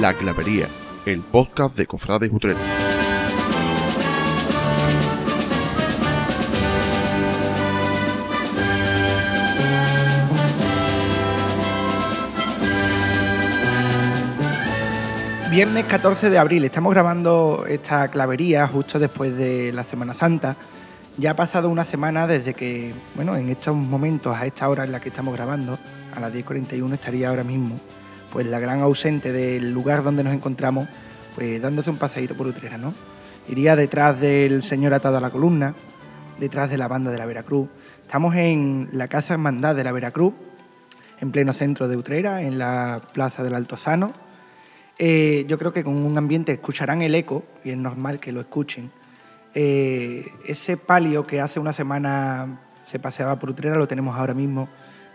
La Clavería, el podcast de Cofrades Utrecht. Viernes 14 de abril, estamos grabando esta clavería justo después de la Semana Santa. Ya ha pasado una semana desde que, bueno, en estos momentos, a esta hora en la que estamos grabando, a las 10.41 estaría ahora mismo, pues la gran ausente del lugar donde nos encontramos, pues dándose un paseíto por Utrera, ¿no? Iría detrás del señor atado a la columna, detrás de la banda de la Veracruz. Estamos en la Casa Hermandad de la Veracruz, en pleno centro de Utrera, en la Plaza del Altozano. Eh, yo creo que con un ambiente escucharán el eco, y es normal que lo escuchen. Eh, ese palio que hace una semana se paseaba por Utrera lo tenemos ahora mismo,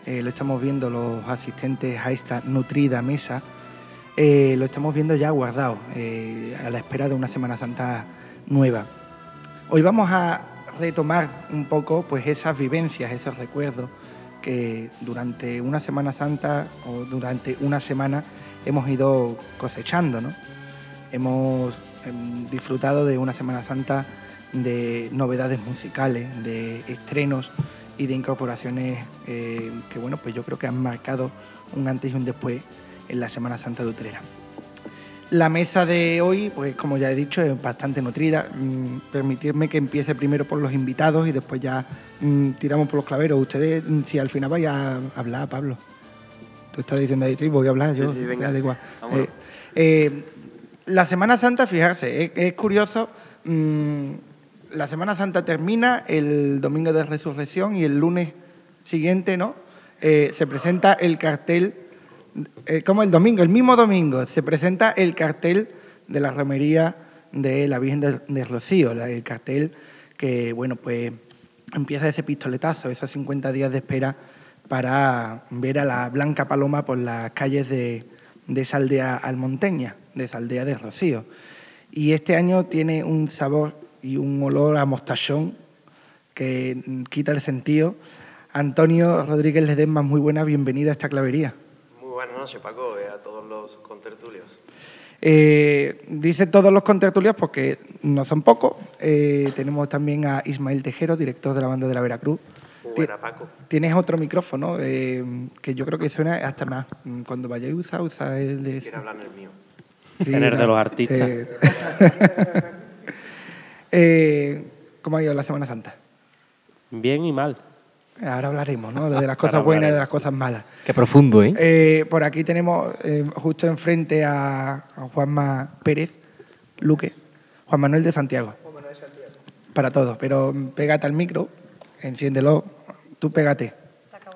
eh, lo estamos viendo los asistentes a esta nutrida mesa, eh, lo estamos viendo ya guardado, eh, a la espera de una Semana Santa nueva. Hoy vamos a retomar un poco pues, esas vivencias, esos recuerdos que durante una Semana Santa o durante una semana hemos ido cosechando. ¿no? Hemos em, disfrutado de una Semana Santa de novedades musicales, de estrenos y de incorporaciones eh, que bueno, pues yo creo que han marcado un antes y un después en la Semana Santa de Utrera. La mesa de hoy, pues como ya he dicho, es bastante nutrida. Mm, permitirme que empiece primero por los invitados y después ya mm, tiramos por los claveros. Ustedes, mm, si al final vais a hablar, Pablo. Tú estás diciendo ahí, "Sí, voy a hablar yo. Sí, sí, venga. da igual. Eh, eh, la Semana Santa, fijarse, es, es curioso. mm, la Semana Santa termina el domingo de resurrección y el lunes siguiente, ¿no? Eh, se presenta el cartel, eh, como el domingo, el mismo domingo, se presenta el cartel de la romería de la Virgen de, Rocío, el cartel que, bueno, pues empieza ese pistoletazo, esos 50 días de espera para ver a la Blanca Paloma por las calles de, de esa aldea almonteña, de esa aldea de Rocío. Y este año tiene un sabor y un olor a mostachón que quita el sentido. Antonio Rodríguez Ledesma, muy buena, bienvenida a esta clavería. Muy buenas noches, Paco, y a todos los contertulios. Eh, dice todos los contertulios porque no son pocos. Eh, tenemos también a Ismael Tejero, director de la banda de la Veracruz. Muy buena, Paco. Tienes otro micrófono eh, que yo creo que suena hasta más. Mm, Cuando vayáis a usar, usa el de... Quiero hablar en el mío. Sí, En el de no, los artistas. eh, ¿Cómo ha ido la Semana Santa? Bien y mal. Ahora hablaremos, ¿no? De las cosas buenas y de las cosas malas. Qué profundo, ¿eh? Eh, por aquí tenemos eh, justo enfrente a, a Juanma Pérez, Luque, Juan Manuel de Santiago. Para todos, pero pégate al micro, enciéndelo, tú pégate.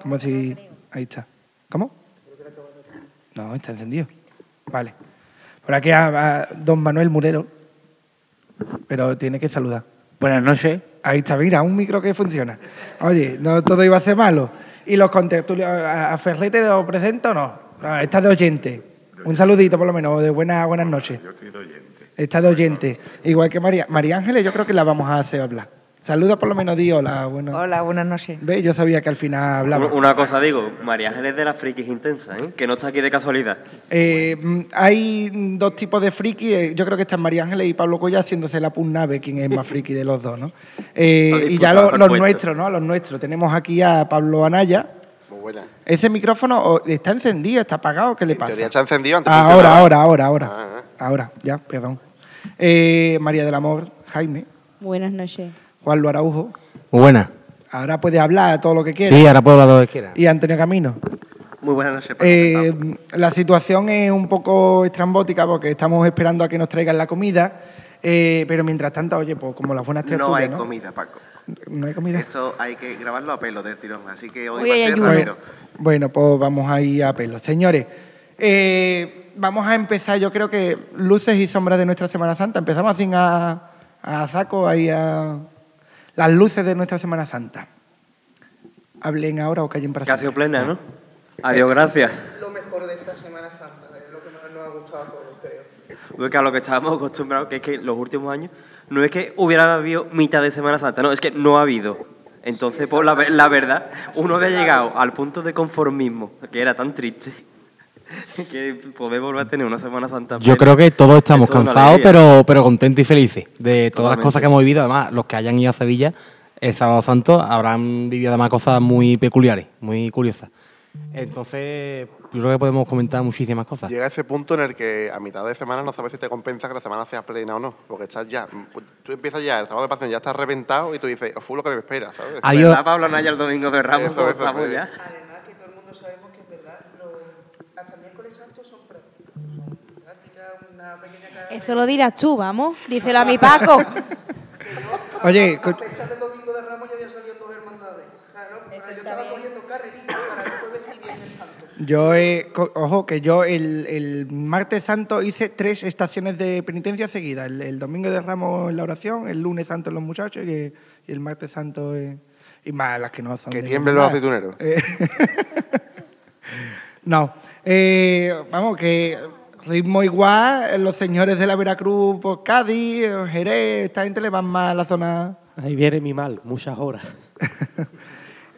Como si. Ahí está. ¿Cómo? No, está encendido. Vale. Por aquí a, a don Manuel Murero, pero tiene que saludar. Buenas noches. Ahí está, mira, un micro que funciona. Oye, no todo iba a ser malo. ¿Y los contertulios, a Ferrete lo presento o no? no está de oyente. Un saludito por lo menos, de buenas buenas noches. Yo estoy de oyente. Está de oyente. Igual que María. María Ángeles, yo creo que la vamos a hacer hablar. Saluda por lo menos, di hola. Bueno. Hola, buenas noches. Ve, yo sabía que al final hablaba. Una- cosa digo, María Ángeles de las frikis intensas, ¿eh? que no está aquí de casualidad. Eh, hay dos tipos de friki. eh, Yo creo que están María Ángeles y Pablo Colla haciéndose la pugnave, quién es más friki de los dos, ¿no? Eh, y ya lo- los nuestros, ¿no? Los nuestros. Tenemos aquí a Pablo Anaya. Muy buena. Ese micrófono está encendido, está apagado, ¿qué le En pasa? teoría está encendido antes ahora, funcionaba. ahora, ahora, ahora. Ah, Ahora, ya, perdón. Eh, María del Amor, Jaime, Buenas noches. Juan Araujo. Muy buena. Ahora puede hablar todo lo que quiera. Sí, ahora puedo hablar lo que quiera. Y Antonio Camino. Muy buenas noches, Paco. Eh, la situación es un poco estrambótica porque estamos esperando a que nos traigan la comida. eh, pero mientras tanto, oye, pues como las buenas No tertulias, hay ¿no? comida, Paco. No hay comida. Esto hay que grabarlo a pelo del tirón, así que hoy, Hoy va hay a ser rápido. Bueno, pues vamos a ir a pelo. Señores, eh, vamos a empezar, yo creo que luces y sombras de nuestra Semana Santa. Empezamos así a, a saco ahí a las luces de nuestra Semana Santa. Hablen ahora o callen para Que ha sido siempre. plena, ¿no? Adiós, gracias. Lo mejor de esta Semana Santa, es lo que más nos ha gustado a todos, creo. Porque a lo que estábamos acostumbrados, que es que los últimos años, no es que hubiera habido mitad de Semana Santa, no, es que no ha habido. Entonces, pues la, la verdad, uno había llegado al punto de conformismo, que era tan triste, que podemos volver a tener una Semana Santa. Yo creo que todos estamos cansados, pero, pero contentos y felices de todas las cosas que hemos vivido. Además, los que hayan ido a Sevilla el sábado santo habrán vivido además cosas muy peculiares, muy curiosas. Entonces, yo creo que podemos comentar muchísimas cosas. Llega ese punto en el que a mitad de semana no sabes si te compensa que la semana sea plena o no. Porque estás ya. Tú empiezas ya, el sábado de pasión ya estás reventado y tú dices, "Oh, fue lo que me espera, ¿sabes? Adiós. ¿Verdad, Pablo Naya el domingo de Ramos? Eso, ¿Cómo eso, estamos pues. ya? Además que todo el mundo sabemos que es verdad, hasta el miércoles santo son prácticas. Son prácticas, una pequeña. Eso lo dirás tú, vamos. Díselo a mi Paco. Oye, a co- fecha de domingo de Ramos ya había salido dos hermandades. Claro, pero yo estaba cogiendo carreritas para el jueves y viernes santo. yo, eh, ojo, que yo el, el martes santo hice tres estaciones de penitencia seguidas. El, el domingo de Ramos en la oración, el lunes santo en los muchachos y, y el martes santo en- y más las que no son. Que tiemblen los aceituneros. Eh, no. Eh, vamos, que ritmo igual, los señores de la Veracruz por Cádiz, eh, Jerez, esta gente le van más a la zona. Ahí viene mi mal, muchas horas.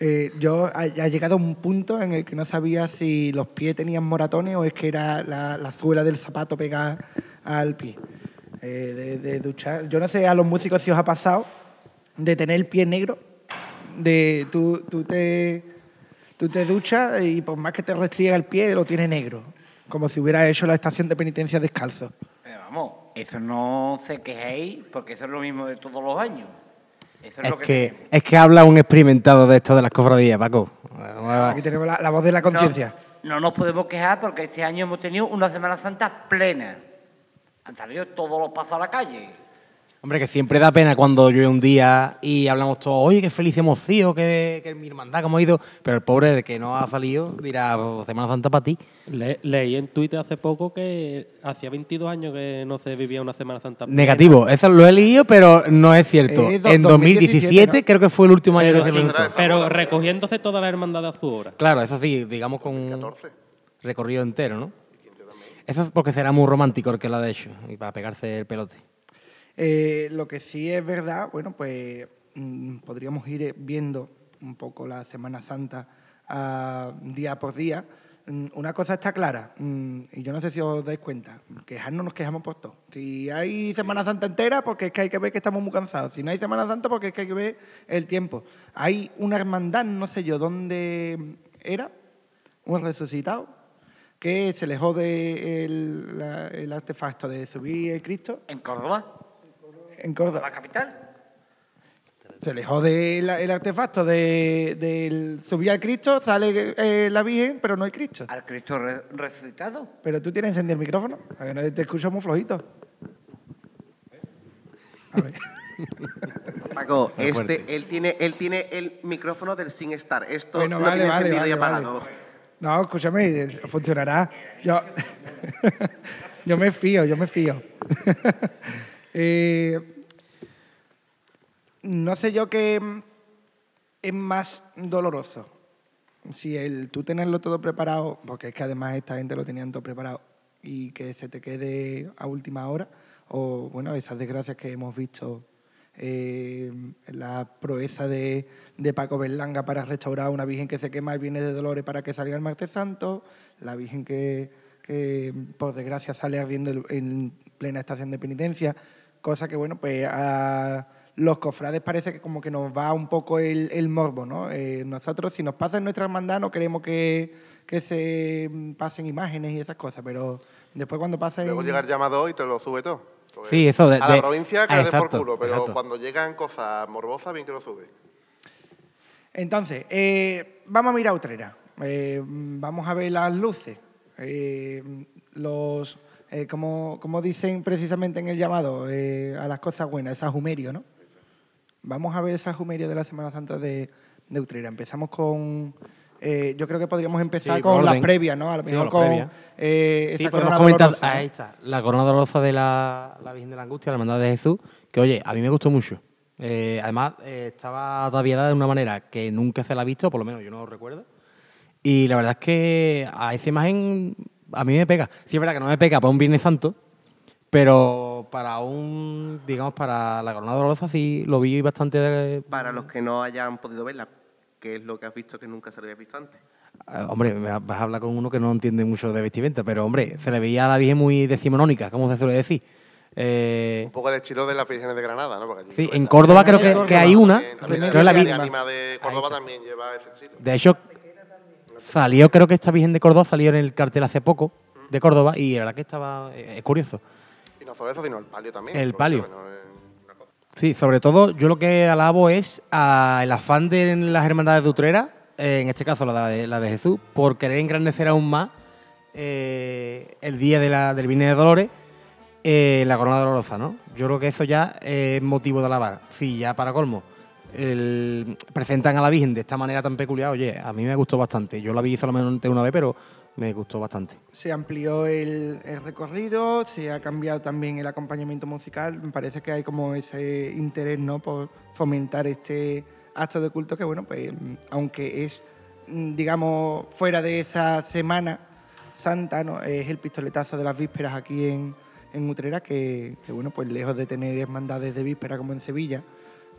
Eh, yo ha, ha llegado un punto en el que no sabía si los pies tenían moratones o es que era la, la suela del zapato pegada al pie. Eh, de, de duchar. Yo no sé a los músicos si os ha pasado de tener el pie negro, de tú, tú te tú te duchas y por más que te restriega el pie lo tiene negro, como si hubiera hecho la estación de penitencia descalzo. Pero vamos, eso no se quejéis porque eso es lo mismo de todos los años. Eso es, Es lo que, es que habla un experimentado de esto de las cofradías, Paco. Aquí tenemos la, la voz de la conciencia. No, no nos podemos quejar porque este año hemos tenido una Semana Santa plena. Han salido todos los pasos a la calle. Hombre, que siempre da pena cuando llueve un día y hablamos todos, oye, qué feliz hemos sido, que, que mi hermandad, cómo ha ido. Pero el pobre de que no ha salido dirá, "Oh, Semana Santa para ti. Le- leí en Twitter hace poco que hacía 22 años que no se vivía una Semana Santa. Negativo, eso lo he leído, pero no es cierto. Eh, do- en 2017, 2017 ¿no? creo que fue el último año Pero, que se presentó. pero recogiéndose toda la hermandad a su hora. Claro, eso sí, digamos con 14. recorrido entero, ¿no? Eso es porque será muy romántico el que lo ha hecho y para pegarse el pelote. Eh, lo que sí es verdad, bueno, pues mm, podríamos ir eh, viendo un poco la Semana Santa ah, día por día. Mm, Una cosa está clara, mm, y yo no sé si os dais cuenta, quejarnos nos quejamos por todo. Si hay Semana Santa entera, porque es que hay que ver que estamos muy cansados. Si no hay Semana Santa, porque es que hay que ver el tiempo. Hay una hermandad, no sé yo dónde era, un resucitado, que se le jode el, la- el artefacto de subir el Cristo En Córdoba, en Córdoba. la capital. Se le jode el, el artefacto de, del subir al Cristo, sale eh, la Virgen, pero no hay Cristo. Al Cristo re- resucitado. Pero tú tienes encendido el micrófono, a que no te escucho muy flojito. A ver. Paco, Muy fuerte. este, él tiene, él tiene el micrófono del Sin Star. Esto Bueno, lo vale, vale, encendido y vale, apagado. vale. No, escúchame, funcionará. Yo, yo me fío, yo me fío. Eh, no sé yo qué es más doloroso. Si el tú tenerlo todo preparado, porque es que además esta gente lo tenían todo preparado, y que se te quede a última hora, o bueno, esas desgracias que hemos visto eh, la proeza de, de Paco Berlanga para restaurar una Virgen que se quema el Viernes de Dolores para que salga el Martes Santo, la Virgen que, que, por desgracia sale ardiendo en plena estación de penitencia, cosa que bueno, pues a los cofrades parece que como que nos va un poco el, el morbo, ¿no? Eh, nosotros si nos pasa en nuestra hermandad no queremos que, que se pasen imágenes y esas cosas, pero después cuando pasa Luego en- llega el llamado y te lo sube todo. Sí, eso de- A la de- provincia que ah, dé por exacto, culo, pero exacto. cuando llegan cosas morbosas, bien que lo sube. Entonces, eh, vamos a mirar Utrera. Eh, vamos a ver las luces. Eh, los, eh, como, como dicen precisamente en el llamado, eh, a las cosas buenas, esa jumerio, ¿no? Vamos a ver esa jumerio de la Semana Santa de, de Utrera. Empezamos con... eh, yo creo que podríamos empezar Sí, con las previas, ¿no? A lo Sí, mejor con eh, Sí, esa podemos corona comentar, dolorosa, ahí está, la corona dolorosa de la, la Virgen de la Angustia, la Hermandad de Jesús, que oye, a mí me gustó mucho. Eh, además, estaba ataviada de una manera que nunca se la ha visto, por lo menos yo no lo recuerdo. Y la verdad es que a esa imagen a mí me pega. Sí, es verdad que no me pega para un Viernes Santo, pero para un, digamos, para la corona dolorosa sí lo vi bastante... de- Para los que no hayan podido verla, ¿qué es lo que has visto que nunca se lo había visto antes? Ah, hombre, me vas a hablar con uno que no entiende mucho de vestimenta, pero hombre, se le veía a la Virgen muy decimonónica, como se suele decir. Eh, Un poco el estilo de las Vírgenes de Granada, ¿no? Porque allí sí, en Córdoba creo que, que hay una. también- también creo la la Ánima de Córdoba también lleva ese estilo. De hecho, salió, creo que esta Virgen de Córdoba salió en el cartel hace poco de Córdoba y la verdad que estaba eh, es curioso. Y no solo eso, sino el palio también. El palio. bueno, eh. Sí, sobre todo yo lo que alabo es a el afán de las hermandades de Utrera, eh, en este caso la de, la de Jesús, por querer engrandecer aún más eh, el día de la, del Viernes de Dolores, la corona dolorosa, ¿no? Yo creo que eso ya es motivo de alabar. Sí, ya para colmo, presentan a la Virgen de esta manera tan peculiar, oye, a mí me gustó bastante. Yo la vi solamente una vez, pero me gustó bastante. Se amplió el, recorrido, se ha cambiado también el acompañamiento musical. Me parece que hay como ese interés ¿no? por fomentar este acto de culto que, bueno, pues aunque es, mm, digamos, fuera de esa semana santa, ¿no? es el pistoletazo de las vísperas aquí en, en Utrera, que, que, bueno, pues lejos de tener hermandades de víspera como en Sevilla,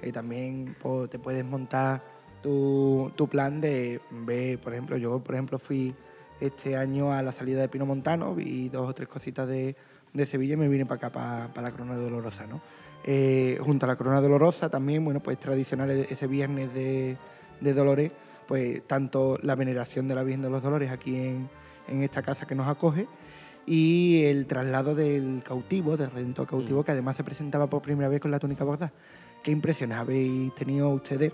eh, también pues, te puedes montar tu, tu plan de ver, por ejemplo, yo por ejemplo fui este año a la salida de Pino Montano, vi dos o tres cositas de, de Sevilla y me vine para acá, para, para la Corona Dolorosa, ¿no? Eh, junto a la Corona Dolorosa también, bueno, pues tradicional e- ese viernes de, de Dolores, pues tanto la veneración de la Virgen de los Dolores aquí en, en esta casa que nos acoge y el traslado del cautivo, del redentor cautivo, que además se presentaba por primera vez con la túnica bordada. ¿Qué impresiones habéis tenido ustedes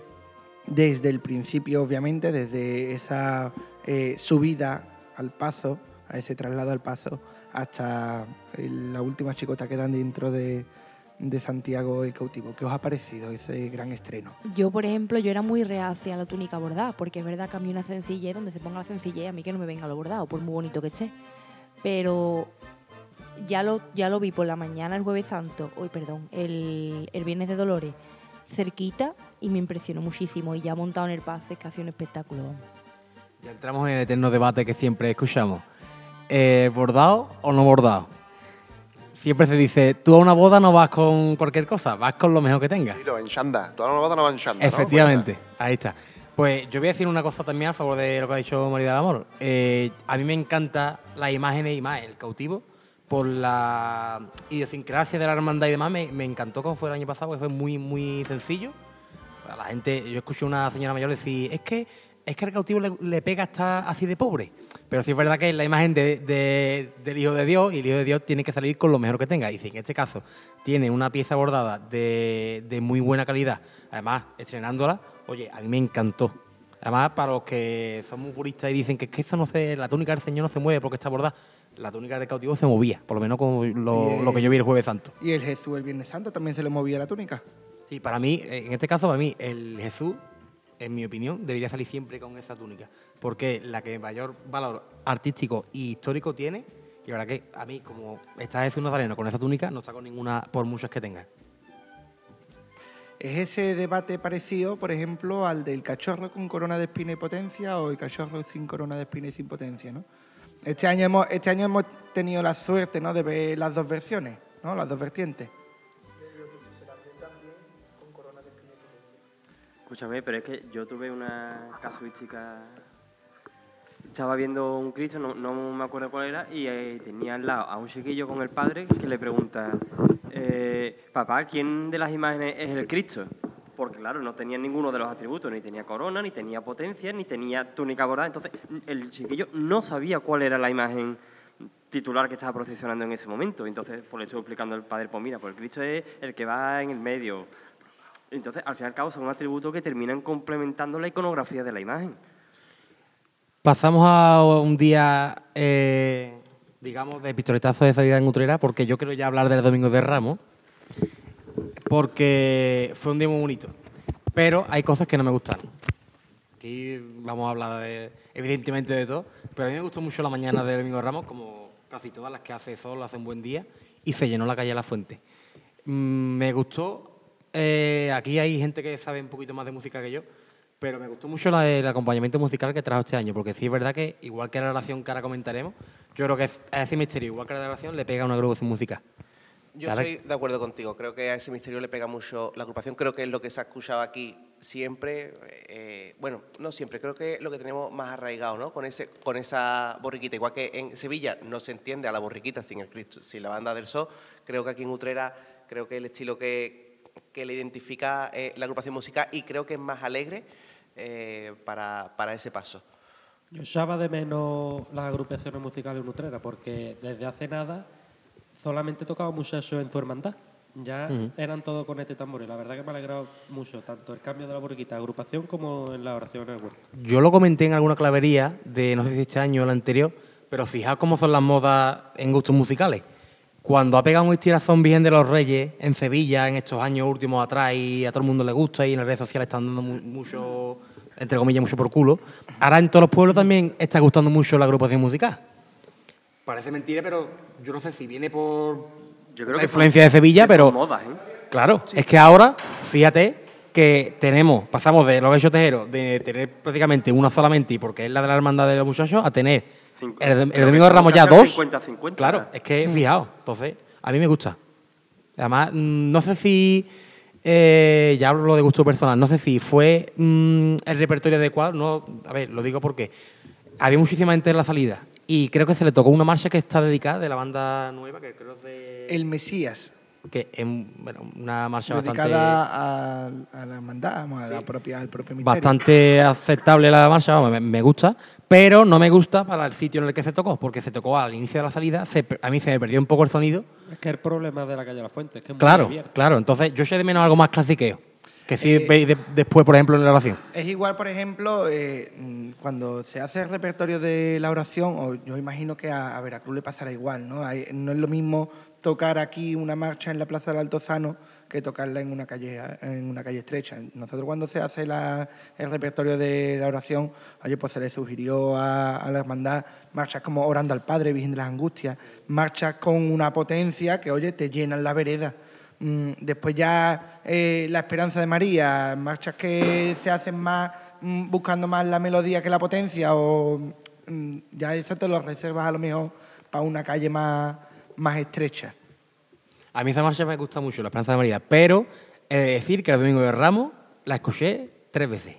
desde el principio, obviamente, desde esa eh, subida al paso, a ese traslado al paso, hasta la última chicota que dan dentro de, de Santiago el cautivo? ¿Qué os ha parecido ese gran estreno? Yo, por ejemplo, yo era muy reacia a la túnica bordada, porque es verdad que a mí una sencillez, donde se ponga la sencillez, a mí que no me venga lo bordado, por muy bonito que esté. Pero ya lo, ya lo vi por la mañana el jueves santo, hoy perdón, el, el viernes de Dolores, cerquita, y me impresionó muchísimo. Y ya montado en el paso, es que ha sido un espectáculo. Ya entramos en el eterno debate que siempre escuchamos. Eh, ¿Bordado o no bordado? Siempre se dice, tú a una boda no vas con cualquier cosa, vas con lo mejor que tengas. Sí, lo en Shanda. Toda la novata no va en Shanda, ¿no? Efectivamente, ahí está. Pues yo voy a decir una cosa también a favor de lo que ha dicho María del Amor. Eh, a mí me encanta las imágenes y más el cautivo por la idiosincrasia de la hermandad y demás. Me, encantó como fue el año pasado, que fue muy, muy sencillo. La gente, yo escuché a una señora mayor decir, es que es que el cautivo le, le pega hasta así de pobre. Pero sí es verdad que es la imagen de- de- del Hijo de Dios y el Hijo de Dios tiene que salir con lo mejor que tenga. Y si en este caso tiene una pieza bordada de, de muy buena calidad, además estrenándola, oye, a mí me encantó. Además, para los que son muy puristas y dicen que es que eso no se, la túnica del Señor no se mueve porque está bordada, la túnica del cautivo se movía, por lo menos como lo, que yo vi el Jueves Santo. Y el Jesús el Viernes Santo también se le movía la túnica. Sí, para mí, en este caso, para mí, el Jesús, en mi opinión, debería salir siempre con esa túnica. Porque la que mayor valor artístico y histórico tiene, y la verdad que a mí, como está Jesús Nazareno con esa túnica, no está con ninguna, por muchas que tenga. ¿Es ese debate parecido, por ejemplo, al del cachorro con corona de espina y potencia o el cachorro sin corona de espina y sin potencia? ¿no? Este, año hemos, este año hemos tenido la suerte ¿no? de ver las dos versiones, ¿no? las dos vertientes. Escúchame, pero es que yo tuve una casuística. Estaba viendo un Cristo, no, no me acuerdo cuál era, y eh, tenía al lado a un chiquillo con el padre que le pregunta: eh, Papá, ¿quién de las imágenes es el Cristo? Porque, claro, no tenía ninguno de los atributos, ni tenía corona, ni tenía potencia, ni tenía túnica bordada. Entonces, el chiquillo no sabía cuál era la imagen titular que estaba procesionando en ese momento. Entonces, pues le estuve explicando al padre: Pues mira, pues el Cristo es el que va en el medio. Entonces, al fin y al cabo, son atributos que terminan complementando la iconografía de la imagen. Pasamos a un día, eh, digamos, de pistoletazo de salida en Utrera, porque yo quiero ya hablar del Domingo de Ramos, porque fue un día muy bonito. Pero hay cosas que no me gustaron. Aquí vamos a hablar, de, evidentemente, de todo, pero a mí me gustó mucho la mañana de Domingo Ramos, como casi todas las que hace sol, hace un buen día, y se llenó la calle la Fuente. Mm, me gustó, eh, aquí hay gente que sabe un poquito más de música que yo, pero me gustó mucho el acompañamiento musical que trajo este año, porque sí es verdad que, igual que la relación que ahora comentaremos, yo creo que es- a ese misterio, igual que la relación, le pega una agrupación musical. Yo Claro. estoy de acuerdo contigo. Creo que a ese misterio le pega mucho la agrupación. Creo que es lo que se ha escuchado aquí siempre. eh, bueno, no siempre. Creo que es lo que tenemos más arraigado, ¿no? Con, ese, con esa borriquita. Igual que en Sevilla no se entiende a la borriquita sin, el Cristo, sin la banda del Sol. Creo que aquí en Utrera, creo que el estilo que, que le identifica eh, la agrupación musical y creo que es más alegre eh, para, para ese paso. Yo echaba de menos las agrupaciones musicales en Utrera porque desde hace nada solamente tocaba muchachos en tu hermandad. Ya eran todos con este tambor y la verdad que me ha alegrado mucho tanto el cambio de la borriquita de agrupación como en la oración en el huerto. Yo lo comenté en alguna clavería de no sé si este año o el anterior, pero fijaos cómo son las modas en gustos musicales. Cuando ha pegado un estirazón Virgen de los Reyes en Sevilla en estos años últimos atrás y a todo el mundo le gusta y en las redes sociales están dando mu- mucho, entre comillas, mucho por culo, ahora en todos los pueblos también está gustando mucho la agrupación musical. Parece mentira, pero yo no sé si viene por Yo creo la que influencia son- de Sevilla, que son pero modas, ¿eh? Claro, es que ahora, fíjate que tenemos, pasamos de los hechos tejeros, de tener prácticamente una solamente, y porque es la de la hermandad de los muchachos, a tener Cinco- el, domingo de Ramos ya dos. casi al 50-50. Claro, es que fijaos, entonces, a mí me gusta. Además, mm, no sé si, eh, ya hablo de gusto personal, no sé si fue mm, el repertorio adecuado, no, a ver, lo digo porque había muchísima gente en la salida y creo que se le tocó una marcha que está dedicada de la banda nueva, que creo es de... El Mesías, que es bueno, una marcha bastante... dedicada a, a la hermandad, a la propia, al propio misterio. bastante aceptable la marcha, me, me gusta, pero no me gusta para el sitio en el que se tocó, porque se tocó al inicio de la salida, se a mí se me perdió un poco el sonido. Es que el problema de la calle La Fuente es que es muy Claro, abierta. claro, entonces yo sé de menos algo más clasiqueo, que si Eh, veis de- después, por ejemplo, en la oración. Es igual, por ejemplo, eh, mm, cuando se hace el repertorio de la oración, o yo imagino que a, a Veracruz le pasará igual, ¿no? Hay- no es lo mismo tocar aquí una marcha en la Plaza del Altozano que tocarla en una calle en una calle estrecha. Nosotros cuando se hace la- el repertorio de la oración, oye, pues se le sugirió a, a la hermandad marchas como Orando al Padre, Virgen de las Angustias, marchas con una potencia que, oye, te llenan la vereda. Mm, después ya eh, la Esperanza de María, marchas que se hacen más mm, buscando más la melodía que la potencia o mm, ya eso te lo reservas a lo mejor para una calle más, más estrecha. A mí esa marcha me gusta mucho, la Esperanza de María, pero he de decir que el Domingo de Ramos la escuché tres veces.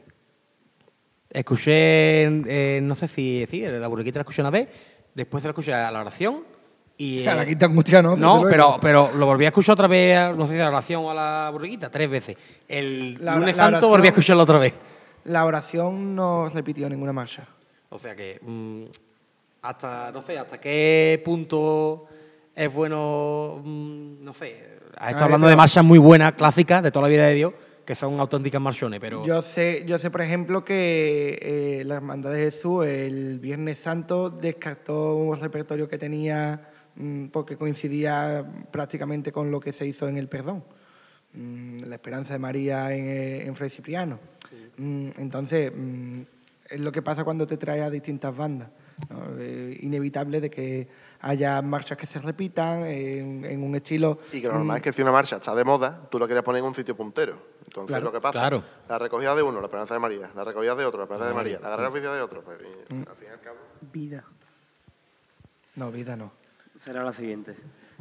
Escuché, eh, no sé si decir, la burriquita la escuché una vez, después la escuché a la oración y... A la eh, quinta angustia, ¿no? No, pero, pero lo volví a escuchar otra vez, no sé si a la oración o a la burriquita, tres veces. El La- lunes la santo volví a escucharlo otra vez. La oración no repitió ninguna marcha. O sea que, mm, hasta, no sé, hasta qué punto es bueno, mm, no sé, has estado hablando de marchas muy buenas, clásicas, de toda la vida de Dios, que son auténticas marchones, pero... Yo sé, yo sé, por ejemplo, que eh, la Hermandad de Jesús el Viernes Santo descartó un repertorio que tenía porque coincidía prácticamente con lo que se hizo en el perdón. Mm, la esperanza de María en, eh, en Fray Cipriano. Mm, entonces, mm, es lo que pasa cuando te traes a distintas bandas. ¿no? Eh, inevitable de que haya marchas que se repitan en, en un estilo... Y que lo normal mm, es que si una marcha está de moda, tú lo quieres poner en un sitio puntero. Entonces Claro, lo que pasa, claro. la recogida de uno, la esperanza de María, la recogida de otro, la esperanza de María, la carrera oficial de otro, pues y, Mm. al fin y al cabo. Vida. No, vida no. Será la siguiente.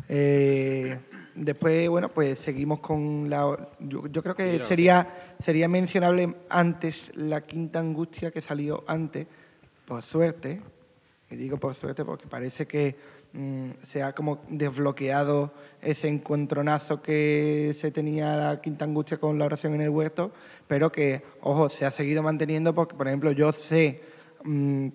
Eh, después, bueno, pues seguimos con la... Yo, yo creo que sería, sería mencionable antes la quinta angustia que salió antes, por suerte, y digo por suerte porque parece que mm, se ha como desbloqueado ese encontronazo que se tenía la quinta angustia con la oración en el huerto, pero que, ojo, se ha seguido manteniendo porque, por ejemplo, yo sé... mm,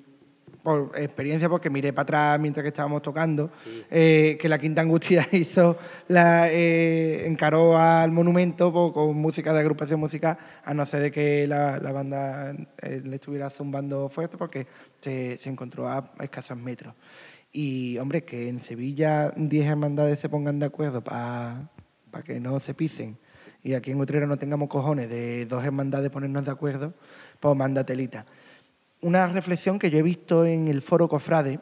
por experiencia, porque miré para atrás mientras que estábamos tocando, eh, que la Quinta Angustia hizo la, eh, encaró al monumento pues, con música de agrupación musical, a no ser de que la, la banda eh, le estuviera zumbando fuerte, porque se, se encontró a escasos metros. Y, hombre, que en Sevilla 10 hermandades se pongan de acuerdo para que no se pisen y aquí en Utrera no tengamos cojones de dos hermandades ponernos de acuerdo, pues manda telita una reflexión que yo he visto en el foro Cofrade,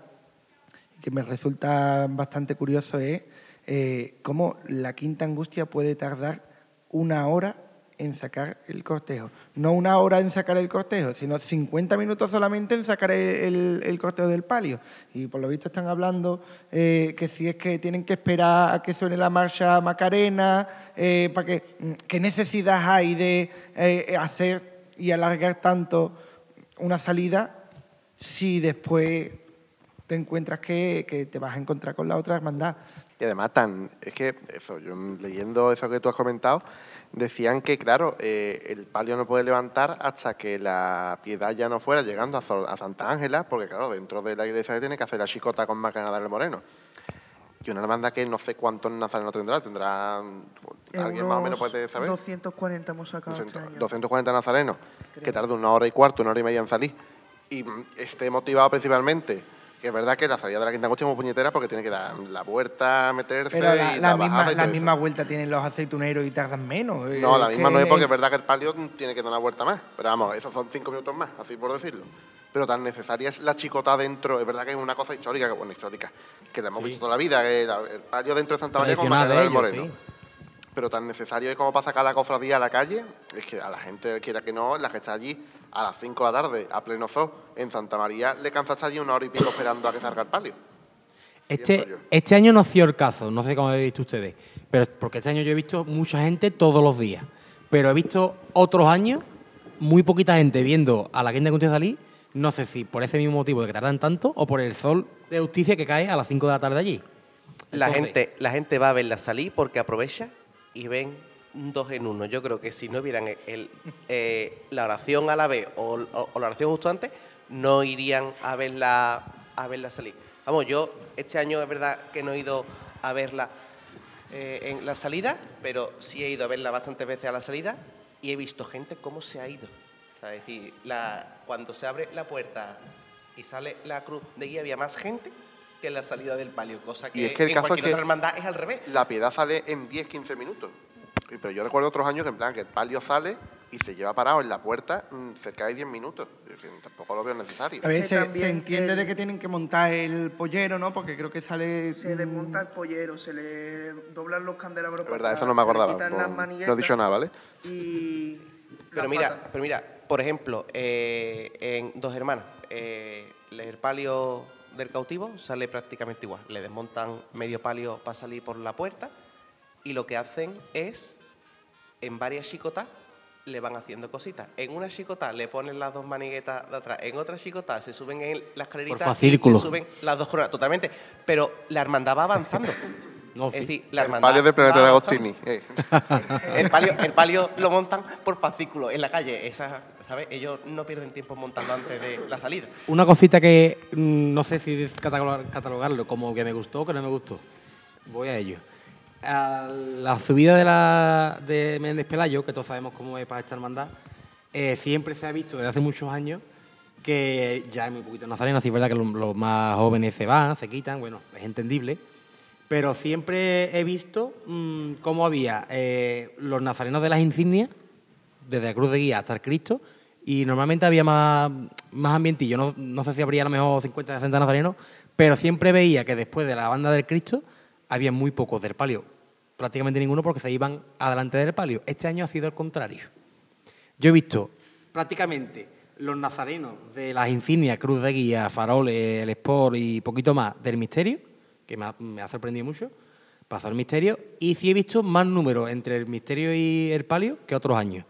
que me resulta bastante curioso, es eh, cómo la quinta angustia puede tardar una hora en sacar el cortejo. No una hora en sacar el cortejo, sino 50 minutos solamente en sacar el, el cortejo del palio. Y por lo visto están hablando eh, que si es que tienen que esperar a que suene la marcha Macarena, eh, para que, mm, ¿qué necesidad hay de hacer y alargar tanto una salida si después te encuentras que, que te vas a encontrar con la otra hermandad? Y además, tan, es que eso, yo leyendo eso que tú has comentado, decían que, claro, eh, el palio no puede levantar hasta que la piedad ya no fuera llegando a, a Santa Ángela, porque, claro, dentro de la iglesia tiene que hacer la chicota con Macarena del Moreno. Y una hermandad que no sé cuántos nazarenos tendrá, tendrá. ¿Alguien más o menos puede saber? 240 hemos sacado este 200, año. 240 nazarenos, que tarda una hora y cuarto, una hora y media en salir, y mm, esté motivado principalmente, que es verdad que la salida de la Quinta Angustia es muy puñetera porque tiene que dar la vuelta, meterse Pero la, y la la, misma, bajada y la todo eso. misma vuelta tienen los aceituneros y tardan menos. No, la misma que no es porque es verdad que el palio tiene que dar una vuelta más, pero vamos, esos son cinco minutos más, así por decirlo. Pero tan necesaria es la chicota dentro, es verdad que es una cosa histórica, que, bueno, histórica, que la hemos Sí. visto toda la vida, que la- el palio dentro de Santa María con Tradicional Macarena de del Moreno. Pero tan necesario es como para sacar la cofradía a la calle, es que a la gente, quiera que no, la que está allí a las 5 de la tarde, a pleno sol, en Santa María, le cansa estar allí una hora y pico esperando a que salga el palio. Este, este año no sido el caso, no sé cómo habéis visto ustedes, pero porque este año yo he visto mucha gente todos los días, pero he visto otros años muy poquita gente viendo a la Quinta de salir, no sé si por ese mismo motivo de que tardan tanto o por el sol de justicia que cae a las 5 de la tarde allí. La Entonces- gente, la gente va a verla salir porque aprovecha y ven un dos en uno. Yo creo que si no vieran el- el, eh, la oración a la vez o, o- o la oración justo antes, no irían a verla, a verla salir. Vamos, yo este año es verdad que no he ido a verla eh, en la salida, pero sí he ido a verla bastantes veces a la salida y he visto gente cómo se ha ido. O sea, es decir, la, cuando se abre la puerta y sale la cruz de guía había más gente que en la salida del palio, cosa que, Y es que el en caso es cualquier que- otra hermandad es al revés. La piedad sale en 10-15 minutos. Pero yo recuerdo otros años que en plan que el palio sale y se lleva parado en la puerta mm, cerca de 10 minutos. Tampoco lo veo necesario. A ver, que se, se entiende el- de que tienen que montar el pollero, ¿no? Porque creo que sale... Se mm, desmonta el pollero, se le doblan los candelabros Es verdad, eso no me se le acordaba. quitan No, las no he dicho nada, ¿vale? Y Pero mira, pero mira, por ejemplo, eh, en Dos Hermanas, eh, el palio del cautivo sale prácticamente igual. Le desmontan medio palio para salir por la puerta y lo que hacen es, en varias chicotas, le van haciendo cositas. En una chicota le ponen las dos maniguetas de atrás, en otra chicota se suben en las fascículo. le suben las dos coronas, totalmente. Pero la hermandad va avanzando. No, es sí. decir, la El hermandad palio del planeta de. Agostini. eh. El palio, el palio lo montan por fascículo en la calle. Esa, ¿sabes? Ellos no pierden tiempo montando antes de la salida. Una cosita que mm, no sé si catalogar- catalogarlo como que me gustó o que no me gustó. Voy a ello. A la subida de, la, de Méndez Pelayo, que todos sabemos cómo es para esta hermandad, eh, siempre se ha visto desde hace muchos años que ya hay muy poquitos nazarenos, así es verdad que los, los más jóvenes se van, se quitan, bueno, es entendible, pero siempre he visto mm, cómo había eh, los nazarenos de las insignias, desde la Cruz de Guía hasta el Cristo, y normalmente había más, más ambientillo. No, no sé si habría a lo mejor 50 60 nazarenos, pero siempre veía que después de la banda del Cristo había muy pocos del palio. Prácticamente ninguno porque se iban adelante del palio. Este año ha sido el contrario. Yo he visto prácticamente los nazarenos de las insignias, Cruz de Guía, Faroles, el Sport y poquito más del Misterio, que me ha, sorprendido mucho, pasó el Misterio, y sí he visto más números entre el Misterio y el Palio que otros años.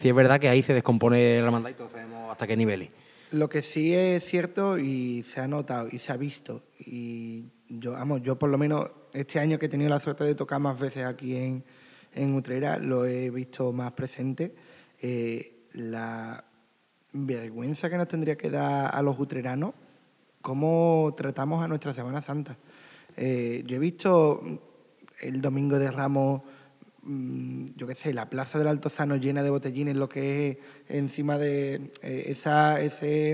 Sí es verdad que ahí se descompone la hermandad y todos sabemos hasta qué niveles. Lo que sí es cierto y se ha notado y se ha visto, y yo, vamos, yo por lo menos este año que he tenido la suerte de tocar más veces aquí en, en Utrera, lo he visto más presente, eh, la vergüenza que nos tendría que dar a los utreranos cómo tratamos a nuestra Semana Santa. Eh, yo he visto el Domingo de Ramos mm, yo qué sé, la plaza del Altozano llena de botellines, lo que es encima de eh, esa, ese,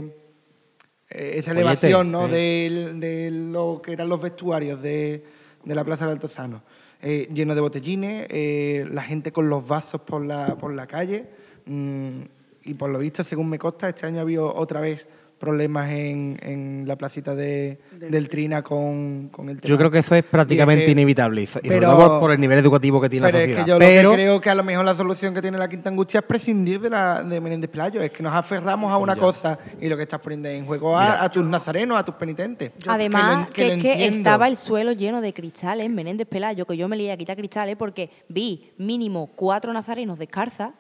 eh, esa elevación ¿no? de, lo que eran los vestuarios de, de la plaza del Altozano. Eh, lleno de botellines, eh, la gente con los vasos por la, por la calle. mm, y por lo visto, según me consta, este año ha habido otra vez problemas en, en la placita de, del Trina con, con el tema. Yo creo que eso es prácticamente Y es que- inevitable, y so- y sobre pero- todo por, por el nivel educativo que tiene Pero la es sociedad. que yo pero, lo que creo que a lo mejor la solución que tiene la Quinta Angustia es prescindir de, la, de Menéndez Pelayo. Es que nos aferramos a una cosa y lo que estás poniendo en juego a, a tus nazarenos, a tus penitentes. Además, que, lo es que estaba el suelo lleno de cristales, Menéndez Pelayo, que yo me lié a quitar cristales porque vi mínimo cuatro nazarenos descalzas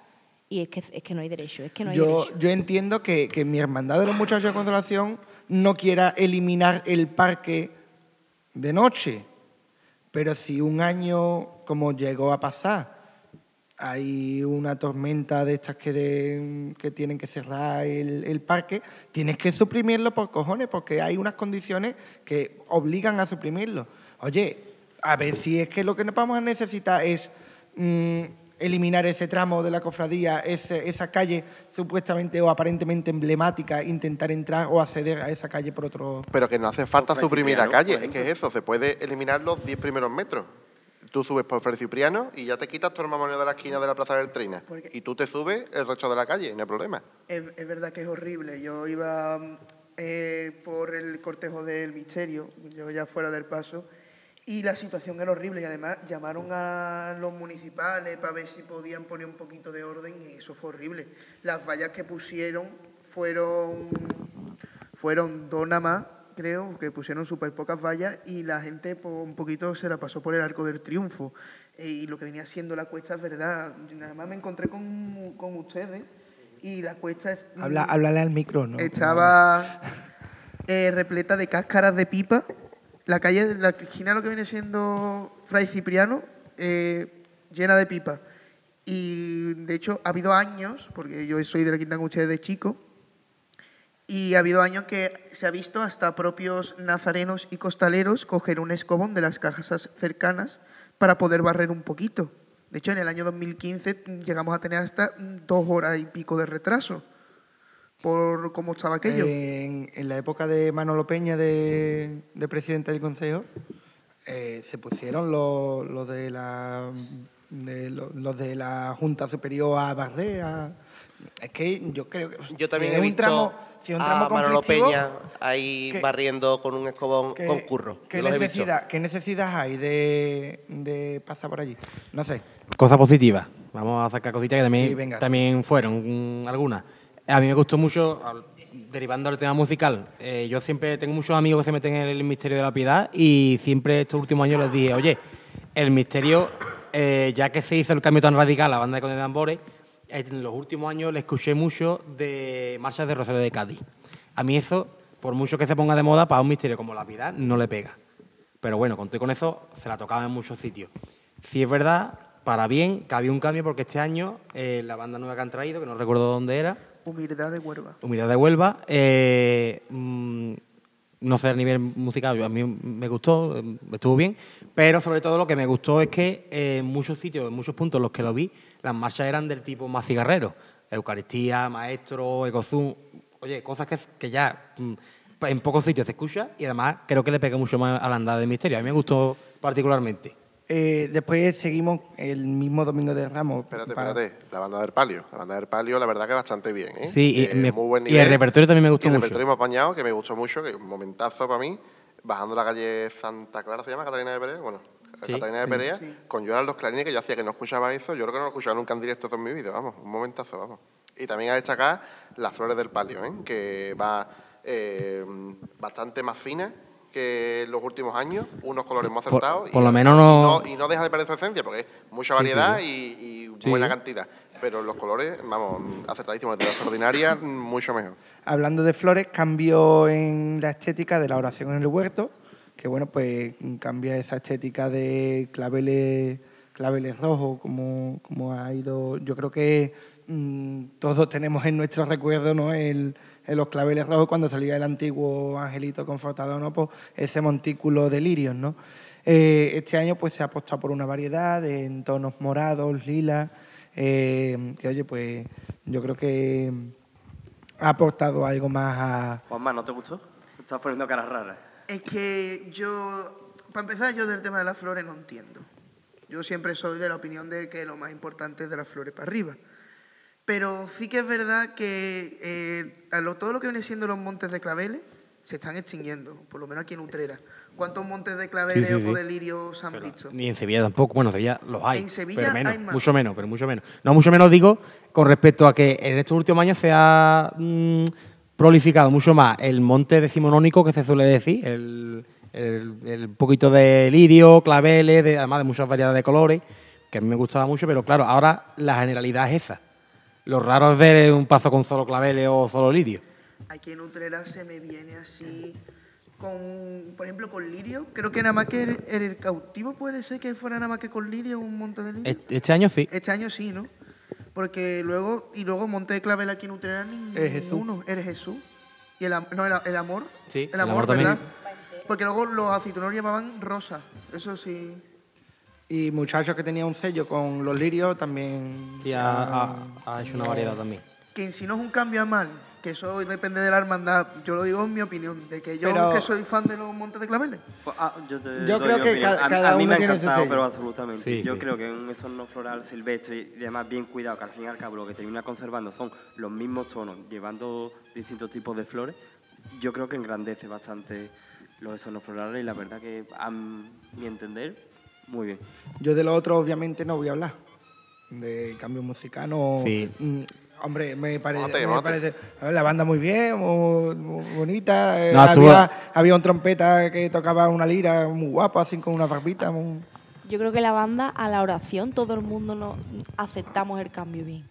y es que, es que no hay derecho, es que no hay yo, derecho. yo entiendo que, que mi hermandad de los muchachos de consolación no quiera eliminar el parque de noche. Pero si un año, como llegó a pasar, hay una tormenta de estas que, de- que tienen que cerrar el, el parque, tienes que suprimirlo por cojones, porque hay unas condiciones que obligan a suprimirlo. Oye, a ver si es que lo que nos vamos a necesitar es mm, eliminar ese tramo de la cofradía, ese- esa calle supuestamente o aparentemente emblemática, intentar entrar o acceder a esa calle por otro... Pero que no hace falta suprimir la calle, es que es eso, se puede eliminar los 10 primeros metros. Tú subes por Fray Cipriano y ya te quitas todo el mamoneo de la esquina de la Plaza del Trina. Y tú te subes el resto de la calle, no hay problema. Es, es verdad que es horrible. Yo iba eh, por el cortejo del misterio, yo ya fuera del paso, y la situación era horrible. Y además llamaron a los municipales para ver si podían poner un poquito de orden y eso fue horrible. Las vallas que pusieron fueron, fueron dos nada más, creo, que pusieron súper pocas vallas y la gente pues, un poquito se la pasó por el arco del triunfo. Eh, Y lo que venía siendo la cuesta es verdad. Además me encontré con, con ustedes y la cuesta es, Habla, háblale al micro, ¿no? estaba eh, repleta de cáscaras de pipa. La calle, la esquina lo que viene siendo Fray Cipriano, eh, llena de pipa. Y de hecho ha habido años, porque yo soy de la Quinta Angustia desde chico, y ha habido años que se ha visto hasta propios nazarenos y costaleros coger un escobón de las casas cercanas para poder barrer un poquito. De hecho, en el año 2015 llegamos a tener hasta dos horas y pico de retraso por cómo estaba aquello. En, en la época de Manolo Peña, de, de presidente del Consejo, eh, se pusieron los, los de la de los, los de la Junta Superior a barrer. a- Es que yo creo que Yo también si he un visto tramo, si un tramo a Manolo Peña ahí ¿qué- barriendo con un escobón ¿qué- con curro. ¿Qué necesidad, ¿Qué necesidad hay de, de pasar por allí? No sé. Cosas positivas. Vamos a sacar cositas que también, Sí, también fueron algunas. A mí me gustó mucho, al- derivando del tema musical, eh, yo siempre tengo muchos amigos que se meten en el misterio de la piedad y siempre estos últimos años les dije, oye, el misterio, eh, ya que se hizo el cambio tan radical a la banda de Conde de Tambores, en los últimos años le escuché mucho de marchas de Rosario de Cádiz. A mí eso, por mucho que se ponga de moda, para un misterio como la piedad, no le pega. Pero bueno, conté con eso, se la tocaba en muchos sitios. Si es verdad, para bien, que había un cambio porque este año eh, la banda nueva que han traído, que no recuerdo dónde era, Humildad de Huelva. Humildad de Huelva, eh, mm, no sé a nivel musical, a mí me gustó, estuvo bien, pero sobre todo lo que me gustó es que eh, en muchos sitios, en muchos puntos en los que lo vi, las marchas eran del tipo más cigarrero. Eucaristía, maestro, ecozum, oye, cosas que, que ya mm, en pocos sitios se escucha y además creo que le pega mucho más a la andada de misterio. A mí me gustó particularmente. Eh, después seguimos el mismo domingo de Ramos. Espérate, para- espérate. La banda del palio. La banda del palio, la verdad que bastante bien, ¿eh? Sí, y Eh, me- muy buen y el repertorio también me gustó Y el mucho. repertorio hemos apañado, que me gustó mucho, que es un momentazo para mí. Bajando la calle Santa Clara, ¿se llama Catalina de Perea? Bueno, Sí, Catalina de sí. Perea, Sí. con llorar los clarines, que yo hacía que no escuchaba eso. Yo creo que no lo he escuchado nunca en directo en mi vida, vamos. Un momentazo, vamos. Y también a destacar las flores del palio, ¿eh? Que va eh, bastante más fina que en los últimos años, unos colores más acertados. por y- lo menos no- y no deja de perder su esencia, porque es mucha sí, variedad sí. y, y Sí. buena cantidad. Pero los colores, vamos, acertadísimos. De la extraordinaria, mucho mejor. Hablando de flores, cambio en la estética de la oración en el huerto, que bueno, pues cambia esa estética de claveles, claveles rojos, como, como ha ido. Yo creo que mm, todos tenemos en nuestro recuerdo, ¿no? El, en los claveles rojos cuando salía el antiguo angelito confortador, ¿no? Pues ese montículo de lirios, ¿no? Eh, este año pues se ha apostado por una variedad en tonos morados, lilas, eh, que oye, pues yo creo que ha aportado algo más a... Juanma, ¿no te gustó? Estás poniendo caras raras. Es que yo, para empezar, yo del tema de las flores no entiendo. Yo siempre soy de la opinión de que lo más importante es de las flores para arriba. Pero sí que es verdad que eh, a lo- todo lo que viene siendo los montes de claveles se están extinguiendo, por lo menos aquí en Utrera. ¿Cuántos montes de claveles Sí, sí, o de lirios se han visto? Ni en Sevilla tampoco. Bueno, en Sevilla los hay. En Sevilla pero menos, hay más. mucho menos, pero mucho menos. No, mucho menos digo con respecto a que en estos últimos años se ha mm, prolificado mucho más el monte decimonónico que se suele decir, el, el- el poquito de lirio, claveles, de- además de muchas variedades de colores, que a mí me gustaba mucho, pero claro, ahora la generalidad es esa. Lo raro es ver un pazo con solo claveles o solo lirio. Aquí en Utrera se me viene así con, por ejemplo, con lirio. Creo que nada más que el, el cautivo puede ser que fuera nada más que con lirio un monte de lirio. Este, este año sí. Este año sí, ¿no? Porque luego, y luego monte de clavel aquí en Utrera ninguno. Eres Jesús. Eres Jesús. Y el, am- no, el, el amor. Sí, el amor, también. ¿verdad? Porque luego los aceituneros llevaban rosa. Eso sí. Y muchachos que tenían un sello con los lirios también. Sí, ha, ha- ha hecho una variedad también. Que en sí no es un cambio a mal, que eso depende de la hermandad. Yo lo digo en mi opinión, de que yo Pero- que soy fan de los montes de claveles. Pues, ah, yo te Yo doy creo mi que opinión. ca- a, cada a mí uno me ha tiene su encantado, sello. pero absolutamente. Sí, yo sí. creo que un esorno floral silvestre y además bien cuidado, que al fin y al cabo lo que termina conservando son los mismos tonos, llevando distintos tipos de flores, yo creo que engrandece bastante los esornos florales y la verdad que a mi entender, muy bien. Yo de lo otro, obviamente, no voy a hablar. De cambio musical, no. Sí. Mm, hombre, me parece. Móate, me móate. parece a ver, la banda muy bien, muy, muy bonita. eh, No, había, había un trompeta que tocaba una lira muy guapo, así con una barbita. muy- Yo creo que la banda, a la oración, todo el mundo no aceptamos el cambio bien.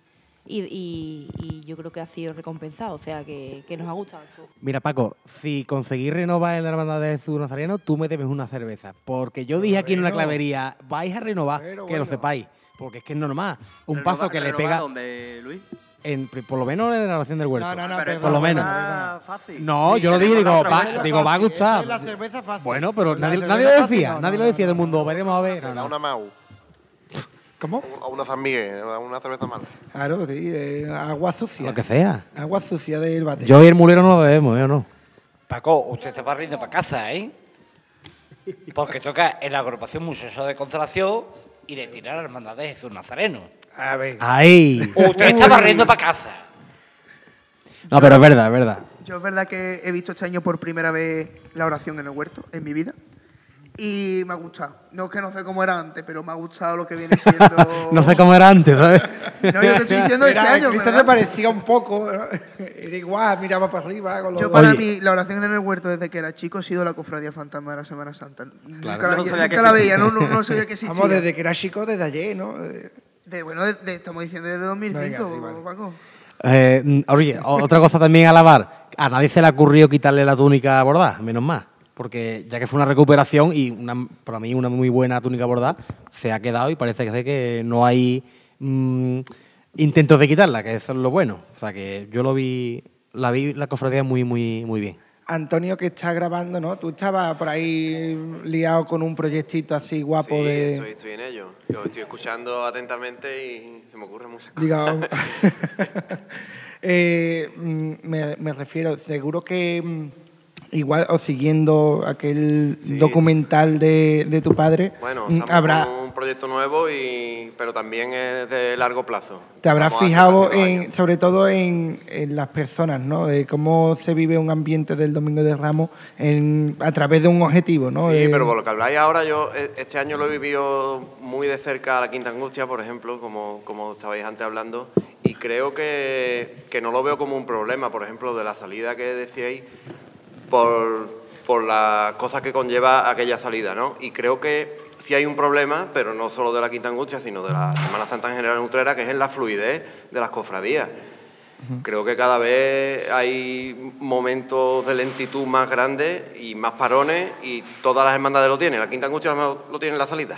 Y, y- y yo creo que ha sido recompensado, o sea, que, que nos ha gustado esto. Mira, Paco, si conseguís renovar en la Hermandad de Jesús Nazareno, tú me debes una cerveza. Porque yo dije aquí en una clavería, vais a renovar, Pero que lo sepáis. Porque es que es normal. Un Renova- paso que le pega, ¿Dónde, Luis? en, por lo menos en la relación del huerto. No, no, no, Pero por lo no menos. fácil. No, Sí, yo lo dije, digo, va- digo, va a gustar. es la cerveza fácil. Bueno, pero nadie, nadie lo fácil, decía, no, nadie no, lo decía no, del no. mundo. Veremos a ver. No, Da no. una Mau. ¿Cómo? A una San Miguel, a una cerveza mala. Claro, sí, eh, agua sucia. Lo que sea. Agua sucia del bate. Yo y el mulero no lo bebemos, ¿eh o no? Paco, usted se va riendo para casa, ¿eh? Porque toca en la agrupación Museo de Consolación y le tira a la hermandad de Jesús Nazareno. A ver. ¡Ay! Usted está barriendo para casa. No, pero es verdad, es verdad. Yo es verdad que he visto este año por primera vez la oración en el huerto, en mi vida. Y me ha gustado. No es que no sé cómo era antes, pero me ha gustado lo que viene siendo. No sé cómo era antes, ¿sabes? No, yo te estoy diciendo este Era, año. Cristo se parecía un poco. ¿no? Era igual, miraba para arriba. Con los Yo para Oye. mí, la oración en el huerto desde que era chico ha sido la cofradía fantasma de la Semana Santa. Nunca, la, No sabía nunca que la existía. veía, no, no, no sabía que existía. Vamos, desde que era chico, desde ayer, ¿no? De- bueno, de- de- estamos diciendo desde 2005, Venga, sí, vale. Paco. Eh, oye, otra cosa también a lavar. A nadie se le ocurrió quitarle la túnica bordada, menos mal. Porque ya que fue una recuperación y una, para mí una muy buena túnica bordada, se ha quedado y parece que, que no hay mm, intentos de quitarla, que eso es lo bueno. O sea que yo lo vi, la vi la cofradía muy, muy, muy bien. Antonio, que está grabando, ¿no? Tú estabas por ahí liado con un proyectito así guapo Sí, de. estoy, estoy en ello. Lo estoy escuchando atentamente y se me ocurren muchas cosas. digamos. Eh, mm, me, me refiero, seguro que mm, igual, o siguiendo aquel Sí. documental de, de tu padre, Bueno, mm, habrá, con un proyecto nuevo, y, pero también es de largo plazo. te habrás fijado en, sobre todo en, en las personas, ¿no? De cómo se vive un ambiente del Domingo de Ramos en- a través de un objetivo, ¿no? Sí, Eh, pero por lo que habláis ahora, yo eh, este año lo he vivido muy de cerca a la Quinta Angustia, por ejemplo, como, como estabais antes hablando, y creo que, que no lo veo como un problema, por ejemplo, de la salida que decíais, por, por las cosas que conlleva aquella salida, ¿no? Y creo que sí hay un problema, pero no solo de la Quinta Angustia, sino de la Semana Santa en general en Utrera, que es en la fluidez de las cofradías. Creo que cada vez hay momentos de lentitud más grandes y más parones y todas las hermandades lo tienen. La Quinta Angustia lo tiene en la salida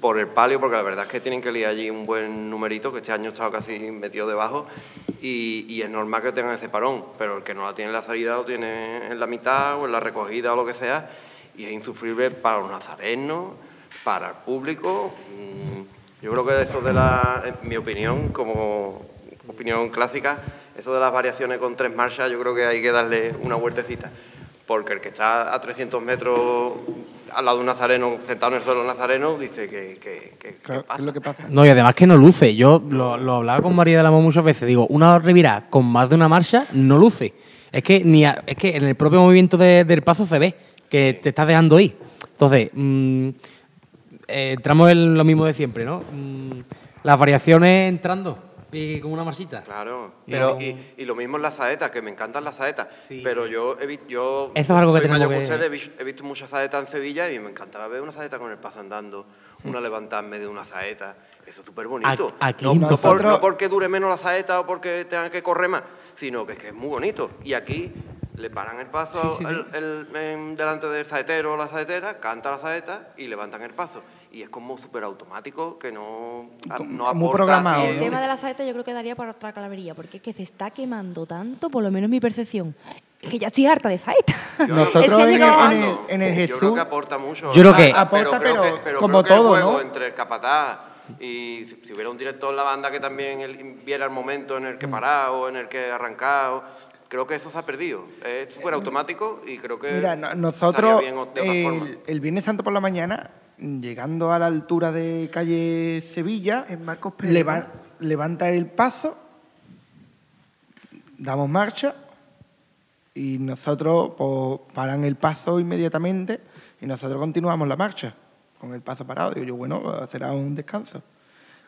por el palio, porque la verdad es que tienen que liar allí un buen numerito, que este año estaba casi metido debajo y, y es normal que tengan ese parón, pero el que no la tiene en la salida lo tiene en la mitad o en la recogida o lo que sea y es insufrible para los nazarenos, para el público. Mm, Yo creo que eso de la, en mi opinión, como opinión clásica, eso de las variaciones con tres marchas, yo creo que hay que darle una vueltecita. Porque el que está a 300 metros al lado de un nazareno, sentado en el suelo nazareno, dice que, que, que- Claro, ¿qué es lo que pasa? No, y además que no luce. Yo lo, lo hablaba con María del Amo muchas veces. Digo, una Riviera con más de una marcha no luce. Es que ni a- es que en el propio movimiento de- del paso se ve que te estás dejando ir. Entonces, mm, eh, entramos en lo mismo de siempre, ¿no? Mm, las variaciones entrando y con una marchita. Claro, Y pero y, y lo mismo en las saetas, que me encantan las saetas, pero yo he visto, yo Eso es algo que tenemos que- ustedes, he vis- he visto muchas saetas en Sevilla y me encantaba ver una saeta con el paso andando, una levantada en medio de una saeta, eso es súper bonito. Aquí no, por- no porque dure menos la saeta o porque tengan que correr más, sino que es que es muy bonito. Y aquí le paran el paso Sí, sí, sí. el- el- en- delante del saetero o la saetera, canta la saeta y levantan el paso. Y es como súper automático que no, no muy aporta programado, así- El tema de la saeta yo creo que daría para otra calavería, porque es que se está quemando tanto, por lo menos mi percepción, que ya estoy harta de saeta. Nosotros en, el- en el, en el Yo creo Jesús, que aporta mucho. Yo creo que- Aporta, creo pero que- como creo que el todo, juego ¿no? entre el capataz y si, si hubiera un director en la banda que también él viera el momento en el Mm. que parar o en el que arrancar, o- creo que eso se ha perdido. Es súper automático y creo que Mira, nosotros bien de otra forma. el, el Viernes Santo por la mañana, llegando a la altura de calle Sevilla, En Marcos Pérez, leva- levanta el paso, damos marcha y nosotros pues, paran el paso inmediatamente y nosotros continuamos la marcha con el paso parado. Digo yo, bueno, será un descanso.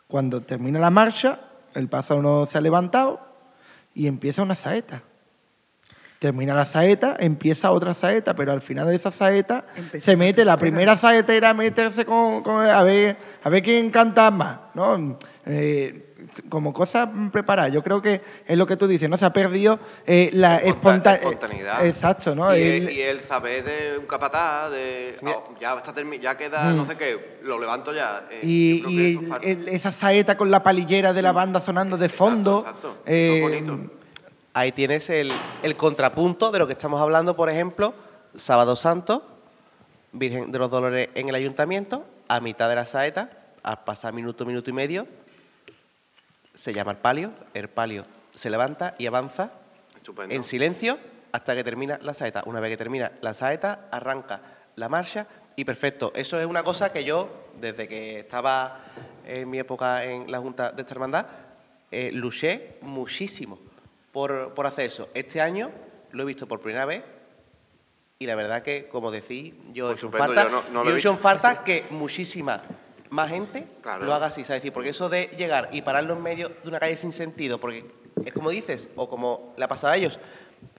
Cuando termina la marcha, el paso no se ha levantado y empieza una saeta. Termina la saeta, empieza otra saeta, pero al final de esa saeta Empezó se mete la primera saetera a meterse con, con- a ver a ver quién canta más, ¿no? Eh, como cosas preparadas. Yo creo que es lo que tú dices, ¿no? Se ha perdido eh, la esponta- espontaneidad. Exacto, ¿no? Y, El- el, y el saber de un capataz, de "Oh, ya está ya queda Mm. no sé qué, lo levanto ya. Eh, y yo creo y que eso el- esa saeta con la palillera de la banda sonando de fondo. exacto. Eso eh, es bonito. Ahí tienes el, el contrapunto de lo que estamos hablando, por ejemplo, Sábado Santo, Virgen de los Dolores en el Ayuntamiento, a mitad de la saeta, a pasar minuto, minuto y medio, se llama el palio, el palio se levanta y avanza Estupendo. en silencio hasta que termina la saeta. Una vez que termina la saeta, arranca la marcha y perfecto. Eso es una cosa que yo, desde que estaba en mi época en la Junta de esta hermandad, eh, luché muchísimo por, por hacer eso. Este año lo he visto por primera vez y la verdad que, como decís, yo he hecho falta, yo no- no yo he hecho falta que muchísima más gente Claro. lo haga así, ¿sabes? decir, porque eso de llegar y pararlo en medio de una calle sin sentido, porque es como dices, o como le ha pasado a ellos,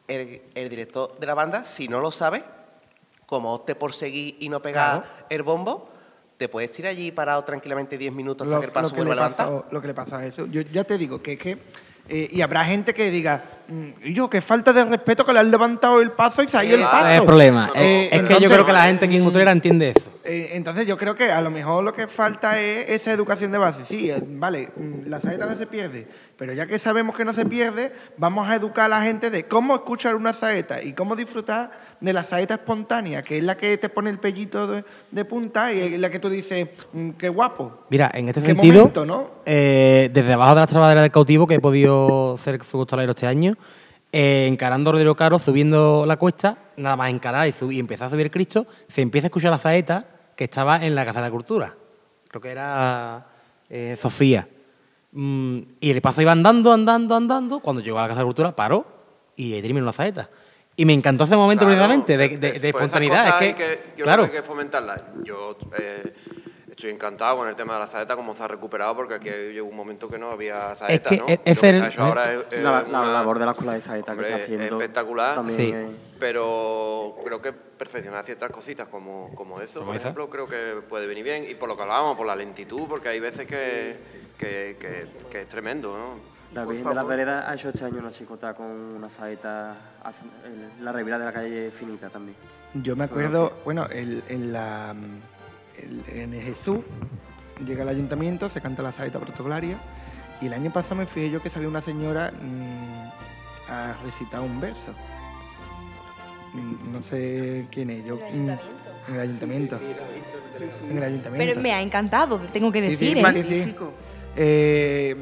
el, el director de la banda, si no lo sabe, como opte por seguir y no pegar Claro. el bombo, te puedes tirar allí parado tranquilamente 10 minutos hasta lo, que el paso lo que vuelva le a levantar. pasa, lo que le pasa a eso. Yo ya te digo que es que. Eh, y habrá gente que diga, "Mm, yo, qué falta de respeto que le han levantado el paso y se ha ido el paso. es el problema. Eh, es, que yo creo que la gente aquí en Utrera entiende eso. Eh, entonces yo creo que a lo mejor lo que falta es esa educación de base. Sí, eh, vale, mm, la saeta no se pierde, pero ya que sabemos que no se pierde, vamos a educar a la gente de cómo escuchar una saeta y cómo disfrutar de la saeta espontánea, que es la que te pone el pellito de, de punta y es la que tú dices, mm, qué guapo. Mira, en este sentido, momento, ¿no? eh, desde abajo de las trabaderas del cautivo, que he podido ser su costalero este año, eh, encarando Rodrigo Caro, subiendo la cuesta, nada más encarar y, y empezar a subir el Cristo, se empieza a escuchar la saeta que estaba en la Casa de la Cultura. Creo que era eh, Sofía. Mm, y el paso iba andando, andando, andando. Cuando llegó a la Casa de la Cultura, paró y ahí terminó la saeta. Y me encantó ese momento Claro, precisamente de, de- es- de pues espontaneidad. Es que, yo claro, creo que hay que fomentarlas. Yo eh, estoy encantado con el tema de la saeta, cómo se ha recuperado, porque aquí llegó un momento que no había saeta, que ¿no? es- es que el- ahora es, es La, la labor de la escuela de saeta que está haciendo. espectacular, también Sí. es- pero creo que perfeccionar ciertas cositas como, como eso, por esa. ejemplo, creo que puede venir bien. Y por lo que hablábamos, por la lentitud, porque hay veces que, que, que- que es tremendo, ¿no? La Virgen de las Veredas ha hecho este año una chicota con una saeta en la revira de la calle Finita también. Yo me acuerdo, bueno, el- en, la, el- en Jesús llega al ayuntamiento, se canta la saeta protocolaria y el año pasado me fijé yo que salió una señora mm, a recitar un verso. No sé quién es, yo... En el mm, En el ayuntamiento. En el ayuntamiento. Pero me ha encantado, tengo que Sí, sí, decir, sí, ¿eh? sí, sí. Eh,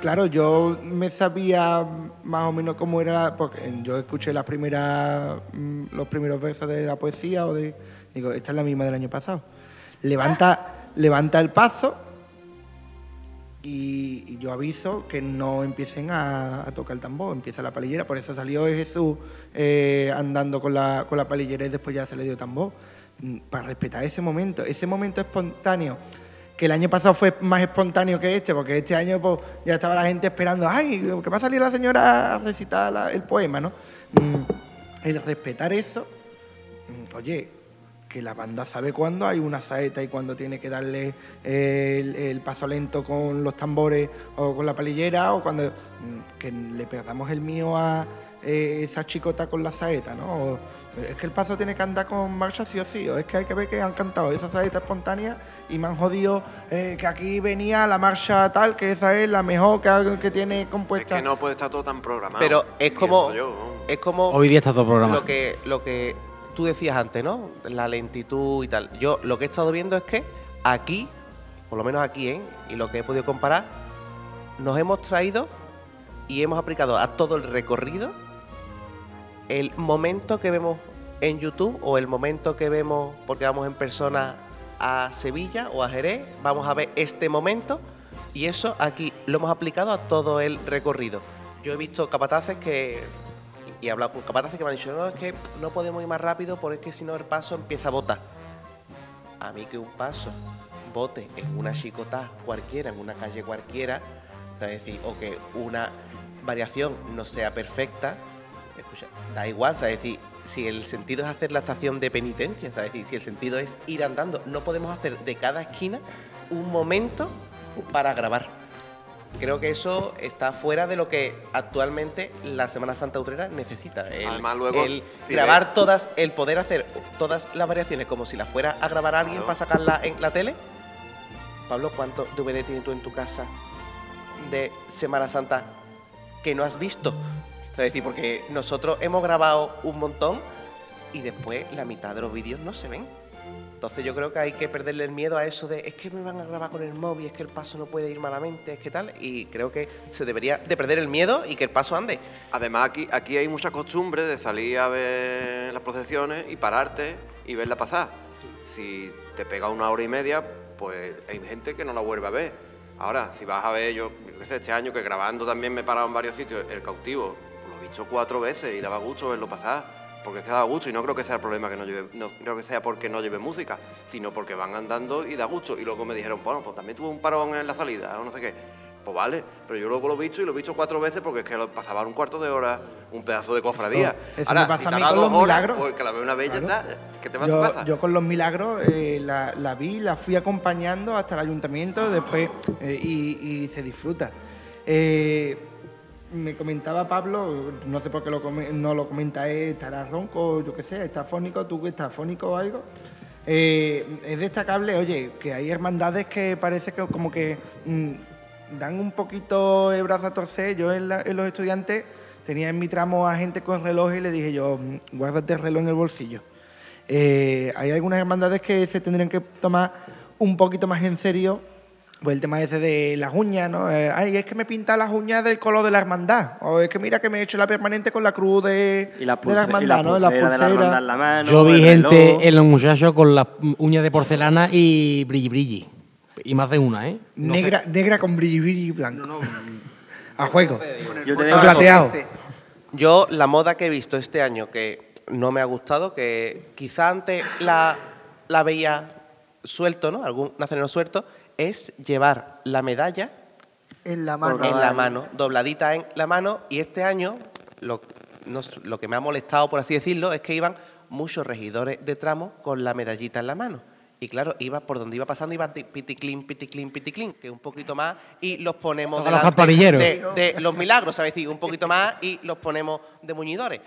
claro, yo me sabía más o menos cómo era, porque yo escuché las primeras, mm, los primeros versos de la poesía o de, digo, esta es la misma del año pasado. Levanta, levanta el paso y, yo aviso que no empiecen a, tocar el tambor, empieza la palillera, por eso salió Jesús eh, andando con la, con la palillera y después ya se le dio tambor, Mm, para respetar ese momento, ese momento espontáneo que el año pasado fue más espontáneo que este, porque este año pues, ya estaba la gente esperando, ay, que va a salir la señora a recitar el poema, ¿no? Mm, El respetar eso, mm, oye, que la banda sabe cuándo hay una saeta y cuándo tiene que darle el, el paso lento con los tambores o con la palillera, o cuando mm, que le perdamos el mío a eh, esa chicota con la saeta, ¿no? O, es que el paso tiene que andar con marcha sí o sí, o es que hay que ver que han cantado esa saeta espontánea y me han jodido eh, que aquí venía la marcha tal, que esa es la mejor que, que tiene Es compuesta. que no puede estar todo tan programado. Pero es como, yo, vamos. es como Hoy día está todo programado. lo que, lo que tú decías antes, ¿no? La lentitud y tal. Yo lo que he estado viendo es que aquí, por lo menos aquí, ¿eh? Y lo que he podido comparar, nos hemos traído y hemos aplicado a todo el recorrido el momento que vemos en YouTube o el momento que vemos porque vamos en persona a Sevilla o a Jerez, vamos a ver este momento y eso aquí lo hemos aplicado a todo el recorrido. Yo he visto capataces que y he hablado con capataces que me han dicho, no, es que no podemos ir más rápido porque es que si no el paso empieza a botar. A mí que un paso bote en una chicotá cualquiera, en una calle cualquiera, o decir, o que una variación no sea perfecta, escucha, da igual, o sea, decir, si el sentido es hacer la estación de penitencia, o sea, decir, si el sentido es ir andando, no podemos hacer de cada esquina un momento para grabar. Creo que eso está fuera de lo que actualmente la Semana Santa Utrera necesita. El, Además, luego, el si grabar ves- todas, el poder hacer todas las variaciones como si las fuera a grabar alguien Claro. para sacarla en la tele. Pablo, ¿cuánto DVD tienes tú en tu casa de Semana Santa que no has visto? Es decir, porque nosotros hemos grabado un montón y después la mitad de los vídeos no se ven. Entonces yo creo que hay que perderle el miedo a eso de es que me van a grabar con el móvil, es que el paso no puede ir malamente, es que tal. Y creo que se debería de perder el miedo y que el paso ande. Además, aquí, aquí hay mucha costumbre de salir a ver las procesiones y pararte y verla pasar. Si te pega una hora y media, pues hay gente que no la vuelve a ver. Ahora, si vas a ver, yo, yo qué sé, este año que grabando también me he parado en varios sitios, el cautivo, lo he visto cuatro veces y daba gusto verlo pasar. Porque es que daba gusto y no creo que sea el problema que no lleve, no creo que sea porque no lleve música, sino porque van andando y da gusto. Y luego me dijeron, bueno, pues también tuve un parón en la salida o no sé qué. Pues vale, pero yo luego lo he visto y lo he visto cuatro veces porque es que lo pasaban un cuarto de hora, un pedazo de cofradía. Eso- eso Ahora, me pasa si a mí con los horas, milagros. Pues que la veo una vez ya está. ¿Qué te va a Yo, con los milagros eh, la, la vi, la fui acompañando hasta el ayuntamiento después eh, y, y se disfruta. Eh, me comentaba Pablo, no sé por qué lo no lo comenta él, estará ronco, yo qué sé, está fónico, tú que estás fónico o algo. Eh, es destacable, oye, que hay hermandades que parece que como que mm, dan un poquito el brazo a torcer. Yo en, la- en los estudiantes tenía en mi tramo a gente con reloj y le dije yo, "Mm, guárdate el reloj en el bolsillo. Eh, hay algunas hermandades que se tendrían que tomar un poquito más en serio pues el tema ese de las uñas, ¿no? Eh, Ay, es que me pinta las uñas del color de la hermandad. O es que mira que me he hecho la permanente con la cruz de, Y la, de la pulse- y la hermandad, ¿no? La pulsera de la pulsera. hermandad en la mano. Yo vi el gente en los muchachos con las uñas de porcelana y brilli brilli. Y más de una, ¿eh? No sé. negra, negra con brilli brilli blanco. A juego. Yo te digo plateado. Yo la moda que he visto este año que no me ha gustado, que quizá antes la, la veía suelto, ¿no? Algún nazareno suelto, es llevar la medalla En la mano. en la mano, dobladita en la mano, y este año lo, lo que me ha molestado, por así decirlo, es que iban muchos regidores de tramo con la medallita en la mano. Y claro, iba por donde iba pasando, iba ti- piticlin, piticlin, piticlin, que un poquito más, y los ponemos de, de los milagros, ¿sabes? decir, un poquito más y los ponemos de muñidores.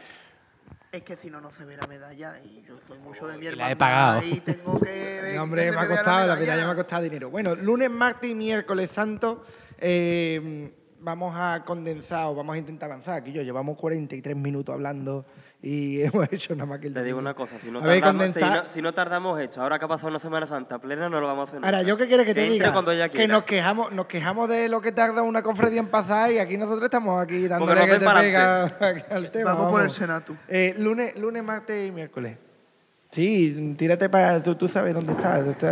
Es que si no, no se ve la medalla y yo soy mucho de mi la hermana. he pagado. Y tengo que ver No, hombre, me ha costado, la medalla me ha costado dinero. Bueno, lunes, martes y miércoles santo eh, vamos a condensar o vamos a intentar avanzar. Aquí yo llevamos 43 minutos hablando y hemos hecho nada más que el Te digo una cosa, si no, tardamos, si, no, si no tardamos esto, ahora que ha pasado una Semana Santa plena, no lo vamos a hacer. Ahora, nunca. ¿yo qué quieres que te Entre diga? cuando ella Que nos quejamos, nos quejamos de lo que tarda una confradía en pasar y aquí nosotros estamos aquí dándole nos que te para pega al tema. Vamos por el Senatu. Eh, lunes, lunes, martes y miércoles. Sí, tírate para... Tú, tú sabes dónde estás. tú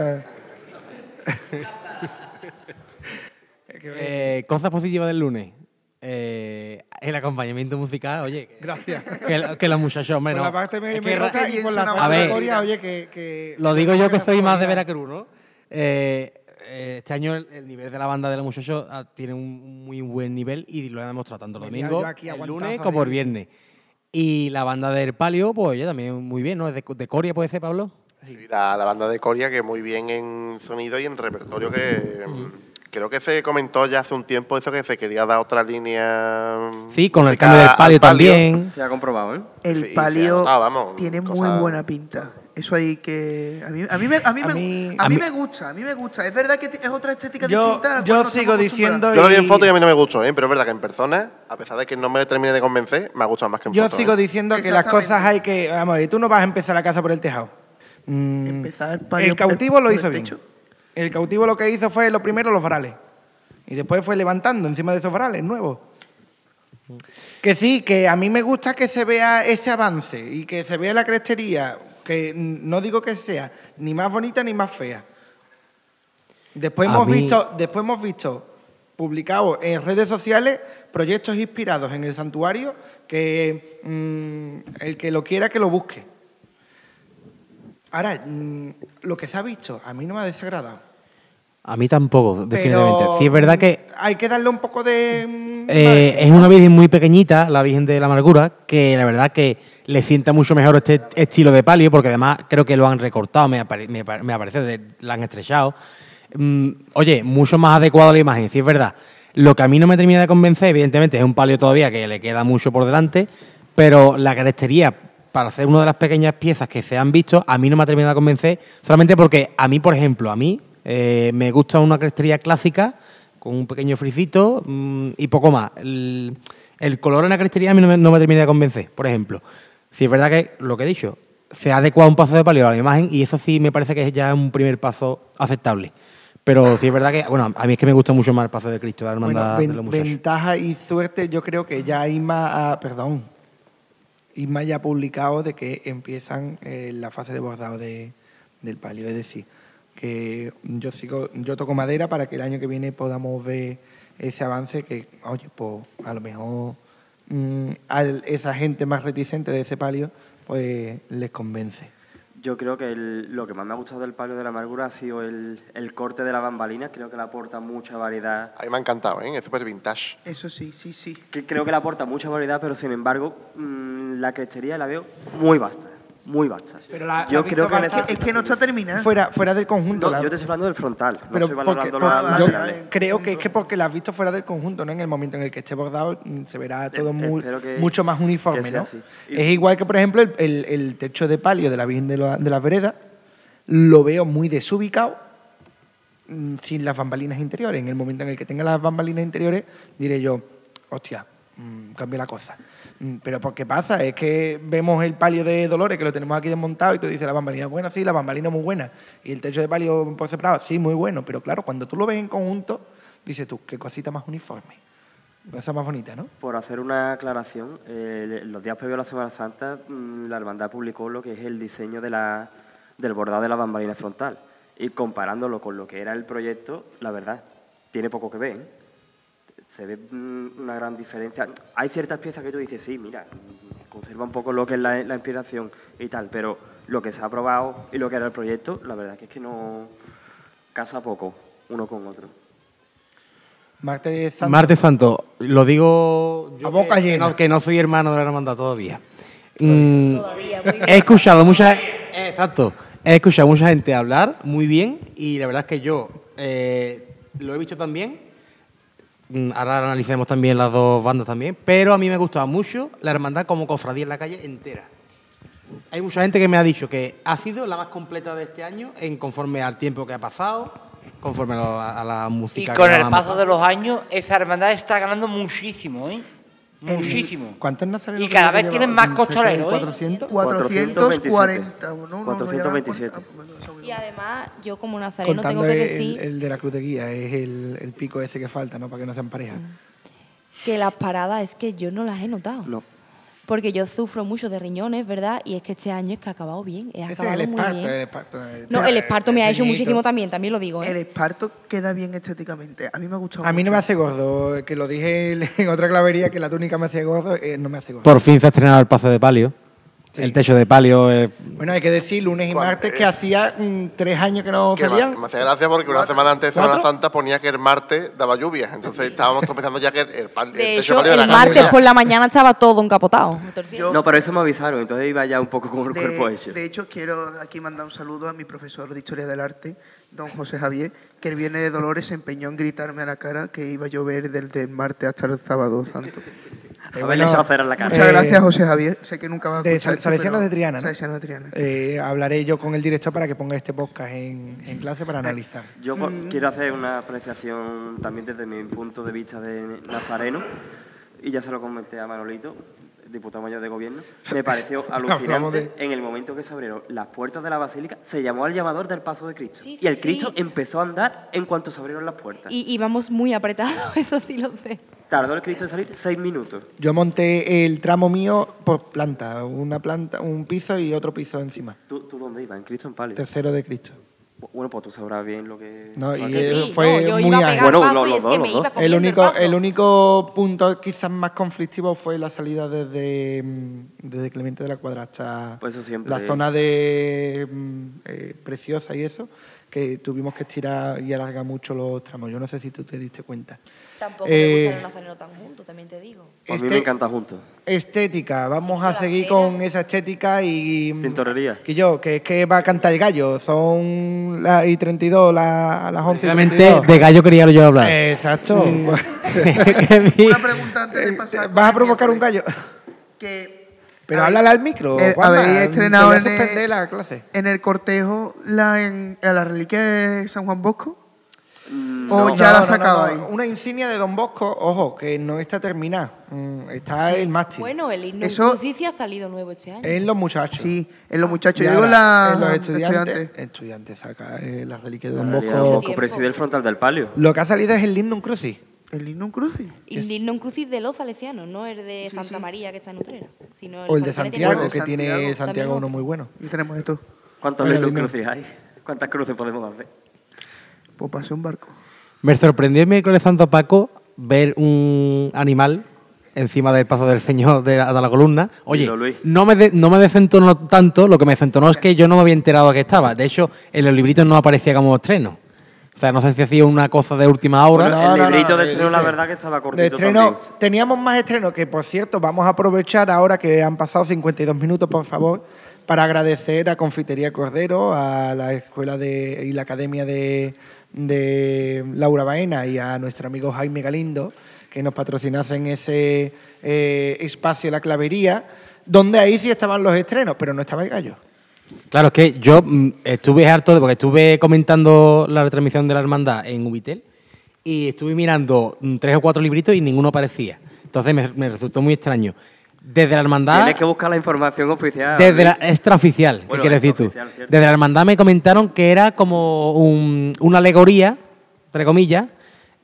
Eh, cosas positivas del lunes. Eh, el acompañamiento musical, oye. que- Gracias. Que, que los muchachos, hombre, Por la parte me, y por la A parte de ver. Coria, oye, que... que Lo digo yo que soy más de Veracruz, ¿no? Eh, eh, este año el, el nivel de la banda de los muchachos ah, tiene un muy buen nivel y lo han demostrado tanto el domingo, el lunes de- como el viernes. Y la banda del Palio, pues oye, también muy bien, ¿no? ¿Es de, de Coria puede ser, Pablo? Sí, la, la banda de Coria que muy bien en sonido y en repertorio que mm, creo que se comentó ya hace un tiempo eso que se quería dar otra línea mm, Sí, con el cambio del al Palio también. Se ha comprobado, ¿eh? El Sí, se ha palio notado, vamos, tiene muy buena pinta. Eso hay que. A mí, a mí, me, a mí, A me, mí- a mí mí- me gusta, a mí me gusta. Es verdad que es otra estética Yo, distinta. yo sigo diciendo... Yo lo vi en y- foto y a mí no me gustó, ¿eh? pero es verdad que en persona, a pesar de que no me termine de convencer, me ha gustado más que en Yo foto. sigo ¿eh? diciendo que las cosas hay que... Vamos, ver, tú no vas a empezar la casa por el tejado. Mm, Empezar el palio el cautivo por lo el hizo bien. techo. El cautivo lo que hizo fue lo primero los varales. Y después fue levantando encima de esos varales nuevos. Que sí, que a mí me gusta que se vea ese avance y que se vea la crestería, que no digo que sea ni más bonita ni más fea. Después A hemos mí- visto, después hemos visto publicados en redes sociales proyectos inspirados en el santuario que mm, el que lo quiera que lo busque. Ahora, mm, lo que se ha visto a mí no me ha desagradado. A mí tampoco, definitivamente. Pero, Sí, es verdad que mm, Hay que darle un poco de... mm, Eh, margen. es una Virgen muy pequeñita, la Virgen de la Amargura, que la verdad que le sienta mucho mejor este estilo de palio, porque además creo que lo han recortado, me, apare- me, me parece, de- la han estrechado. Mm, oye, mucho más adecuado a la imagen, sí es verdad. Lo que a mí no me termina de convencer, evidentemente, es un palio todavía que le queda mucho por delante, pero la caractería para hacer una de las pequeñas piezas que se han visto, a mí no me ha terminado de convencer, solamente porque a mí, por ejemplo, a mí eh, me gusta una crestería clásica con un pequeño fricito mm, y poco más. El, el color en la crestería a mí no me, no me termina de convencer, por ejemplo. Si es verdad que, lo que he dicho, se ha adecuado un paso de palio a la imagen y eso sí me parece que es ya un primer paso aceptable. Pero sí es verdad que, bueno, a mí es que me gusta mucho más el paso de Cristo, la Bueno, hermandad ven- de los ventaja y suerte, yo creo que ya Isma, ha- perdón, Isma ya ha publicado de que empiezan eh, la fase de bordado de- del palio, es decir, que yo sigo, yo toco madera para que el año que viene podamos ver ese avance que, oye, pues a lo mejor mm, a esa gente más reticente de ese palio, pues les convence. Yo creo que el- lo que más me ha gustado del palio de la amargura ha sido el, el corte de la bambalina. Creo que le aporta mucha variedad. A mí me ha encantado, ¿eh? es súper vintage. Eso sí, sí, sí. Que creo que le aporta mucha variedad, pero sin embargo, mm, la crestería la veo muy vasta. Muy vasta. Pero la- yo la creo que necesita- Es que no está terminada. Fuera, fuera del conjunto. No, la- yo te estoy hablando del frontal. No Pero estoy porque, los vale, yo creo que es que porque la has visto fuera del conjunto, ¿no? En el momento en el que esté bordado mm, se verá todo mu- espero que- mucho más uniforme, ¿no? Y- Es igual que, por ejemplo, el, el- el techo de palio de la Virgen de, la- de las Veredas, lo veo muy desubicado mm, sin las bambalinas interiores. En el momento en el que tenga las bambalinas interiores, diré yo, hostia, mm, cambia la cosa. Mm, Pero ¿por qué pasa? Es que vemos el palio de Dolores, que lo tenemos aquí desmontado, y tú dices, la bambalina es buena, sí, la bambalina es muy buena. Y el techo de palio por separado, sí, muy bueno. Pero claro, cuando tú lo ves en conjunto, dices tú, qué cosita más uniforme. Cosa más bonita, ¿no? Por hacer una aclaración, eh, los días previos a la Semana Santa, mm, la hermandad publicó lo que es el diseño de la, del bordado de la bambalina frontal. Y comparándolo con lo que era el proyecto, la verdad, tiene poco que ver. ¿eh? Se ve una gran diferencia. Hay ciertas piezas que tú dices, sí, mira, conserva un poco lo que es la, la inspiración y tal, pero lo que se ha probado y lo que era el proyecto, la verdad que es que no casa poco uno con otro. Martes Santo. Martes Santo, lo digo yo A boca que, llena. Que no, que no soy hermano de la hermandad todavía. Mm, he escuchado mucha eh, exacto, he escuchado mucha gente hablar muy bien y la verdad es que yo eh, lo he visto también. Mm, Ahora analicemos también las dos bandas también, pero a mí me gustaba mucho la hermandad como cofradía en la calle entera. Hay mucha gente que me ha dicho que ha sido la más completa de este año en conforme al tiempo que ha pasado, conforme a, lo- a la Y música. que con el paso de los años, esa hermandad está ganando muchísimo, ¿eh? Muchísimo. ¿Cuántos nazarenos? Y cada vez tienen más costoleros, ¿eh? 400. 440, ¿no? No, no, 427. Y además, yo como nazareno tengo Contando que el, decir el de la cruz de guía, es el, el pico ese que falta, ¿no? Para que no sean pareja. que las paradas es que yo no las he notado. No. Porque yo sufro mucho de riñones, ¿verdad? Y es que este año es que ha acabado bien. He Ese es acabado el muy esparto, bien. el esparto. No, el esparto me ha hecho muchísimo también, también lo digo, ¿eh? El esparto queda bien estéticamente. A mí me ha gustado A mí no me hace gordo, que lo dije en otra clavería, que la túnica me hacía gordo, eh, no me hace gordo. Por fin se ha estrenado el paso de palio. El techo de palio. eh, Bueno, hay que decir lunes y Cuando- martes que hacía mm, tres años que no Que salían. me hace gracia porque una semana antes de Semana. Santa ponía que el martes daba lluvia. Entonces estábamos pensando ya que el, el, pal- el De techo hecho, palio era el martes ya. por la mañana estaba todo encapotado. Yo- No, pero eso me avisaron, entonces iba ya un poco con el De, cuerpo hecho. de hecho, quiero aquí mandar un saludo a mi profesor de Historia del Arte, don José Javier, que el viernes de Dolores se empeñó en gritarme a la cara que iba a llover desde el martes hasta el sábado santo. Eh, en la cara. Muchas Eh, gracias, José Javier. Sé que nunca va a de escuchar Salesianos pero- de Triana, ¿no? Salesianos de Triana. Eh, hablaré yo con el director para que ponga este podcast en, en clase para analizar. Yo Mm. quiero hacer una apreciación también desde mi punto de vista de nazareno, y ya se lo comenté a Manolito, diputado mayor de gobierno. Me pareció alucinante de- en el momento que se abrieron las puertas de la basílica, se llamó al llamador del paso de Cristo. Sí, y sí, el Cristo sí. empezó a andar en cuanto se abrieron las puertas. Y íbamos muy apretados, eso sí lo sé. Tardó el Cristo en salir seis minutos. Yo monté el tramo mío por planta, una planta, un piso y otro piso encima. ¿Tú, tú dónde ibas? En Cristo en Palio. Tercero de Cristo. Bueno, pues tú sabrás bien lo que... No, y él sí, fue no, yo muy iba a ágil. pegar Bueno, los- dos, los El único, el único punto quizás más conflictivo fue la salida desde, mm, desde Clemente de la Cuadra hasta Pues eso siempre. la zona de mm, eh, Preciosa y eso, que tuvimos que estirar y alargar mucho los tramos. Yo no sé si tú te diste cuenta. Tampoco Eh, me gusta el nazareno tan junto, también te digo. A mí Este- me encanta juntos. Estética, vamos a seguir con esa estética y... mm, Tintorería. Que yo, que es que va a cantar el gallo, son las y 32, la- las 11 y Precisamente 32. de gallo quería yo hablar. Exacto. Mi- Una pregunta antes de pasar. con ¿Vas a provocar un gallo? Que Pero habéis- háblale al micro, eh, habéis estrenado a en el- la clase. en el cortejo la, en, a la reliquia de San Juan Bosco. Mm, O no. ya la no, no, sacabais. no. Una insignia de Don Bosco, ojo, que no está terminada. Mm, Está el mástil. Bueno, el himno Eso- Crucis ha salido nuevo este año. en los muchachos. Sí, en los muchachos. Y Yo digo la, en los estudiantes. estudiantes. Estudiantes, saca eh, las reliquias de Don Bosco. Bosco tiempo. preside el frontal del palio. Lo que ha salido es el Lignum Crucis. El Lignum Crucis. El himno Crucis de los salesianos, no el de Sí, Santa sí. María que está en Utrera. Sino O el de Santiago, que de tiene Santiago. Uno muy bueno. Y tenemos esto. ¿Cuántos Bueno, Lignum crucis hay? ¿Cuántas cruces podemos hacer? Pues pasé un barco. Me sorprendió el miércoles santo Paco ver un animal encima del paso del señor de la, de la columna. Oye, no me, de- no me desentonó tanto, lo que me desentonó es que yo no me había enterado que estaba. De hecho, en los libritos no aparecía como estreno. O sea, no sé si hacía una cosa de última hora. Bueno, No, el no, librito no, de estreno, la verdad que estaba De cortito estreno, también. teníamos más estreno que, por cierto, vamos a aprovechar ahora que han pasado 52 minutos, por favor, para agradecer a Confitería Cordero, a la Escuela de, y la Academia de, de Laura Baena y a nuestro amigo Jaime Galindo, que nos patrocinasen ese eh, espacio, la clavería, donde ahí sí estaban los estrenos, pero no estaba el gallo. Claro, es que yo mm, estuve harto de, porque estuve comentando la retransmisión de la hermandad en Ubitel y estuve mirando mm, tres o cuatro libritos y ninguno aparecía. Entonces me, me resultó muy extraño. Desde la hermandad, Tienes que buscar la información oficial. desde la extraoficial, ¿qué quieres decir tú? cierto. Desde la hermandad me comentaron que era como un- una alegoría, entre comillas,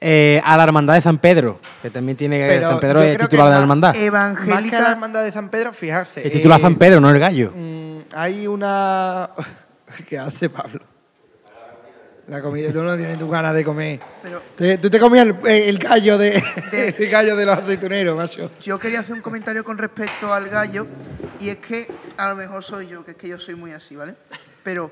eh, a la hermandad de San Pedro, que también tiene Pero San Pedro es que titular de la más- hermandad. Más que a la Evangélica. hermandad de San Pedro, fijarse. Es titular eh, San Pedro, no el gallo. Mm, hay una. ¿Qué hace Pablo? La comida, tú no tienes tu ganas de comer. Pero Te- tú te comías el, el gallo de, el gallo de los aceituneros, macho. yo quería hacer un comentario con respecto al gallo. Y es que a lo mejor soy yo, que es que yo soy muy así, ¿vale? Pero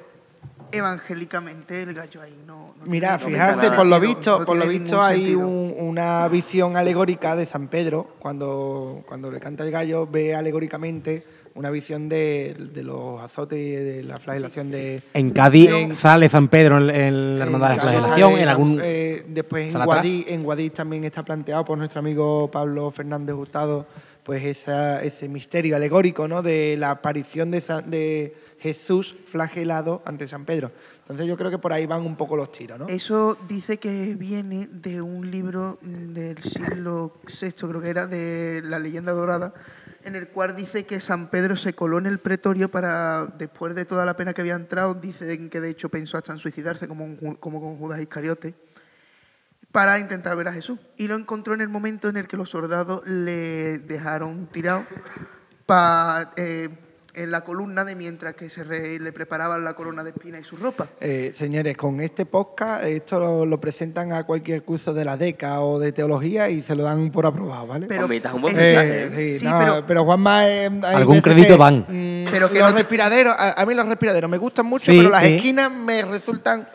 evangélicamente el gallo ahí no. no Mira, fijarse, por lo visto, no por lo visto hay un- una visión alegórica de San Pedro cuando, cuando le canta el gallo, ve alegóricamente una visión de, de los azotes y de la flagelación de, En Cádiz En- sale San Pedro en, en la hermandad de flagelación, en algún... eh, después en. Guadix, en Guadix también está planteado por nuestro amigo Pablo Fernández Hurtado pues esa- ese misterio alegórico ¿no? de la aparición de, Sa- de Jesús flagelado ante San Pedro. Entonces yo creo que por ahí van un poco los tiros, ¿no? Eso dice que viene de un libro del siglo VI, creo que era, de la leyenda dorada, en el cual dice que San Pedro se coló en el pretorio para, después de toda la pena que había entrado, dicen que de hecho pensó hasta en suicidarse, como, como con Judas Iscariote, para intentar ver a Jesús. Y lo encontró en el momento en el que los soldados le dejaron tirado pa- eh, en la columna de mientras que se re- le preparaban la corona de espina y su ropa. Eh, señores, con este podcast esto lo, lo presentan a cualquier curso de la DECA o de teología y se lo dan por aprobado, ¿vale? Pero un buen Eh, ¿eh? sí, Sí, no, pero- pero, Juanma... eh, Algún crédito que, van. mm, Pero que los no te- respiraderos, a, a mí los respiraderos me gustan mucho, Sí, pero las esquinas me resultan...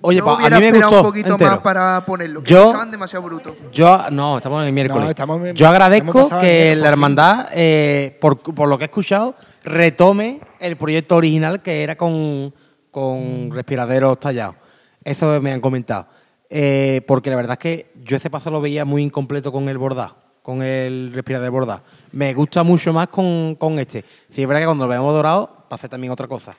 Oye, Yo pues a mí me gustó un poquito entero. más para ponerlo, que Yo- estaban demasiado brutos. Yo, no, estamos en el miércoles. No, estamos en- Yo agradezco que la hermandad, eh, por, por lo que he escuchado, retome el proyecto original que era con, con respiraderos tallados. Eso me han comentado. Eh, porque la verdad es que yo ese paso lo veía muy incompleto con el bordado, con el respirador bordado. Me gusta mucho más con, con este. Si es verdad que cuando lo veamos dorado, pasa también otra cosa.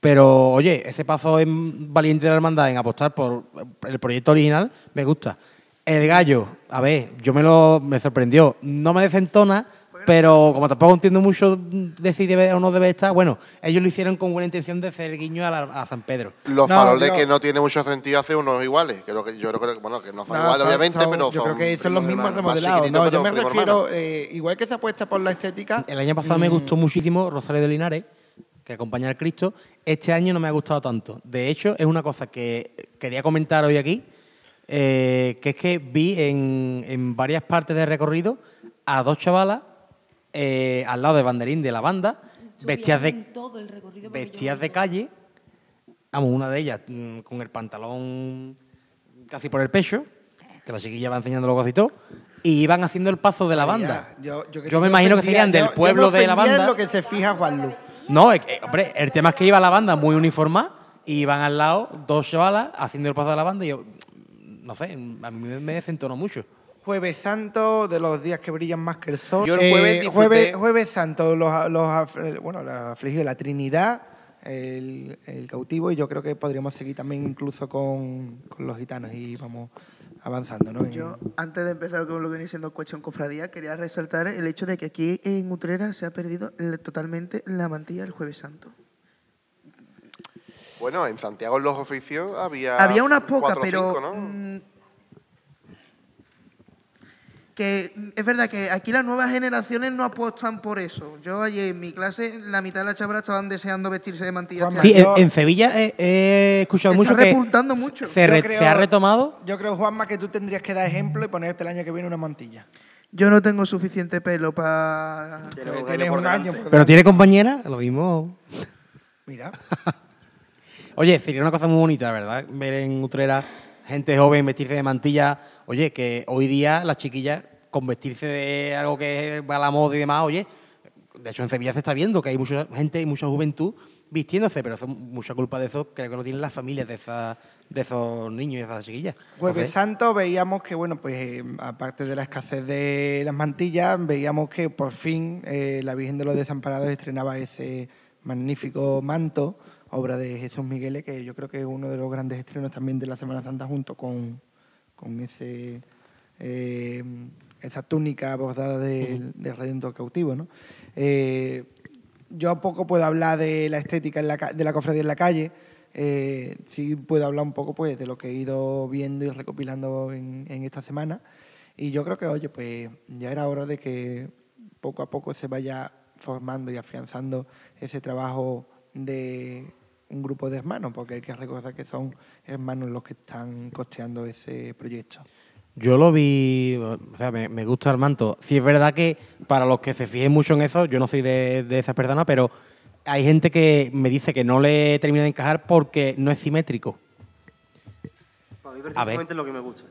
Pero, oye, ese paso en valiente de la hermandad en apostar por el proyecto original me gusta. El gallo, a ver, yo me lo me sorprendió. No me desentona, pero como tampoco entiendo mucho de si debe o no debe estar, bueno, ellos lo hicieron con buena intención de hacer guiño a, la- a San Pedro. Los No, faroles yo- que no tiene mucho sentido hacer unos iguales. Que lo que yo creo que, bueno, que no son No, iguales, son- obviamente, son- pero yo son creo que son los mismos más remodelados. No, yo me refiero, eh, igual que se apuesta por la estética, El año pasado me Mm. gustó muchísimo Rosario de Linares, que acompaña al Cristo. Este año no me ha gustado tanto. De hecho, es una cosa que quería comentar hoy aquí, eh, que es que vi en, en varias partes del recorrido a dos chavalas eh, al lado del banderín de la banda, vestidas de, todo el vestidas de calle. Vamos, una de ellas mm, con el pantalón casi por el pecho, que la chiquilla va enseñando los todo, y iban haciendo el paso de la banda. Yo, yo que Yo me imagino que serían del yo- yo me pueblo de la banda. lo que se fija Juanlu. No, es que, hombre, el tema es que iba la banda muy uniformada y iban al lado dos chavalas haciendo el paso de la banda y yo, no sé, a mí me desentonó mucho. Jueves Santo, de los días que brillan más que el sol. Yo el jueves disfruté- jueves, Jueves Santo, los, los af- bueno, los afligidos, la Trinidad, el, el cautivo, y yo creo que podríamos seguir también incluso con, con los gitanos y vamos avanzando, ¿no? Yo, antes de empezar con lo que viene siendo Cuestión Cofradía, quería resaltar el hecho de que aquí en Utrera se ha perdido el- totalmente la mantilla del Jueves Santo. Bueno, en Santiago en los oficios había. Había unas pocas, cuatro o pero. cinco, ¿no? Que es verdad que aquí las nuevas generaciones no apuestan por eso. Yo ayer en mi clase, la mitad de las chavas estaban deseando vestirse de mantilla. Juanma, Sí, en, Sevilla he, he escuchado mucho que mucho. se, re- creo- se ha retomado. Yo creo, Juanma, que tú tendrías que dar ejemplo y ponerte el año que viene una mantilla. Yo no tengo suficiente pelo para. Tiene Porque un año Pero tiene compañera, lo mismo. Mira, Oye, sería una cosa muy bonita, ¿verdad? Ver en Utrera gente joven vestirse de mantilla. Oye, que hoy día las chiquillas con vestirse de algo que va a la moda y demás, oye, de hecho en Sevilla se está viendo que hay mucha gente y mucha juventud vistiéndose, pero eso, mucha culpa de eso creo que no tienen las familias de, esas- de esos niños y de esas chiquillas. Jueves Entonces, Santo veíamos que, bueno, pues eh, aparte de la escasez de las mantillas, veíamos que por fin eh, la Virgen de los Desamparados estrenaba ese magnífico manto, obra de Jesús Miguel, que yo creo que es uno de los grandes estrenos también de la Semana Santa, junto con, con ese, eh, esa túnica bordada del, del Redentor cautivo. ¿no? Eh, yo poco puedo hablar de la estética en la ca- de la cofradía en la calle. Eh, sí puedo hablar un poco pues de lo que he ido viendo y recopilando en, en esta semana. Y yo creo que, oye, pues ya era hora de que poco a poco se vaya formando y afianzando ese trabajo de un grupo de hermanos, porque hay que recordar que son hermanos los que están costeando ese proyecto. Yo lo vi, o sea, me, me gusta el manto. Sí es verdad que para los que se fijen mucho en eso, yo no soy de, de esas personas, pero hay gente que me dice que no le termina de encajar porque no es simétrico. Para mí A ver. precisamente es lo que me gusta.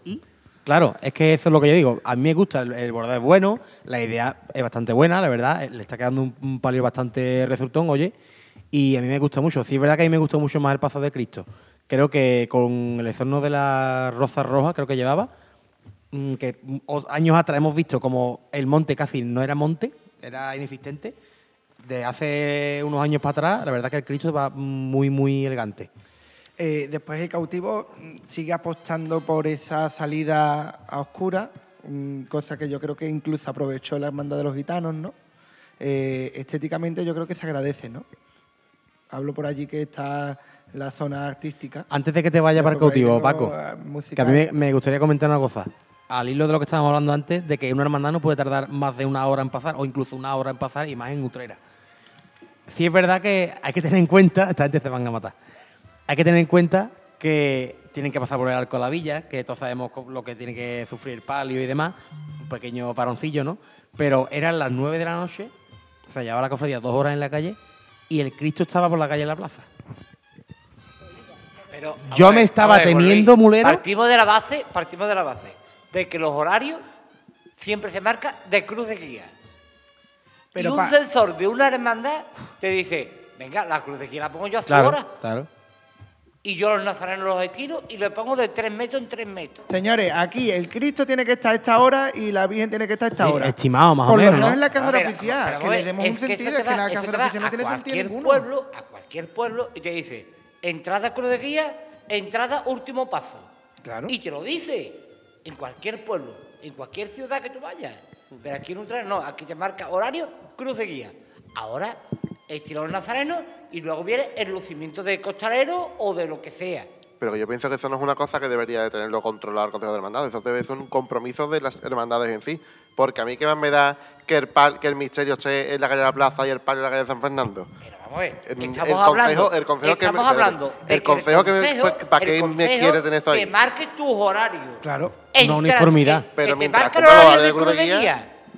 Claro, es que eso es lo que yo digo. A mí me gusta, el, el bordado es bueno, la idea es bastante buena, la verdad. Le está quedando un, un palio bastante resultón, oye. Y a mí me gusta mucho. Sí, es verdad que a mí me gusta mucho más el paso de Cristo. Creo que con el exorno de la rosa roja, creo que llevaba, mm, que mm, años atrás hemos visto como el monte casi no era monte, era inexistente. De hace unos años para atrás, la verdad que el Cristo va muy, muy elegante. Eh, después el cautivo mm, sigue apostando por esa salida a oscura, cosa que yo creo que incluso aprovechó la hermandad de los gitanos, ¿no? Eh, estéticamente yo creo que se agradece, ¿no? Hablo por allí que está la zona artística. Antes de que te vaya para el cautivo, Paco, eh, que a mí me, gustaría comentar una cosa. Al hilo de lo que estábamos hablando antes, de que una hermandad no puede tardar más de una hora en pasar, o incluso una hora en pasar, y más en Utrera. Sí es verdad que hay que tener en cuenta, esta gente se van a matar, hay que tener en cuenta que tienen que pasar por el arco de la villa, que todos sabemos lo que tiene que sufrir el palio y demás, un pequeño paroncillo, ¿no? Pero eran las nueve de la noche, o sea, llevaba la cofradía dos horas en la calle, y el Cristo estaba por la calle de la plaza. Pero, Yo a me estaba a ver, temiendo, Luis, mulero. Partimos de la base, partimos de la base de que los horarios siempre se marcan de cruz de guía. Pero y un pa- sensor de una hermandad te dice, venga, la cruz de guía la pongo yo hace Claro, horas. claro. Y yo los nazarenos los estiro y le pongo de 3 metros en 3 metros. Señores, aquí el Cristo tiene que estar a esta hora y la Virgen tiene que estar a esta hora. estimado, más o Por lo menos, menos ¿no? en la caja A ver, oficial, pero que le demos un que sentido, que va- la caja te va oficial no tiene sentido cualquier ninguno. pueblo, a cualquier pueblo, y te dice, entrada cruz de guía, entrada último paso. Claro. Y te lo dice, en cualquier pueblo, en cualquier ciudad que tú vayas. Pero aquí en Utrera no, aquí te marca horario, cruz de guía. Ahora, estilo los nazarenos y luego viene el lucimiento de costalero o de lo que sea. Pero yo pienso que eso no es una cosa que debería de tenerlo controlado el Consejo de Hermandades. Eso debe ser un compromiso de las hermandades en sí. Porque a mí que más me da que el, pal- que el misterio esté en la calle de la Plaza y el palio en la calle de San Fernando. Pero vamos a ver, El- estamos el hablando, consejo- el consejo que me- estamos hablando el de que consejo que me- consejo- ¿para el qué me quiere tener eso ahí? Que marque tus horarios. Claro. Entra- Una uniformidad. que- Pero que te mientras marque el horario de horarios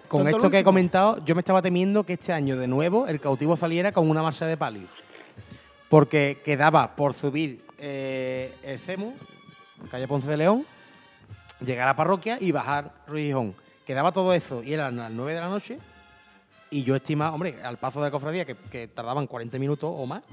Con esto que he comentado, yo me estaba temiendo que este año de nuevo el cautivo saliera con una marcha de palio. Porque quedaba por subir eh, el CEMU, calle Ponce de León, llegar a la parroquia y bajar Ruiz Gijón. Quedaba todo eso y eran las 9 de la noche. Y yo estimaba, hombre, al paso de la cofradía, que, que tardaban 40 minutos o más,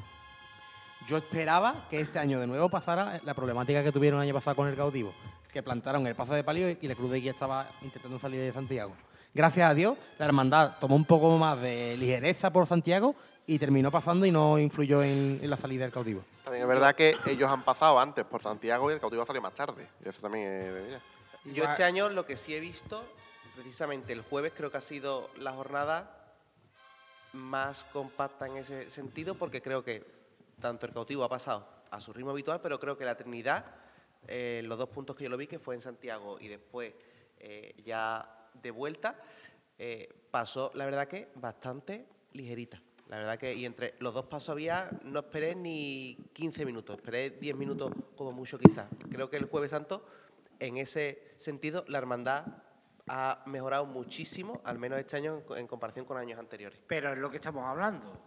yo esperaba que este año de nuevo pasara la problemática que tuvieron el año pasado con el cautivo, que plantaron el paso de palio y la cruz de guía estaba intentando salir de Santiago. Gracias a Dios, la hermandad tomó un poco más de ligereza por Santiago y terminó pasando y no influyó en, en la salida del cautivo. También es verdad que ellos han pasado antes por Santiago y el cautivo salió más tarde. Y eso también es de. Yo este año lo que sí he visto, precisamente el jueves creo que ha sido la jornada más compacta en ese sentido, porque creo que tanto el cautivo ha pasado a su ritmo habitual, pero creo que la Trinidad, eh, los dos puntos que yo lo vi, que fue en Santiago y después eh, ya de vuelta, eh, pasó, la verdad que bastante ligerita. La verdad que, y entre los dos pasos había, no esperé ni 15 minutos, esperé 10 minutos como mucho quizás. Creo que el Jueves Santo, en ese sentido, la hermandad ha mejorado muchísimo, al menos este año en, comparación con años anteriores. Pero es lo que estamos hablando.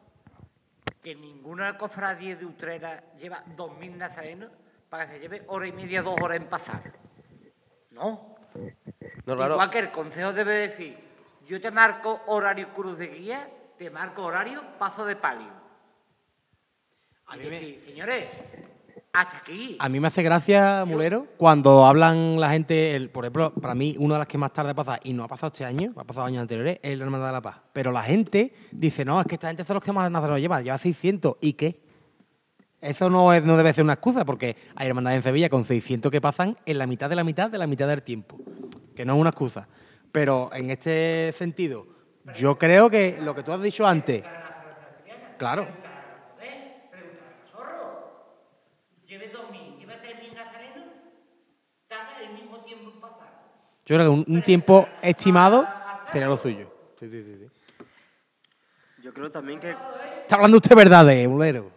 Que ninguna cofradía de Utrera lleva 2.000 nazarenos para que se lleve hora y media, dos horas en pasar. No. No, claro. Igual que el consejo debe decir, yo te marco horario cruz de guía, te marco horario paso de palio. Y decir, señores, hasta aquí. A mí me hace gracia, Mulero, cuando hablan la gente, el- por ejemplo, para mí, una de las que más tarde pasa, y no ha pasado este año, ha pasado años anteriores, es la Hermandad de la Paz. Pero la gente dice, no, es que esta gente son los que más nazarenos lleva, lleva 600, ¿y qué? Eso no, es- no debe ser una excusa, porque hay hermandades en Sevilla con 600 que pasan en la mitad de la mitad de la mitad del tiempo, que no es una excusa. Pero en este sentido, yo creo que lo que tú has dicho antes, claro, Lleve 2.000, lleve 3.000 nazarenos, tarda el mismo tiempo en pasar. yo creo que un, un tiempo estimado sería lo suyo. Sí, sí, sí, sí. Yo creo también que Está hablando usted verdad, eh, Mulero.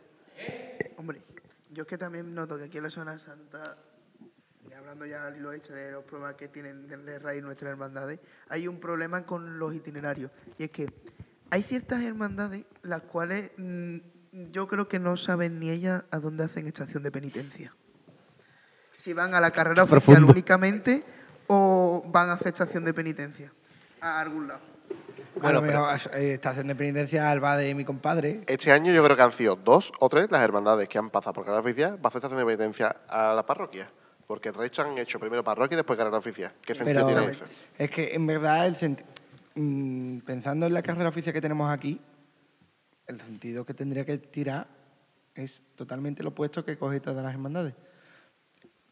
Hombre, yo es que también noto que aquí en la Zona Santa, hablando ya al hilo este de los problemas que tienen de- raíz nuestras hermandades, hay un problema con los itinerarios. Y es que hay ciertas hermandades las cuales mm, yo creo que no saben ni ellas a dónde hacen estación de penitencia. Si van a la carrera oficial Profundo. únicamente o van a hacer estación de penitencia a algún lado. Bueno, a mejor eh, estación de penitencia Alba de mi compadre. Este año yo creo que han sido dos o tres las hermandades que han pasado por carrera oficial para hacer estación de penitencia a la parroquia. Porque el resto han hecho primero parroquia y después carrera oficial. ¿Qué Pero sentido tiene eso? es que en verdad, el senti- mm, pensando en la carrera oficial que tenemos aquí, el sentido que tendría que tirar es totalmente lo opuesto que coge todas las hermandades.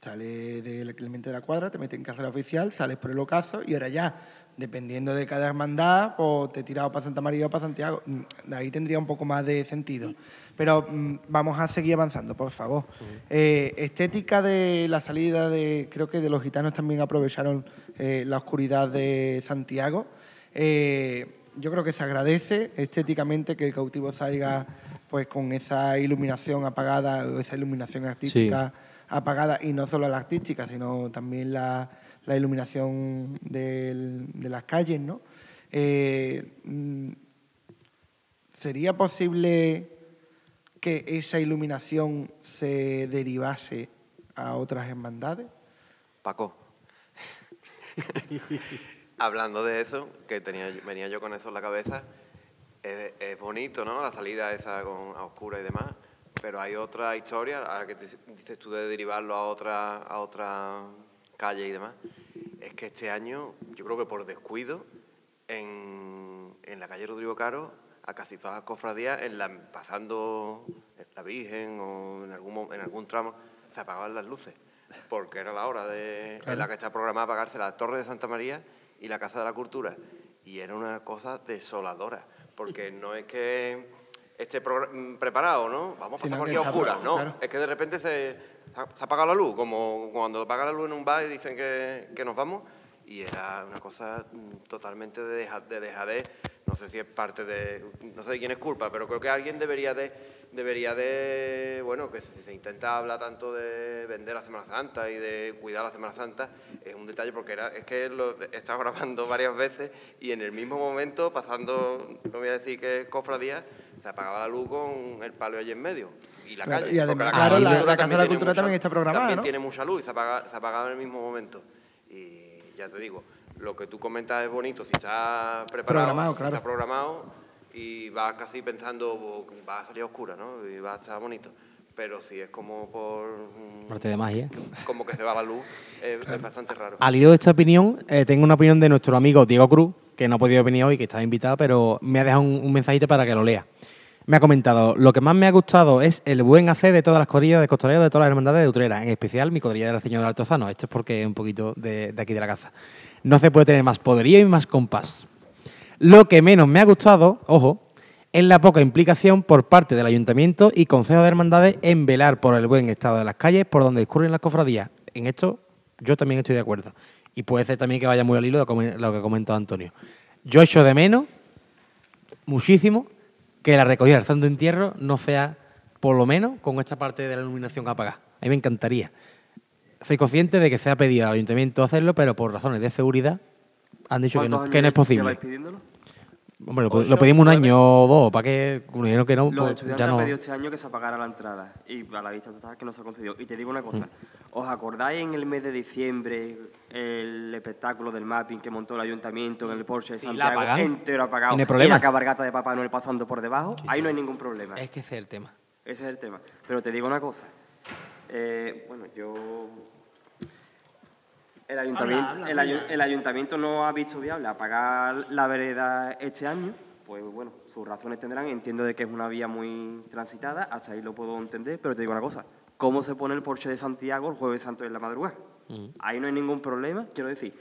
Sales del Clemente de la Cuadra, te metes en carrera oficial, sales por el ocaso y ahora ya, dependiendo de cada hermandad, pues te tiras para Santa María o para Santiago. Mm, Ahí tendría un poco más de sentido. Pero mm, vamos a seguir avanzando, por favor. Eh, estética de la salida de, creo que de los gitanos también aprovecharon eh, la oscuridad de Santiago. Eh, yo creo que se agradece estéticamente que el cautivo salga pues con esa iluminación apagada o esa iluminación artística apagada y no solo la artística, sino también la, la iluminación de las calles, ¿no? Eh, mm, ¿Sería posible que esa iluminación se derivase a otras hermandades? Paco. Hablando de eso, que venía yo con eso en la cabeza, es, bonito, ¿no? La salida esa con, a oscura y demás, pero hay otra historia, ahora que te- dices tú de derivarlo a otra, a otra calle y demás, es que este año, yo creo que por descuido, en, en la calle Rodrigo Caro, a casi todas las cofradías, en la, pasando la Virgen o en algún, en algún tramo, se apagaban las luces, porque era la hora de, en la que está programada apagarse la Torre de Santa María y la Casa de la Cultura. Y era una cosa desoladora, porque no es que esté preparado, ¿no? Vamos a pasar por aquí a oscuras, no. claro. Es que de repente se, se ha la luz, como cuando apaga la luz en un bar y dicen que, que nos vamos, y era una cosa mm, totalmente de, deja- de. No sé si es parte de, no sé de quién es culpa, pero creo que alguien debería de, debería de, bueno, que si se intenta hablar tanto de vender la Semana Santa y de cuidar la Semana Santa, es un detalle porque era, es que lo he estado grabando varias veces y en el mismo momento, pasando, no voy a decir que cofradía, se apagaba la luz con el palo allí en medio. Y la Claro, calle. y además, claro, la- Casa de la Cultura también está programada, También ¿no? tiene mucha luz y se apaga, se apagaba en el mismo momento. Y ya te digo, lo que tú comentas es bonito, si está preparado, Programado, si claro. está programado y vas casi pensando, "Oh, va a salir oscura, ¿no? Y va a estar bonito. Pero si es como por... mm, Parte de magia. Como que se va la luz, es, es bastante raro. Al hilo de esta opinión, eh, tengo una opinión de nuestro amigo Diego Cruz, que no ha podido venir hoy, que estaba invitado, pero me ha dejado un, un mensajito para que lo lea. Me ha comentado, lo que más me ha gustado es el buen hacer de todas las cuadrillas de costoreros de todas las hermandades de Utrera, en especial mi cuadrilla de la señora Altozano. Esto es porque es un poquito de, aquí de la casa. No se puede tener más poderío y más compás. Lo que menos me ha gustado, ojo, es la poca implicación por parte del Ayuntamiento y Consejo de Hermandades en velar por el buen estado de las calles por donde discurren las cofradías. En esto yo también estoy de acuerdo. Y puede ser también que vaya muy al hilo de lo que ha comentado Antonio. Yo echo de menos muchísimo que la recogida del santo entierro no sea, por lo menos, con esta parte de la iluminación apagada. A mí me encantaría. Soy consciente de que se ha pedido al ayuntamiento hacerlo, pero por razones de seguridad han dicho que no, ¿Cuántos que no es posible. Hombre, lo, lo pedimos un año o dos, para que me dijeron que no, Los pues estudiantes ya han no. pedido este año que se apagara la entrada y a la vista total que no se ha concedido. Y te digo una cosa, ¿os acordáis en el mes de diciembre el espectáculo del mapping que montó el ayuntamiento en el Porsche de Sí, Santiago entero apagado Y no hay y problema. la cabargata de Papá Noel pasando por debajo? Ahí no hay ningún problema. Es que ese es el tema. Ese es el tema. Pero te digo una cosa. Eh, bueno, yo... El ayuntamiento, habla, el, ayu- el ayuntamiento no ha visto viable apagar la vereda este año. Pues bueno, sus razones tendrán. Entiendo de que es una vía muy transitada. Hasta ahí lo puedo entender. Pero te digo una cosa. ¿Cómo se pone el Porsche de Santiago el jueves santo en la madrugada? Ahí no hay ningún problema. Quiero decir,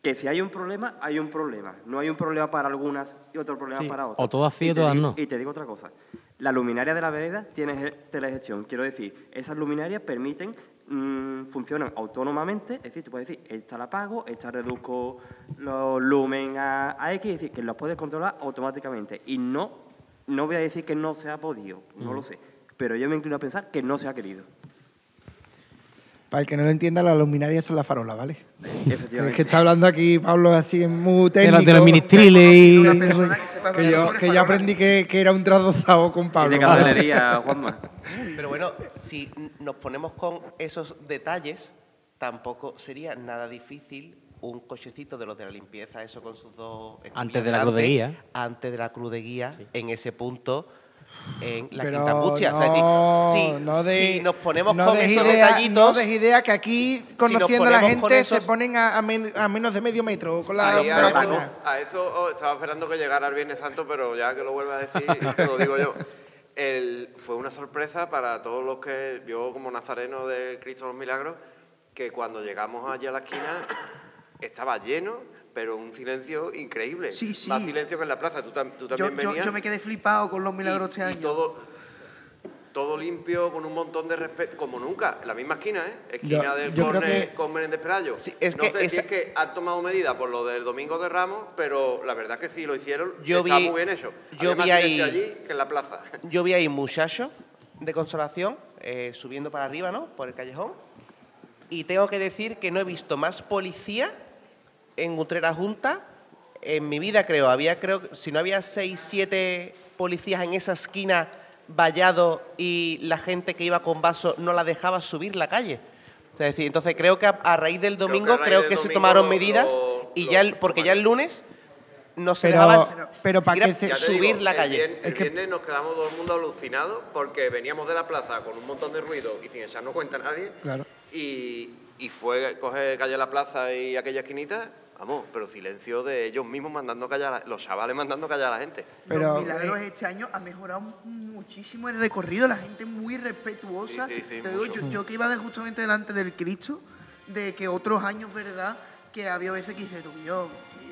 que si hay un problema, hay un problema. No hay un problema para algunas y otro problema Sí, para otras. o todas sí Y o todas digo- no. Y te digo otra cosa. La luminaria de la vereda tiene ge- telegestión. Quiero decir, esas luminarias permiten, mm, funcionan autónomamente. Es decir, tú puedes decir, esta la apago, esta reduzco los lumen a, a X. Es decir, que los puedes controlar automáticamente. Y no, no voy a decir que no se ha podido, no Mm. lo sé. Pero yo me inclino a pensar que no se ha querido. Para el que no lo entienda, las luminarias son las farolas, ¿vale? Efectivamente. Es que está hablando aquí Pablo así muy De técnico. los, de los ministriles y... Una persona que sepa Que yo, que farolas. aprendí que, que era un tradozado con Pablo. de cartelería, Juanma. Pero bueno, si nos ponemos con esos detalles, tampoco sería nada difícil un cochecito de los de la limpieza, eso con sus dos... Antes de la cruz de guía. Antes de la cruz de guía, en ese punto, en la Pero quinta angustia. no, o sea, es decir, si, no de- si nos ponemos no con des esos idea, detallitos, No des idea que aquí, conociendo a la gente, esos- se ponen a, a men- a menos de medio metro con la Ahí, a, máquina. a eso oh, estaba esperando que llegara el Viernes Santo, pero ya que lo vuelva a decir, te lo digo yo. El- fue una sorpresa para todos los que yo como nazareno del Cristo de los Milagros, que cuando llegamos allí a la esquina estaba lleno, pero un silencio increíble. Sí, sí. Más silencio que en la plaza. Tú, tam- tú Yo, también yo- venías. yo me quedé flipado con los milagros y, este y año. todo, todo limpio, con un montón de respeto, como nunca, en la misma esquina, ¿eh? Esquina Yo- del Forne que- con Menéndez Pelayo. es no que sé si es que han tomado medidas por lo del Domingo de Ramos, pero la verdad que sí lo hicieron, Yo está vi- muy bien hecho. yo Había más vi ahí- allí que en la plaza. yo vi ahí muchachos de consolación eh, subiendo para arriba, ¿no? Por el callejón. Y tengo que decir que no he visto más policía en Utrera Junta. En mi vida, creo, había, creo, si no había seis, siete policías en esa esquina vallado y la gente que iba con vaso no la dejaba subir la calle. Es decir, entonces creo que a, a raíz del Creo que a domingo, creo que se tomaron lo- medidas lo- y lo ya, el- porque ya el lunes no se Pero- dejaba pero para que se- subir digo, la el calle. El, viernes nos quedamos todo el mundo alucinados porque veníamos de la plaza con un montón de ruido y sin echarnos cuenta a nadie. Claro. Y, y fue coger calle La Plaza y aquella esquinita, vamos, pero silencio de ellos mismos mandando callar, a la- los chavales mandando callar a la gente. Pero, los milagros eh, este año ha mejorado muchísimo el recorrido, la gente muy respetuosa. Sí, sí, sí, Te digo, mucho. yo, yo que iba de justamente delante del Cristo, de que otros años, ¿verdad? Que había veces que dices, tú, yo,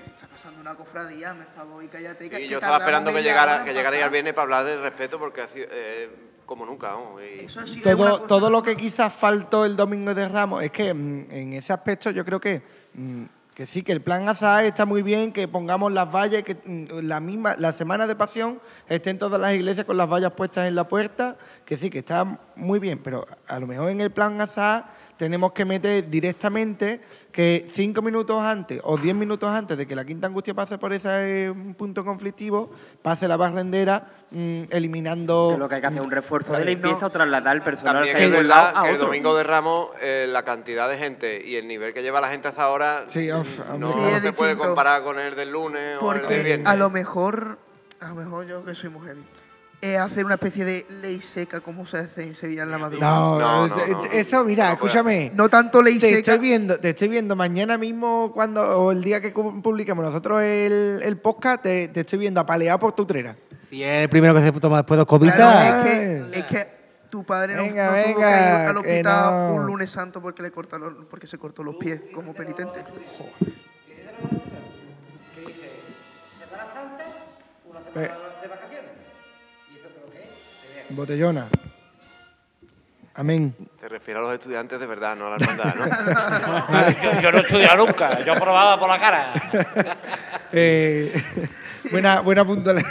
está pasando una cofradía, me favor, y cállate. Sí, que yo estaba esperando que llegara, que llegara al viernes para hablar del respeto porque ha sido, eh, como nunca, vamos. y- Eso sí, todo, todo lo que quizás faltó el domingo de Ramos es que mm, en ese aspecto yo creo que, mm, que sí, que el plan ASA está muy bien, que pongamos las vallas, que mm, la misma, la semana de pasión estén todas las iglesias con las vallas puestas en la puerta, que sí, que está muy bien, pero a lo mejor en el plan ASA tenemos que meter directamente que cinco minutos antes o diez minutos antes de que la Quinta Angustia pase por ese eh, punto conflictivo, pase la barrendera mm, eliminando... Que lo que hay que hacer es un refuerzo de limpieza o trasladar el personal También que es verdad que el otro. domingo de Ramos, eh, la cantidad de gente y el nivel que lleva la gente hasta ahora Sí, of- no, Sí, no se puede comparar con el del lunes o el del viernes. a lo mejor, a lo mejor yo que soy mujer, es hacer una especie de ley seca como se hace en Sevilla en la madrugada. No, No, no, eh, no, eso, mira, no escúchame. No tanto ley Te seca. estoy viendo, te estoy viendo mañana mismo cuando o el día que publiquemos nosotros el, el podcast, te, te estoy viendo apaleado por tu trera. Si es el primero que se toma después de dos copitas. Claro, es que, es que tu padre no, Venga, no tuvo que ir venga, al que hospital no. un lunes santo porque le cortaron, porque se cortó los pies como penitente. Pe- Botellona. Amén. Te refieres a los estudiantes de verdad, no a la hermandad, ¿no? yo, yo no he estudiado nunca, yo probaba por la cara. Eh, buena, buena puntualidad.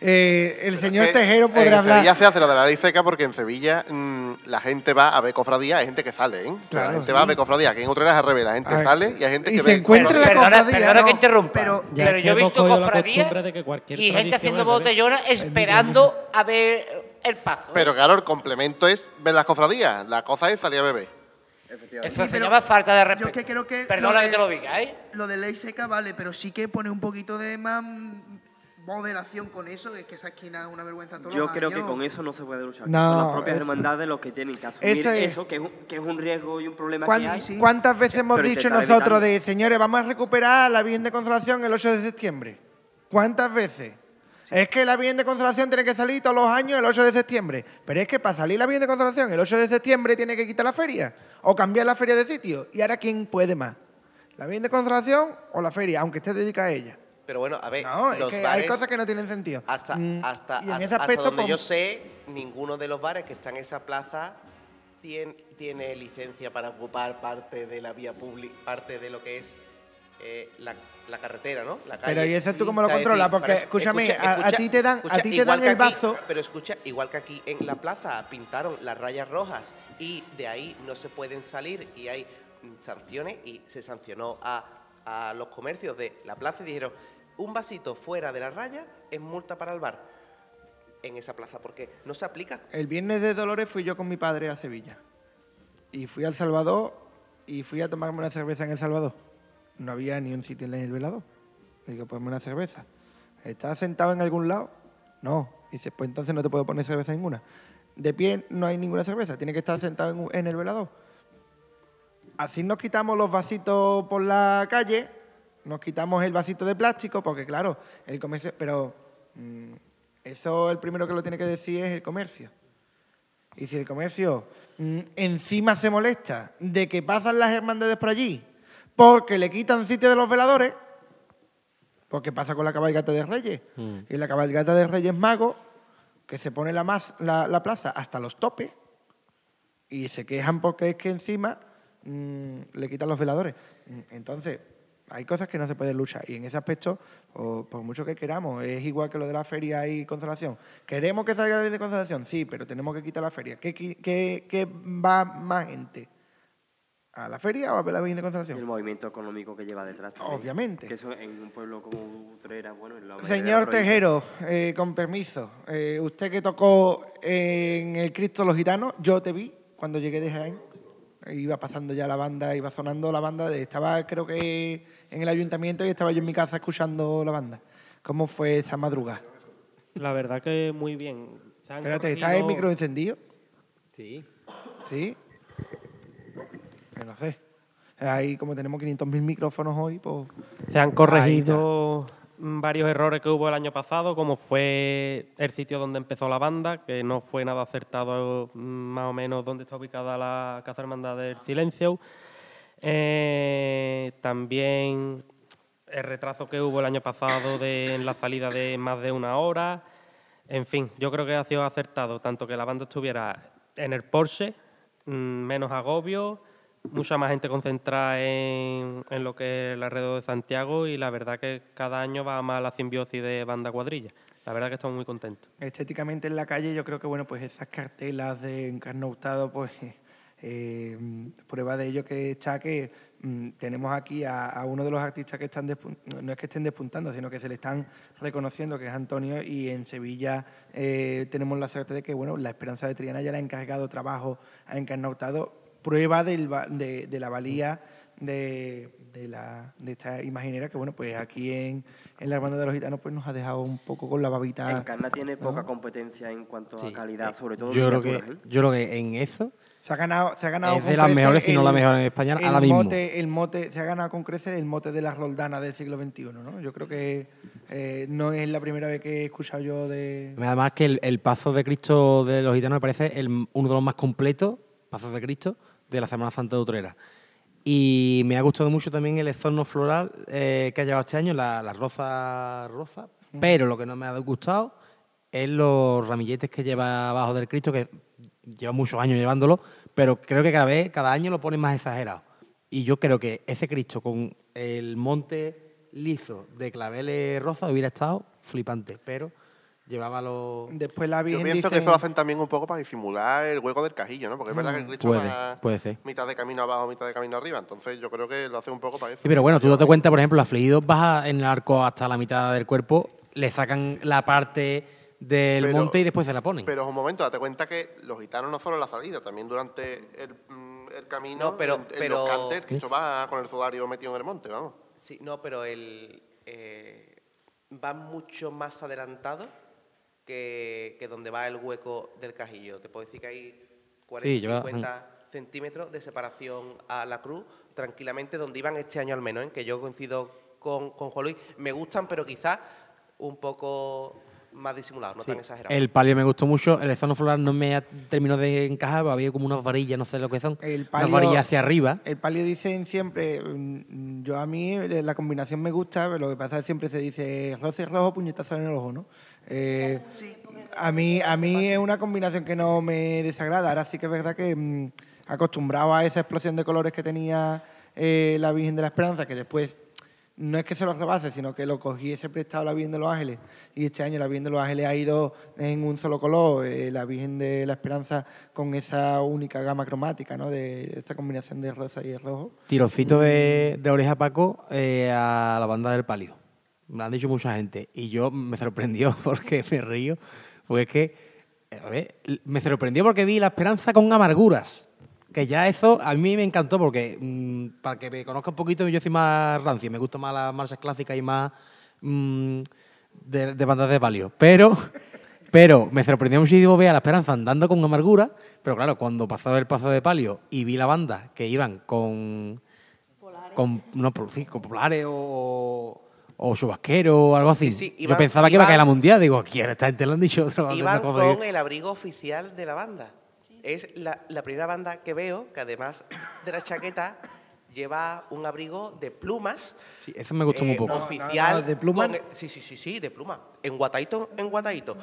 Eh, el señor Es que Tejero podrá en hablar. Sevilla se hace lo de la ley seca porque en Sevilla mm, la gente va a ver cofradía, hay gente que sale, ¿eh? Claro, la gente sí. va a ver cofradía, que en Utrera es al revés, la gente sale y hay gente y que se ve. encuentra la Perdona, cofradía, perdona que no. interrumpa, Pero- yo he visto cofradías y gente haciendo botellona esperando a ver el paso. Pero claro, el complemento es ver las cofradías, la cosa es salir a beber. Eso Sí, se llama falta de Yo respeto. es que creo que Perdona lo que te lo diga, ¿eh? Lo de ley seca vale, pero sí que pone un poquito de más moderación con eso, es que esa esquina es una vergüenza todos Yo los creo que con eso no se puede luchar. No, Son las propias es- hermandades los que tienen que asumir Eso es- eso, que, es un, que es un riesgo y un problema ¿Cuán- que hay. sí. ¿Cuántas veces hemos Pero dicho nosotros de, señores, vamos a recuperar la Virgen de Consolación el 8 de septiembre? ¿Cuántas veces? Es que la Virgen de Consolación tiene que salir todos los años el 8 de septiembre. Pero es que para salir la Virgen de Consolación el 8 de septiembre tiene que quitar la feria o cambiar la feria de sitio. ¿Y ahora quién puede más? ¿La Virgen de Consolación o la feria, aunque esté dedicada a ella? Pero bueno, a ver, No, es los que bares, hay cosas que no tienen sentido. hasta, Mm, hasta, y en hasta- ese hasta aspecto, donde pues, yo sé, ninguno de los bares que están en esa plaza tiene, tiene licencia para ocupar parte de la vía pública, parte de lo que es eh, la, la carretera, ¿no? La Pero calle. ¿y eso tú cómo lo controlas? Porque, para- escúchame, escucha, a- a ti te dan- a escucha, ti te dan el aquí- bazo. pero escucha, igual que aquí en la plaza pintaron las rayas rojas y de ahí no se pueden salir y hay mm, sanciones y se sancionó a, a los comercios de la plaza y dijeron, un vasito fuera de la raya es multa para el bar en esa plaza porque no se aplica. El viernes de Dolores fui yo con mi padre a Sevilla. Y fui al Salvador y fui a tomarme una cerveza en El Salvador. No había ni un sitio en el velador. Digo, ponme una cerveza. ¿Estás sentado en algún lado? No. Y dices, pues entonces no te puedo poner cerveza ninguna. De pie no hay ninguna cerveza, tiene que estar sentado en, en el velador. Así nos quitamos los vasitos por la calle, nos quitamos el vasito de plástico, porque claro, el comercio, pero mm, eso el primero que lo tiene que decir es el comercio. Y si el comercio mm, encima se molesta de que pasan las hermandades por allí, porque le quitan sitio de los veladores, porque pasa con la cabalgata de Reyes. Y la cabalgata de Reyes Magos, que se pone la, mas- la, la plaza hasta los topes, y se quejan porque es que encima mm, le quitan los veladores. Mm, Entonces, hay cosas que no se pueden luchar. Y en ese aspecto, o por mucho que queramos, es igual que lo de la feria y consolación. ¿Queremos que salga bien de consolación? Sí, pero tenemos que quitar la feria. ¿Qué, qué- qué va más gente? ¿A la feria o a ver la Virgen de Y el movimiento económico que lleva detrás. también. Obviamente. Que eso en un pueblo como Utrera, bueno, en la Señor la Tejero, eh, con permiso, eh, usted que tocó en el Cristo los Gitanos, yo te vi cuando llegué de Jaén. Iba pasando ya la banda, iba sonando la banda. de- estaba creo que en el ayuntamiento y estaba yo en mi casa escuchando la banda. ¿Cómo fue esa madrugada? La verdad que muy bien. Espérate, ¿está el micro encendido? Sí. ¿Sí? No sé. Ahí como tenemos 500.000 micrófonos hoy, pues... Se han Ahí corregido varios errores que hubo el año pasado, como fue el sitio donde empezó la banda, que no fue nada acertado mm, más o menos donde está ubicada la Casa Hermandad del Silencio. Eh, también el retraso que hubo el año pasado de, en la salida de más de una hora. En fin, yo creo que ha sido acertado tanto que la banda estuviera en el Porsche, mm, menos agobio, mucha más gente concentrada en, en lo que es el alrededor de Santiago y la verdad que cada año va más la simbiosis de banda cuadrilla. La verdad que estamos muy contentos. estéticamente en la calle yo creo que bueno pues esas cartelas de Encarno Hurtado pues eh, prueba de ello que está que mm, tenemos aquí a, uno de los artistas que están no es que estén despuntando sino que se le están reconociendo que es Antonio y en Sevilla eh, tenemos la suerte de que bueno la Esperanza de Triana ya le ha encargado trabajo a Encarno Hurtado prueba del de, de la valía de, de la, de esta imaginera que bueno pues aquí en, en la Hermandad de los Gitanos pues nos ha dejado un poco con la babita Encarna tiene poca competencia en cuanto Sí, a calidad, sobre todo Yo creo, que, miniaturas, ¿eh? yo creo que en eso Se ha ganado, se ha ganado Es con de las mejores, si no la mejor en España, el ahora mismo. Mote, el mote, se ha ganado con creces el mote de la roldana del siglo XXI, ¿no? Yo creo que eh, no es la primera vez que he escuchado yo de... Además que el, el paso de Cristo de los gitanos me parece el- uno de los más completos pasos de Cristo de la Semana Santa de Utrera. Y me ha gustado mucho también el exorno floral eh, que ha llevado este año, la, la rosa rosa. Pero lo que no me ha gustado es los ramilletes que lleva abajo del Cristo, que lleva muchos años llevándolo, pero creo que cada vez, cada año lo ponen más exagerado. Y yo creo que ese Cristo con el monte liso de claveles rosa hubiera estado flipante, pero llevaba los... Después la Yo Virgen pienso que eso lo hacen también un poco para disimular el hueco del cajillo, ¿no? Porque es verdad que el Cristo Puede, va puede ser. mitad de camino abajo, mitad de camino arriba. Entonces yo creo que lo hace un poco para eso. Sí, pero bueno, tú date cuenta, por ejemplo, afligidos baja en el arco hasta la mitad del cuerpo, le sacan la parte del Pero- monte y después se la ponen. Pero es un momento, date cuenta que los gitanos no solo en la salida, también durante el, mm, el camino, No, pero- en, en pero- los cantes, Cristo va con el sudario metido en el monte, vamos. Sí, no, pero el, eh, va mucho más adelantado que, que donde va el hueco del cajillo. Te puedo decir que hay 40, Sí, lleva- 50 centímetros de separación a la cruz, tranquilamente, donde iban este año al menos, en que yo coincido con, con Juan Luis. Me gustan, pero quizás un poco más disimulados, no Sí. tan exagerados. El palio me gustó mucho, el exorno floral no me ha terminado de encajar, había como unas varillas, no sé lo que son, El unas varillas hacia arriba. El palio dicen siempre, mm, yo a mí eh, la combinación me gusta, pero lo que pasa es que siempre se dice roce rojo, puñetazo en el ojo, ¿no? Eh, a, mí, a mí es una combinación que no me desagrada. Ahora sí que es verdad que mm, acostumbrado a esa explosión de colores que tenía eh, la Virgen de la Esperanza, que después no es que se lo rebase, sino que lo cogí ese prestado la Virgen de los Ángeles y este año la Virgen de los Ángeles ha ido en un solo color, eh, la Virgen de la Esperanza con esa única gama cromática, ¿no? De esta combinación de rosa y de rojo. Tirocito de, de oreja Paco eh, a la banda del palio. Me lo han dicho mucha gente. Y yo me sorprendió porque me río. Porque es que, a ver, me sorprendió porque vi la esperanza con amarguras. Que ya eso a mí me encantó porque, mm, para que me conozca un poquito, yo soy más rancio. Me gustan más las marchas clásicas y más mm, de, de bandas de palio. Pero Pero me sorprendió muchísimo ver a la Esperanza andando con amargura, pero claro, cuando pasó el paso de palio y vi la banda que iban con... Con, no, sí, con polares o, o chubasquero o algo así. Sí, sí, Yo pensaba que iba a caer la mundial. Digo, gente le han dicho otra Iban con el abrigo oficial de la banda. Es la, la primera banda que veo que además de la chaqueta lleva un abrigo de plumas. Sí, eso me gustó muy eh, poco. Oficial. No, no, ¿de pluma? con sí, sí, sí, sí, de pluma. En guataito, en guataito.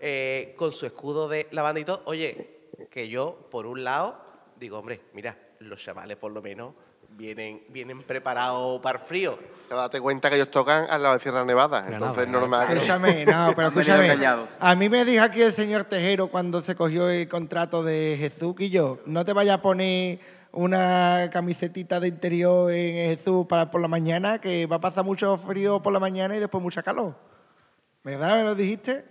Eh, con su escudo de la banda y todo. Oye, que yo, por un lado, digo, hombre, mira, los chavales por lo menos vienen, vienen preparados para el frío. Pero date cuenta que ellos tocan al lado de Sierra Nevada, Granada, entonces normal. Escúchame, no, pero escúchame. A mí me dijo aquí el señor Tejero cuando se cogió el contrato de Jesús y yo, no te vayas a poner una camisetita de interior en Jesús para por la mañana, que va a pasar mucho frío por la mañana y después mucha calor. ¿Verdad? ¿Me lo dijiste?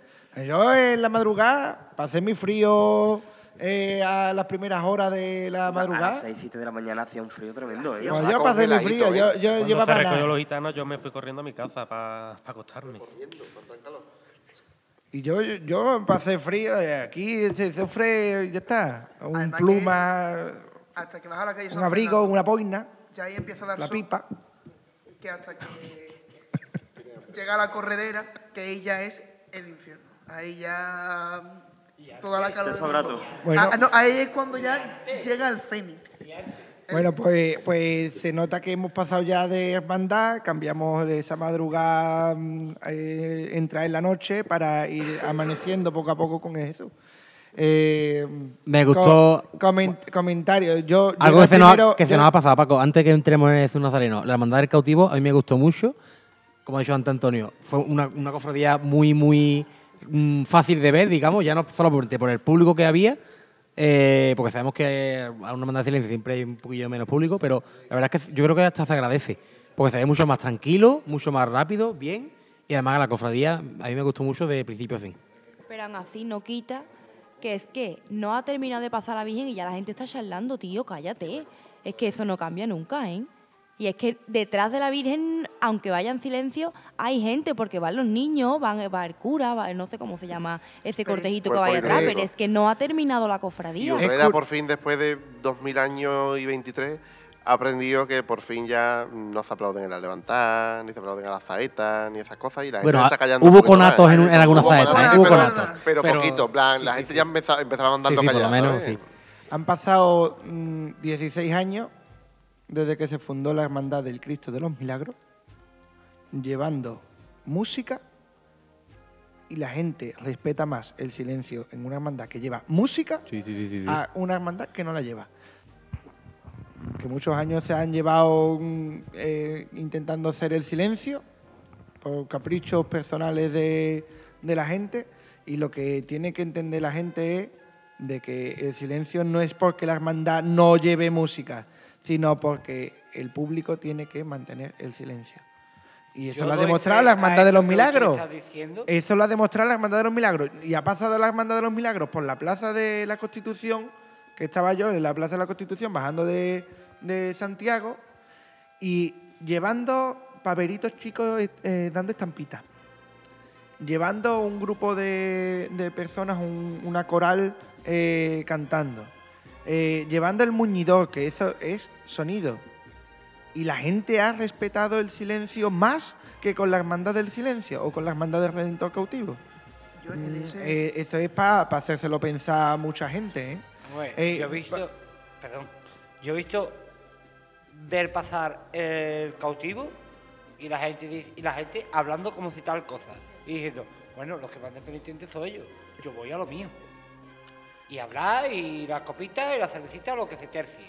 Yo en la madrugada pasé mi frío eh, a las primeras horas de la A las madrugada. 6, 7 de la mañana hacía un frío tremendo, ¿eh? Pues yo pasé mi frío, yo, yo Cuando llevaba se nada. los gitanos, yo me fui corriendo a mi casa para acostarme. Y yo, yo pasé frío, y aquí se sufre, ya está, un Además pluma, Hasta que vas a la calle un abrigo, una boina, Ya ahí empieza a dar la sol, pipa. Que hasta que llega la corredera, que ahí ya es el infierno. Ahí ya toda la calor. Te sobra. Bueno. Ah, no, ahí es cuando ya llega el cenit. Bueno, pues, pues se nota que hemos pasado ya de hermandad, cambiamos de esa madrugada, mm, eh, entrar en la noche para ir amaneciendo poco a poco con Jesús. Eh, Me gustó- co- comen- comentario. Yo, Algo que se, nos, ha- primero- que se yo- nos ha pasado, Paco. Antes que entremos en Jesús Nazareno, la hermandad del cautivo a mí me gustó mucho. Como ha dicho antes Antonio, fue una, una cofradía muy, muy mm, fácil de ver, digamos, ya no solamente por el público que había, eh, porque sabemos que a una hermandad de silencio siempre hay un poquillo menos público, pero la verdad es que yo creo que hasta se agradece, porque se ve mucho más tranquilo, mucho más rápido, bien, y además la cofradía a mí me gustó mucho de principio a fin. Pero aún así no quita que es que no ha terminado de pasar la Virgen y ya la gente está charlando, tío, cállate. Es que eso no cambia nunca, ¿eh? Y es que detrás de la Virgen, aunque vaya en silencio, hay gente, porque van los niños, van, va el cura, va, no sé cómo se llama ese cortejito que Pues va ahí atrás, pero es que no ha terminado la Y cofradía. Herrera por fin, después de 2000 años y 23, ha aprendido que por fin ya no se aplauden en la levantada, ni se aplauden a las saetas, ni esas cosas, y la Bueno, gente está callando. hubo conatos en- en algunas ¿eh? Hubo pero- conatos. Pero, Pero- poquito, en plan, la gente ya empezaba, empezaba andando Sí, sí, sí. Han pasado mm, 16 años desde que se fundó la Hermandad del Cristo de los Milagros, llevando música y la gente respeta más el silencio en una hermandad que lleva música Sí, sí, sí, sí, sí. a una hermandad que no la lleva. Que muchos años se han llevado mm, eh, intentando hacer el silencio por caprichos personales de, de la gente y lo que tiene que entender la gente es de que el silencio no es porque la hermandad no lleve música, sino porque el público tiene que mantener el silencio. Y eso Yo lo ha demostrado la Hermandad de los Milagros. Eso lo ha demostrado la Hermandad de los Milagros. Y ha pasado la Hermandad de los Milagros por la Plaza de la Constitución, que estaba yo en la Plaza de la Constitución bajando de, de Santiago, y llevando paveritos chicos eh, eh, dando estampitas. Llevando un grupo de, de personas, un- una coral eh, cantando. Eh, llevando el muñidor, que eso es sonido. Y la gente ha respetado el silencio más que con la hermandad del silencio o con la hermandad del Redentor cautivo. Yo en Mm, ese- eh, eso es para hacérselo pensar a mucha gente. ¿eh? Eh, yo he visto, perdón, yo he visto ver pasar el cautivo y la gente dice- y la gente hablando como si tal cosa y diciendo, bueno, los que van de penitentes son ellos, yo voy a lo mío. Y hablar y las copitas y la cervecita lo que se tercie.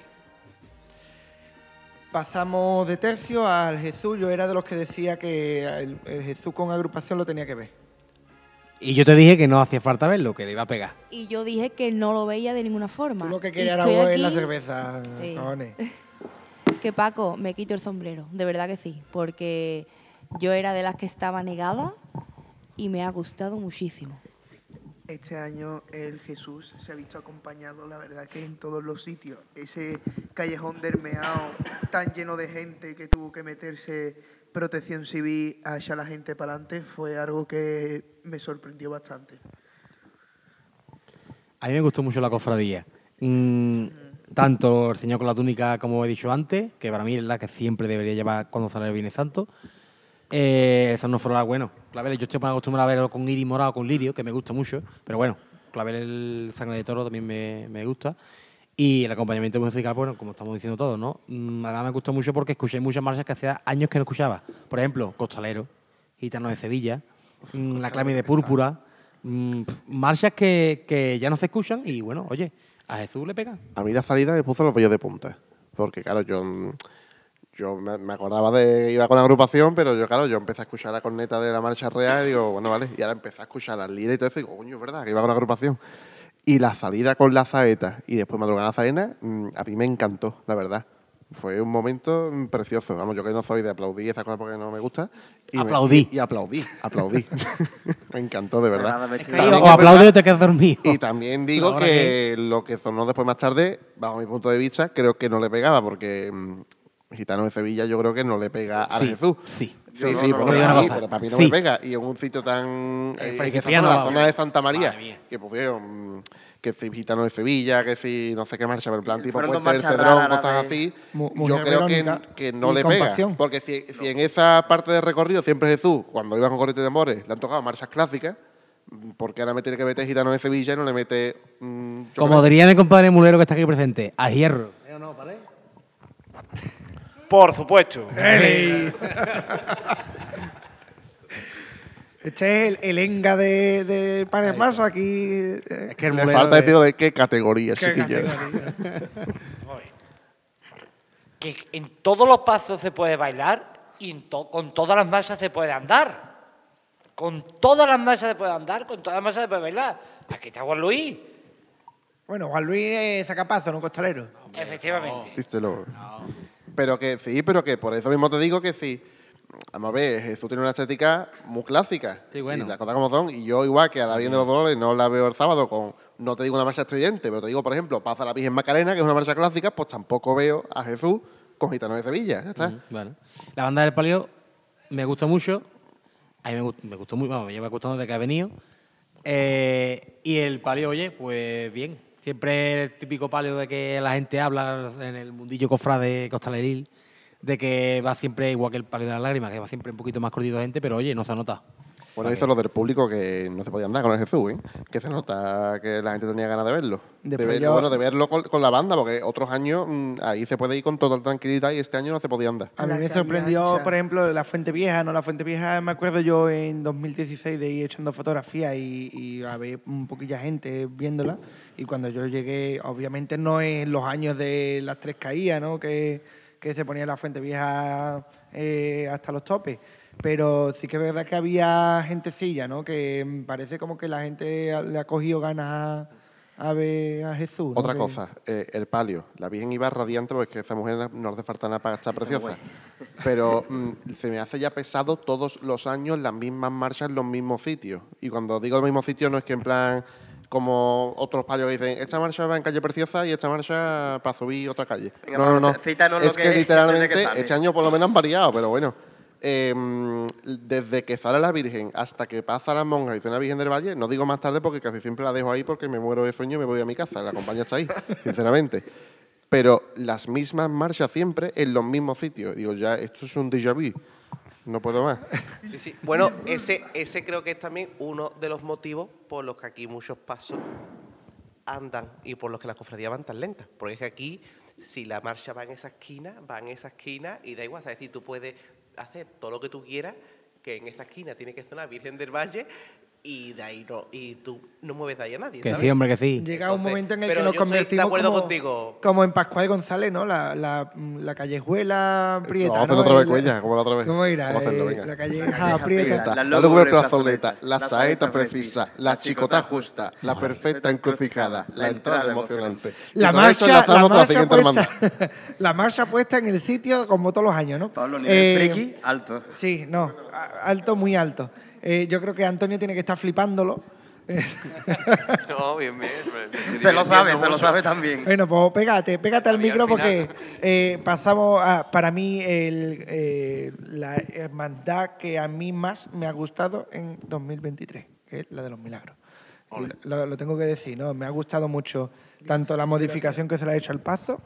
Pasamos de tercio al Jesús. Yo era de los que decía que el, el Jesús con agrupación lo tenía que ver. Y yo te dije que no hacía falta verlo, que le iba a pegar. Y yo dije que no lo veía de ninguna forma. Tú lo que Y querías era la cerveza, Sí. cojones. Que Paco, me quito el sombrero, de verdad que sí, porque yo era de las que estaba negada y me ha gustado muchísimo. Este año el Jesús se ha visto acompañado, la verdad que en todos los sitios. Ese callejón del Meao tan lleno de gente que tuvo que meterse protección civil a echar la gente para adelante fue algo que me sorprendió bastante. A mí me gustó mucho la cofradía. Mm, tanto el señor con la túnica, como he dicho antes, que para mí es la que siempre debería llevar cuando sale el Viernes Santo. Eh, el no floral, bueno, claveles, yo estoy más acostumbrado a verlo con iris morado, con lirio, que me gusta mucho, pero bueno, clavel el sangre de toro también me, me gusta. Y el acompañamiento musical, bueno, como estamos diciendo todos, ¿no? Mm, Además me gustó mucho porque escuché muchas marchas que hacía años que no escuchaba. Por ejemplo, Costalero, Gitano de Sevilla, mm, La Clave de Púrpura, mm, marchas que, que ya no se escuchan y bueno, oye, a Jesús le pegan. A mí la salida me puso los vellos de punta. Porque, claro, yo, yo me, me acordaba de. iba con la agrupación, pero yo, claro, yo empecé a escuchar la corneta de la marcha real y digo, bueno, vale. Y ahora empecé a escuchar las liras y todo eso y digo, coño, es verdad, que iba con la agrupación. Y la salida con la zaeta y después madrugada zaena, mm, a mí me encantó, la verdad. Fue un momento precioso. Vamos, yo que no soy de aplaudir esa cosa porque no me gusta. Y me- Aplaudí. y, y aplaudí, aplaudí. me encantó, de verdad. También o es aplaude verdad- o te quedas dormido. y también digo Ahora que lo que sonó después más tarde, bajo mi punto de vista, creo que no le pegaba, porque mm, Gitano de Sevilla yo creo que no le pega a Sí, Jesús. sí. Sí, no- sí, no digo para mí, cosa. pero para mí no Sí. me pega. Y en un sitio tan... Eh, eh, esa Cipriano, zona, la zona de Santa María, que pusieron mm, que si Gitano de Sevilla, que si no sé qué marcha, pero en plan tipo Puente del Cedrón, cosas de- así, yo creo que, que no le pega. Compasión. Porque si, si en esa parte de recorrido siempre Jesús, cuando iba con Corriente de Amores, le han tocado marchas clásicas, ¿por qué ahora me tiene que meter Gitano de Sevilla y no le mete... mm, Como diría mi compadre Mulero que está aquí presente, a hierro. Por supuesto. Este es el, el enga de, de Panes Maso aquí. eh, Es que el Le falta de- decir de qué categoría, qué chiquillo. categoría. Que en todos los pasos se puede bailar y to- con todas las masas se puede andar. Con todas las masas se puede andar, con todas las masas se puede bailar. Aquí está Juan Luis. Bueno, Juan Luis es zacapazo, no costalero. Efectivamente. Díselo. Pero que sí, pero que por eso mismo te digo que sí. Vamos a ver, Jesús tiene una estética muy clásica. Sí, bueno. Y las cosas como son. Y yo, igual que a la Virgen de los Dolores, no la veo el sábado con. No te digo una marcha estridente, pero te digo, por ejemplo, pasa la Virgen Macarena, que es una marcha clásica, pues tampoco veo a Jesús con Gitano de Sevilla. Ya está. Bueno. La banda del palio me gusta mucho. A mí me, gust- me gustó muy, vamos, me lleva gustando desde que ha venido. Eh, y el palio, oye, pues bien. Siempre el típico palio de que la gente habla en el mundillo cofrade costaleril, de que va siempre igual que el palio de las lágrimas, que va siempre un poquito más cortito de gente, pero oye, no se nota. Bueno, hizo lo del público que no se podía andar con el Jesús, ¿eh? Que se nota que la gente tenía ganas de verlo. De verlo, yo- Bueno, de verlo con, con la banda, porque otros años mm, ahí se puede ir con total tranquilidad y este año no se podía andar. A mí La me sorprendió, ancha. por ejemplo, la Fuente Vieja, ¿no? La Fuente Vieja, me acuerdo yo en 2016 de ir echando fotografías y, y a ver un poquilla gente viéndola. Y cuando yo llegué, obviamente no en los años de las tres caídas, ¿no? Que, que se ponía la Fuente Vieja eh, hasta los topes. Pero sí que es verdad que había gentecilla, ¿no? Que parece como que la gente le ha cogido ganas a, a ver a Jesús. ¿no? Otra Que- cosa, eh, el palio. La Virgen iba radiante porque esa mujer no hace falta nada para estar preciosa. Pero mm, se me hace ya pesado todos los años las mismas marchas en los mismos sitios. Y cuando digo los mismos sitios no es que en plan como otros palios que dicen, esta marcha va en calle Preciosa y esta marcha para subir otra calle. Venga, no, no, no. Es que literalmente que este año por lo menos han variado, pero bueno. Eh, mm, desde que sale la Virgen hasta que pasa la monja y cena Virgen del Valle, no digo más tarde porque casi siempre la dejo ahí porque me muero de sueño y me voy a mi casa. La compañía está ahí, sinceramente. Pero las mismas marchas siempre en los mismos sitios. Digo, ya, esto es un déjà vu. No puedo más. Sí, sí. Bueno, ese, ese creo que es también uno de los motivos por los que aquí muchos pasos andan y por los que las cofradías van tan lentas. Porque es que aquí, si la marcha va en esa esquina, va en esa esquina y da igual. Es decir, tú puedes hacer todo lo que tú quieras, que en esa esquina tiene que estar la Virgen del Valle y de ahí no, y tú no mueves de ahí a nadie. Que ¿sabes? sí, hombre, que sí. Llega un Entonces, momento en el que nos convertimos de acuerdo como, contigo. como en Pascual González, ¿no? La, la, la callejuela prieta, Vamos a ¿no? hacerlo otra vez, El- Cuella, como la otra vez. ¿Cómo irá? Hacerlo, Eh, la calleja prieta. La lúgubre plazoleta, la saeta precisa, la chicota justa, la perfecta encrucijada, la entrada emocionante. La marcha, la, marcha puesta, la marcha puesta en el sitio como todos los años, ¿no? Pablo, nivel Eh, alto. Sí, no, alto, muy alto. Eh, yo creo que Antonio tiene que estar flipándolo. No, bien, bien. Se lo sabe, se lo sabe también. Bueno, pues pégate, pégate al micro porque eh, pasamos a, para mí, el, eh, la hermandad que a mí más me ha gustado en 2023, que es la de los milagros. Lo, lo tengo que decir, ¿no? Me ha gustado mucho tanto la modificación que se le ha hecho al paso,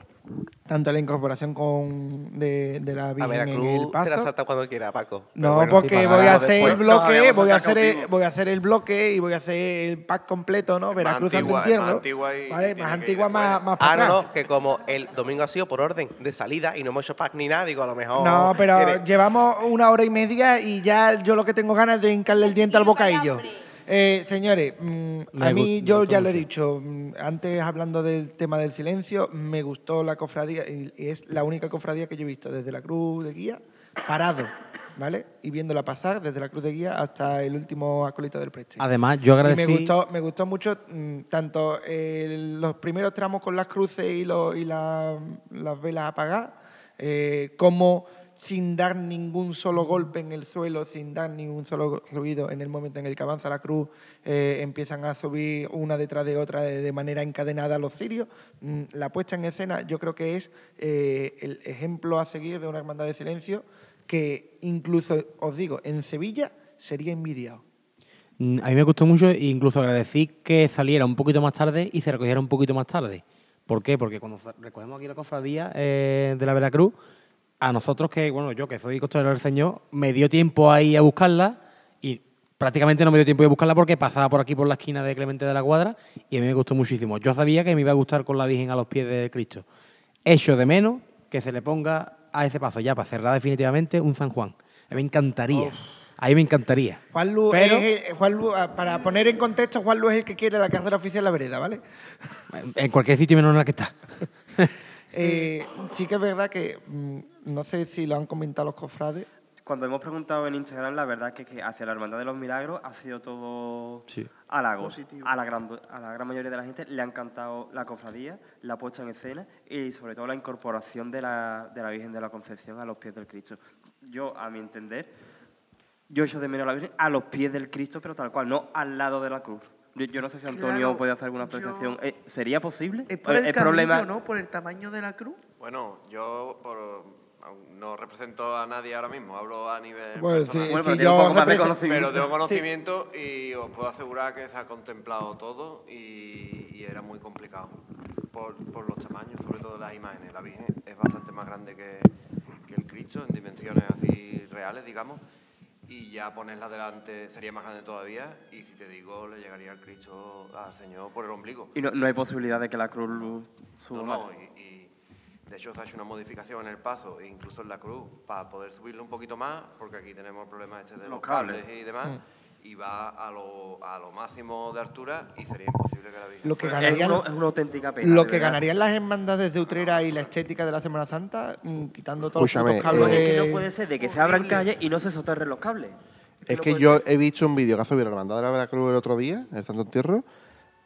tanto la incorporación con de, de la A Virgen en el Veracruz te la salta cuando quiera, Paco. Pero No, bueno, porque sí, voy a hacer el bloque, voy a hacer el, voy a hacer el bloque y voy a hacer el pack completo, ¿no? Veracruz antigua, es más Entierro. antigua y Vale, más antigua, más, más Ah, para no, atrás. no, que como el domingo ha sido por orden de salida y no hemos hecho pack ni nada, digo, a lo mejor. No, pero llevamos una hora y media y ya yo lo que tengo ganas es de hincarle el diente al bocadillo. Eh, señores, mm, a mí yo ya lo he dicho, mm, antes hablando del tema del silencio, me gustó la cofradía y es la única cofradía que yo he visto desde la cruz de guía parado, ¿vale? Y viéndola pasar desde la cruz de guía hasta el último acólito del preste. Además, yo Y agradecí... me gustó, me gustó mucho mm, tanto el- los primeros tramos con las cruces y, lo- y la- las velas apagadas, eh, como sin dar ningún solo golpe en el suelo, sin dar ningún solo ruido en el momento en el que avanza la cruz, eh, empiezan a subir una detrás de otra de, manera encadenada los cirios. Mm, La puesta en escena yo creo que es eh, el ejemplo a seguir de una hermandad de silencio que incluso, os digo, en Sevilla sería envidiado. Mm, A mí me gustó mucho e incluso agradecí que saliera un poquito más tarde y se recogiera un poquito más tarde. ¿Por qué? Porque cuando recogemos aquí la cofradía eh, de la Veracruz, a nosotros que, bueno, yo que soy costalero del Señor, me dio tiempo ahí a buscarla y prácticamente no me dio tiempo de buscarla porque pasaba por aquí por la esquina de Clemente de la Cuadra y a mí me gustó muchísimo. Yo sabía que me iba a gustar con la Virgen a los pies de Cristo. Echo de menos que se le ponga a ese paso ya para cerrar definitivamente un San Juan. A mí me encantaría. A mí me encantaría. Juan Lu Pero- es el- Juan Lu- ah, para poner en contexto, Juan Lu es el que quiere la carrera oficial en la vereda, ¿vale? En cualquier sitio menos en la que está. Eh, sí que es verdad que mm, no sé si lo han comentado los cofrades. Cuando hemos preguntado en Instagram, la verdad que, que hacia la Hermandad de los Milagros ha sido todo Sí. halagos. Positivo. A la, gran, a la gran mayoría de la gente le ha encantado la cofradía, la puesta en escena y sobre todo la incorporación de la, de la Virgen de la Concepción a los pies del Cristo. Yo, a mi entender, yo echo de menos a la Virgen a los pies del Cristo, pero tal cual, no al lado de la cruz. Yo, yo no sé si Antonio Claro, puede hacer alguna yo- apreciación. Eh, ¿Sería posible? Es por el, el camino, problema, ¿no? Por el tamaño de la cruz. Bueno, yo por- no represento a nadie ahora mismo, hablo a nivel Bueno, personal. sí, Bueno, sí, pero un poco más conocimiento. Pero tengo conocimiento y os puedo asegurar que se ha contemplado todo y, y era muy complicado por, por los tamaños, sobre todo las imágenes. La Virgen es bastante más grande que, que el Cristo en dimensiones así reales, digamos, y ya ponerla delante sería más grande todavía y si te digo le llegaría el Cristo al Señor por el ombligo. y no, no hay posibilidad de que la cruz suba No, no, y, y de hecho se ha hecho una modificación en el paso e incluso en la cruz para poder subirlo un poquito más, porque aquí tenemos el problema este de Los los, cables. cables. y demás, Mm. Y va a lo, a lo máximo de altura y sería imposible que la Virgen Lo que fuera. Es, una auténtica pena. lo que verdad. ganarían las hermandades de Utrera y la estética de la Semana Santa, mm, quitando todos los No, cables. es que no puede ser de que se abran calles y no se soterren los cables. Es que yo ser. he visto un vídeo que ha subido la hermandad de la Veracruz el otro día, en el Santo Entierro,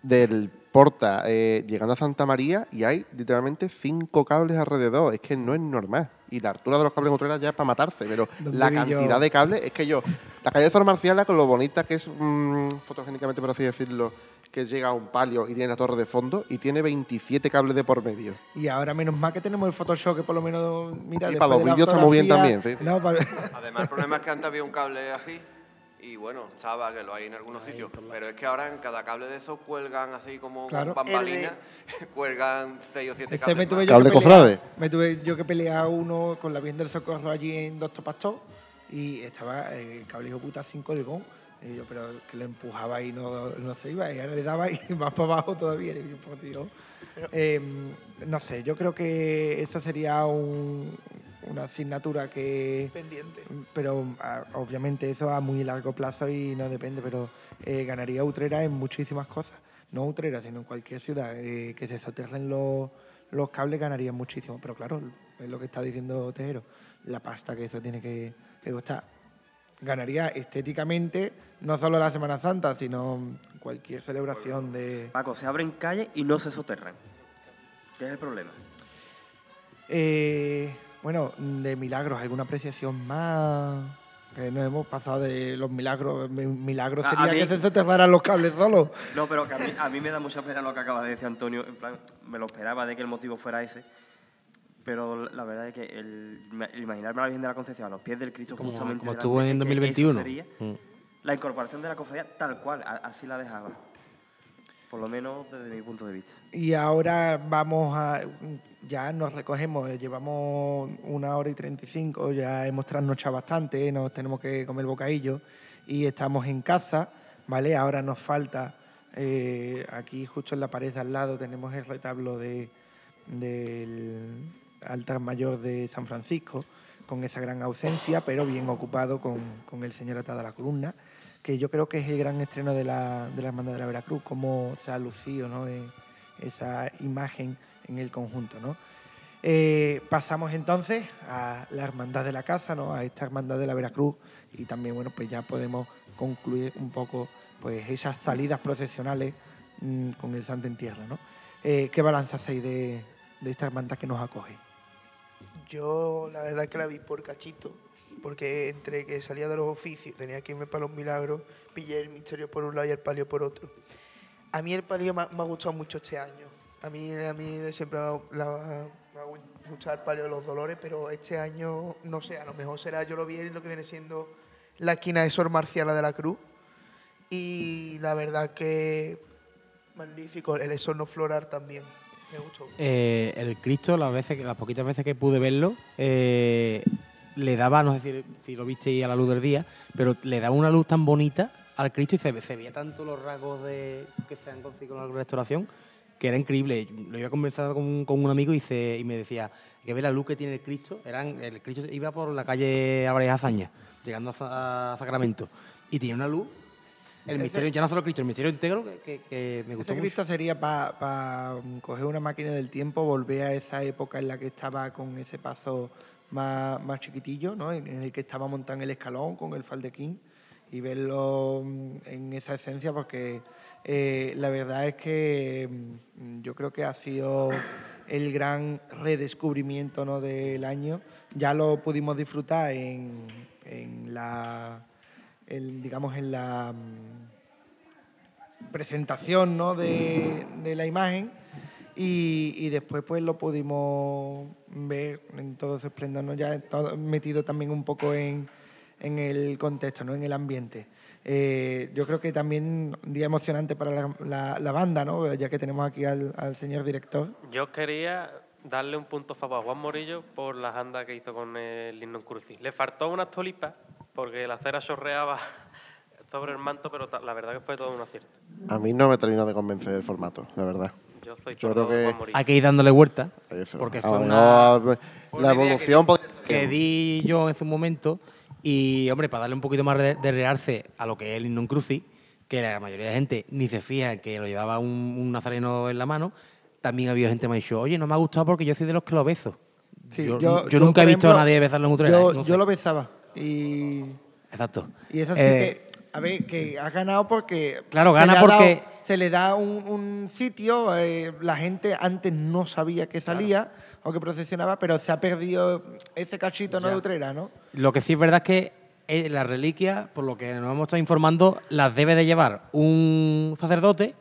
del Porta eh, llegando a Santa María y hay literalmente cinco cables alrededor. Es que no es normal. Y la altura de los cables Utrera ya es para matarse, pero ¿Dónde la yo? cantidad de cables es que yo. La calle de Zona Marciala, con lo bonita que es mm, fotogénicamente, por así decirlo, que llega a un palio y tiene la torre de fondo y tiene 27 cables de por medio. Y ahora menos mal que tenemos el Photoshop que por lo menos mira Y para los vídeos está muy bien también, sí. No, para- Además, el problema es que antes había un cable así y bueno, estaba que lo hay en algunos sitios, pero es que ahora en cada cable de esos cuelgan así como Claro. con bambalinas, cuelgan seis o siete Ese cables. me tuve Cable que pelear, cofrade. me tuve yo que pelear uno con la Virgen del Socorro allí en Doctor Pastor y estaba eh, el cable hijo puta sin colgón. Y yo, pero que lo empujaba y no, no se iba, y ahora le daba y más para abajo todavía. Digo, yo, por Dios. Eh, no sé, yo creo que eso sería un- una asignatura que Pendiente. pero obviamente eso a muy largo plazo y no depende, pero eh, ganaría Utrera en muchísimas cosas. No Utrera, sino en cualquier ciudad. eh, que se soterren los, los cables ganaría muchísimo. Pero claro, es lo que está diciendo Tejero, la pasta que eso tiene que, que costar. Ganaría estéticamente no solo la Semana Santa, sino cualquier celebración de... Paco, se abren calles y no se soterran. ¿Qué es el problema? Eh, bueno, de milagros, ¿alguna apreciación más? Que nos hemos pasado de los milagros. Mi- Milagro A- a sería mí- que se soterraran los cables solos. No, pero que a mí, a mí me da mucha pena lo que acaba de decir Antonio. En plan, me lo esperaba de que el motivo fuera ese. Pero la verdad es que el, el imaginarme a la Virgen de la Concepción a los pies del Cristo Como, justamente como estuvo en es que eso 2021. sería Mm. la incorporación de la cofradía tal cual, a- así la dejaba. Por lo menos desde mi punto de vista. Y ahora vamos a. Ya nos recogemos, eh, llevamos una hora y 35, ya hemos trasnochado bastante, nos tenemos que comer bocadillo y estamos en casa, ¿vale? Ahora nos falta. eh, aquí, justo en la pared de al lado, tenemos el retablo de, del altar mayor de San Francisco, con esa gran ausencia, pero bien ocupado con, con el señor atada a la columna que yo creo que es el gran estreno de la, de la Hermandad de la Veracruz, cómo se ha lucido ¿no? esa imagen en el conjunto. ¿no? Eh, pasamos entonces a la Hermandad de la Casa, ¿no? a esta Hermandad de la Veracruz, y también bueno, pues ya podemos concluir un poco pues, esas salidas procesionales mm, con el Santo en Tierra. ¿no? Eh, ¿Qué balance hacéis de, de esta hermandad que nos acoge? Yo la verdad que la vi por cachito, porque entre que salía de los oficios, tenía que irme para los milagros, pillé el misterio por un lado y el palio por otro. A mí el palio me ha, me ha gustado mucho este año. A mí, a mí siempre me ha, gustado el palio de los dolores, pero este año, no sé, a lo mejor será, yo lo vi en lo que viene siendo la esquina de Sor Marciala de la Cruz. Y la verdad que magnífico, el esorno floral también. Me gustó. Eh, el Cristo, las veces, las poquitas veces que pude verlo, eh, le daba, no sé si, si lo visteis a la luz del día, pero le daba una luz tan bonita al Cristo y se, se veía tanto los rasgos de que se han conseguido con la restauración que era increíble. Lo iba conversando con, con un amigo y, se- y me decía que ve la luz que tiene el Cristo. Eran, el Cristo iba por la calle Álvarez Azaña, llegando a, Sacramento, y tenía una luz. El misterio, ya no solo Cristo, el misterio íntegro que, que- que me gustó Este mucho. Cristo sería para coger una máquina del tiempo, volver a esa época en la que estaba con ese paso más, más chiquitillo, ¿no? en, el que estaba montado en el escalón con el faldequín y verlo mm, en esa esencia porque eh, la verdad es que mm, yo creo que ha sido el gran redescubrimiento ¿no? del año. Ya lo pudimos disfrutar en, en la, digamos, en la mm, presentación ¿no? de la imagen y, y después pues lo pudimos ver en todo su esplendor, ¿no? ya todo- metido también un poco en, en el contexto, ¿no? en el ambiente. Eh, yo creo que también un día emocionante para la, la- la banda, ¿no? ya que tenemos aquí al, al señor director. Yo quería darle un punto a favor a Juan Morillo por las andas que hizo con el himno crucis. Le faltó unas tulipas porque la cera chorreaba sobre el manto, pero la verdad que fue todo un acierto. A mí no me terminó de convencer el formato, la verdad. Yo soy Yo todo creo que. Hay que ir dándole vuelta, porque A fue lo una, mejor, fue la una idea evolución que, podría ser que di yo en su momento y, hombre, para darle un poquito más de, realce a lo que es el himno en crucis, que la mayoría de gente ni se fija que lo llevaba un, un nazareno en la mano, también había gente que me ha dicho, oye, no me ha gustado porque yo soy de los que lo beso. Sí, yo, yo- yo yo, nunca he visto ejemplo, a nadie besarlo en. Yo, ¿eh? No yo lo besaba y, Exacto. y eso sí Eh, que, a ver, que ha ganado porque... Claro, gana porque- dado- se le da un, un sitio, eh, la gente antes no sabía que salía o que procesionaba, pero se ha perdido ese cachito ¿no? De Utrera, ¿no? Lo que sí es verdad es que eh, las reliquias, por lo que nos hemos estado informando, las debe de llevar un sacerdote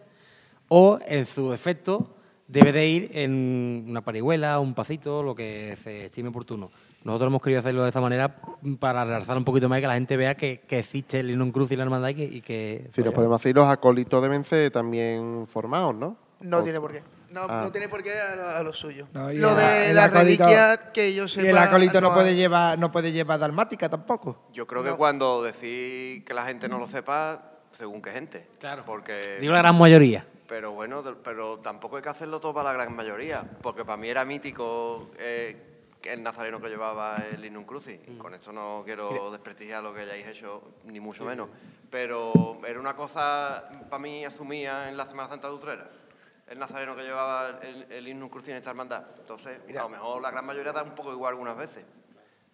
o, en su defecto, debe de ir en una parihuela, un pasito, lo que se estime oportuno. Nosotros hemos querido hacerlo de esta manera para realzar un poquito más y que la gente vea que, que existe el Linón Cruz y la Hermandad y que... y que Si nos podemos decir, los acólitos deben ser también formados, ¿no? No O- tiene por qué. No, Ah. no tiene por qué a lo, a lo suyo. No, y lo el- de el la acólito- reliquia que yo Y sepa. el acólito no, puede llevar no puede llevar dalmática tampoco. Yo creo que cuando decís que la gente no lo sepa, según qué gente. Claro. Porque, Digo la gran mayoría. pero bueno, de- pero tampoco hay que hacerlo todo para la gran mayoría. Porque para mí era mítico eh, el nazareno que llevaba el Linum Crucis. Y con esto no quiero desprestigiar lo que hayáis hecho, ni mucho menos. Pero era una cosa, para mí, asumía en la Semana Santa de Utrera. El nazareno que llevaba el, el Linum Crucis en esta hermandad. Entonces, a lo mejor la gran mayoría da un poco igual algunas veces.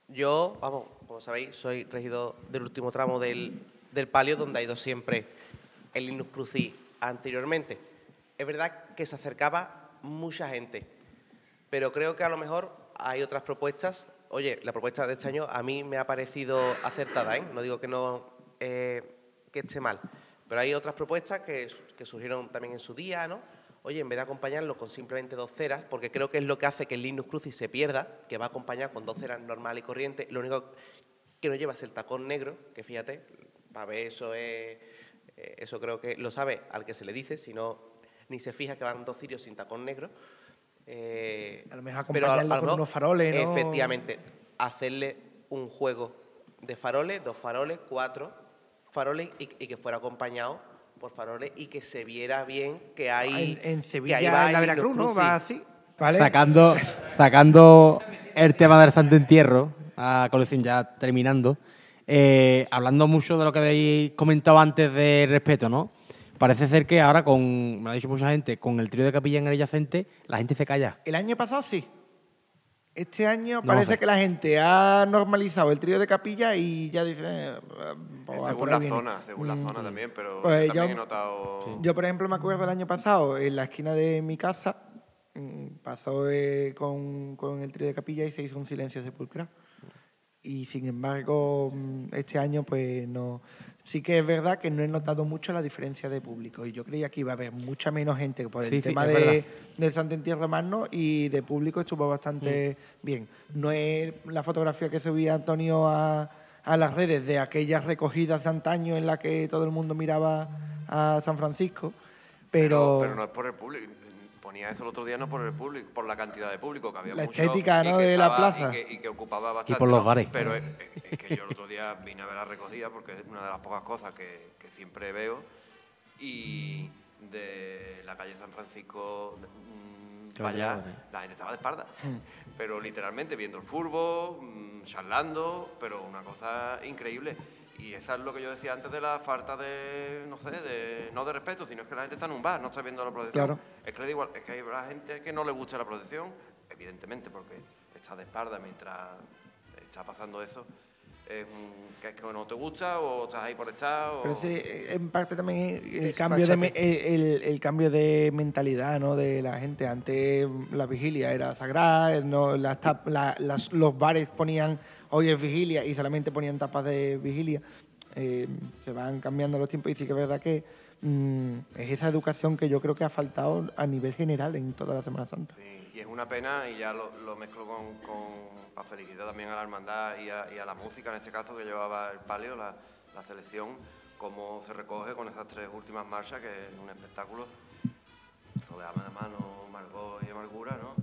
Yo, vamos, como sabéis, soy regidor del último tramo del, del palio, donde ha ido siempre el Linus Crucis anteriormente. Es verdad que se acercaba mucha gente, pero creo que a lo mejor hay otras propuestas. Oye, la propuesta de este año a mí me ha parecido acertada, ¿eh? No digo que no eh, que esté mal, pero hay otras propuestas que, que surgieron también en su día, ¿no? Oye, en vez de acompañarlo con simplemente dos ceras, porque creo que es lo que hace que el Linus Crucis se pierda, que va acompañado con dos ceras normal y corriente, lo único que no lleva es el tacón negro, que fíjate, para ver eso es, eh, eso creo que lo sabe al que se le dice, si no ni se fija que van dos cirios sin tacón negro. Eh, A lo mejor pero a- acompañarlo a con unos faroles, ¿no? Efectivamente, hacerle un juego de faroles, dos faroles, cuatro faroles y, y que fuera acompañado por faroles y que se viera bien que hay... en, en que Sevilla, ahí va en la Veracruz, ¿no? Va así, ¿vale? Sacando, sacando el tema del Santo Entierro, a colección ya terminando, eh, hablando mucho de lo que habéis comentado antes de respeto, ¿no? Parece ser que ahora, con, me lo ha dicho mucha gente, con el trío de capilla en el adyacente, la gente se calla. El año pasado sí. Este año No parece sé. que la gente ha normalizado el trío de capilla y ya dice... eh, pues, Según la viene. zona, según la Mm. zona también, pero Pues yo también yo- he notado... Yo, por ejemplo, me acuerdo el año pasado, en la esquina de mi casa, mm, pasó eh, con, con el trío de capilla y se hizo un silencio sepulcral. Y sin embargo, mm, este año, pues no. Sí que es verdad que no he notado mucho la diferencia de público. Y yo creía que iba a haber mucha menos gente por el Sí, tema de, del Santo Entierro Magno y de público estuvo bastante Mm. bien. No es la fotografía que subía Antonio a, a las redes de aquellas recogidas de antaño en la que todo el mundo miraba a San Francisco, pero, Pero no es por el público. Ponía eso el otro día no por el público, por la cantidad de público que había La mucho estética, y ¿no? que de la plaza. Y que, y que ocupaba bastante. por los bares. Pero es, es que yo el otro día vine a ver la recogida porque es una de las pocas cosas que, que siempre veo. Y de la calle San Francisco mm, vaya, allá, vale. la gente estaba de espalda. Pero literalmente viendo el furbo, mm, charlando, pero una cosa increíble. Y eso es lo que yo decía antes de la falta de, no sé, de, no de respeto, sino es que la gente está en un bar, no está viendo la procesión. Claro. Es que le da igual, es que hay la gente que no le gusta la procesión, evidentemente, porque está de espalda mientras está pasando eso. Es un- que es que no te gusta o estás ahí por estar o... pero ese, en parte también el cambio, de, el, cambio de mentalidad ¿no? de la gente. Antes la vigilia era sagrada, no, las las- los bares ponían hoy es vigilia y solamente ponían tapas de vigilia. Eh, se van cambiando los tiempos y sí que es verdad que mm, es esa educación que yo creo que ha faltado a nivel general en toda la Semana Santa. Sí, y es una pena y ya lo, lo mezclo con, con para felicitar también a la hermandad y a, la música, en este caso que llevaba el palio, la, selección, cómo se recoge con esas tres últimas marchas, que es un espectáculo. Ama de mano, Margot y Amargura, ¿no?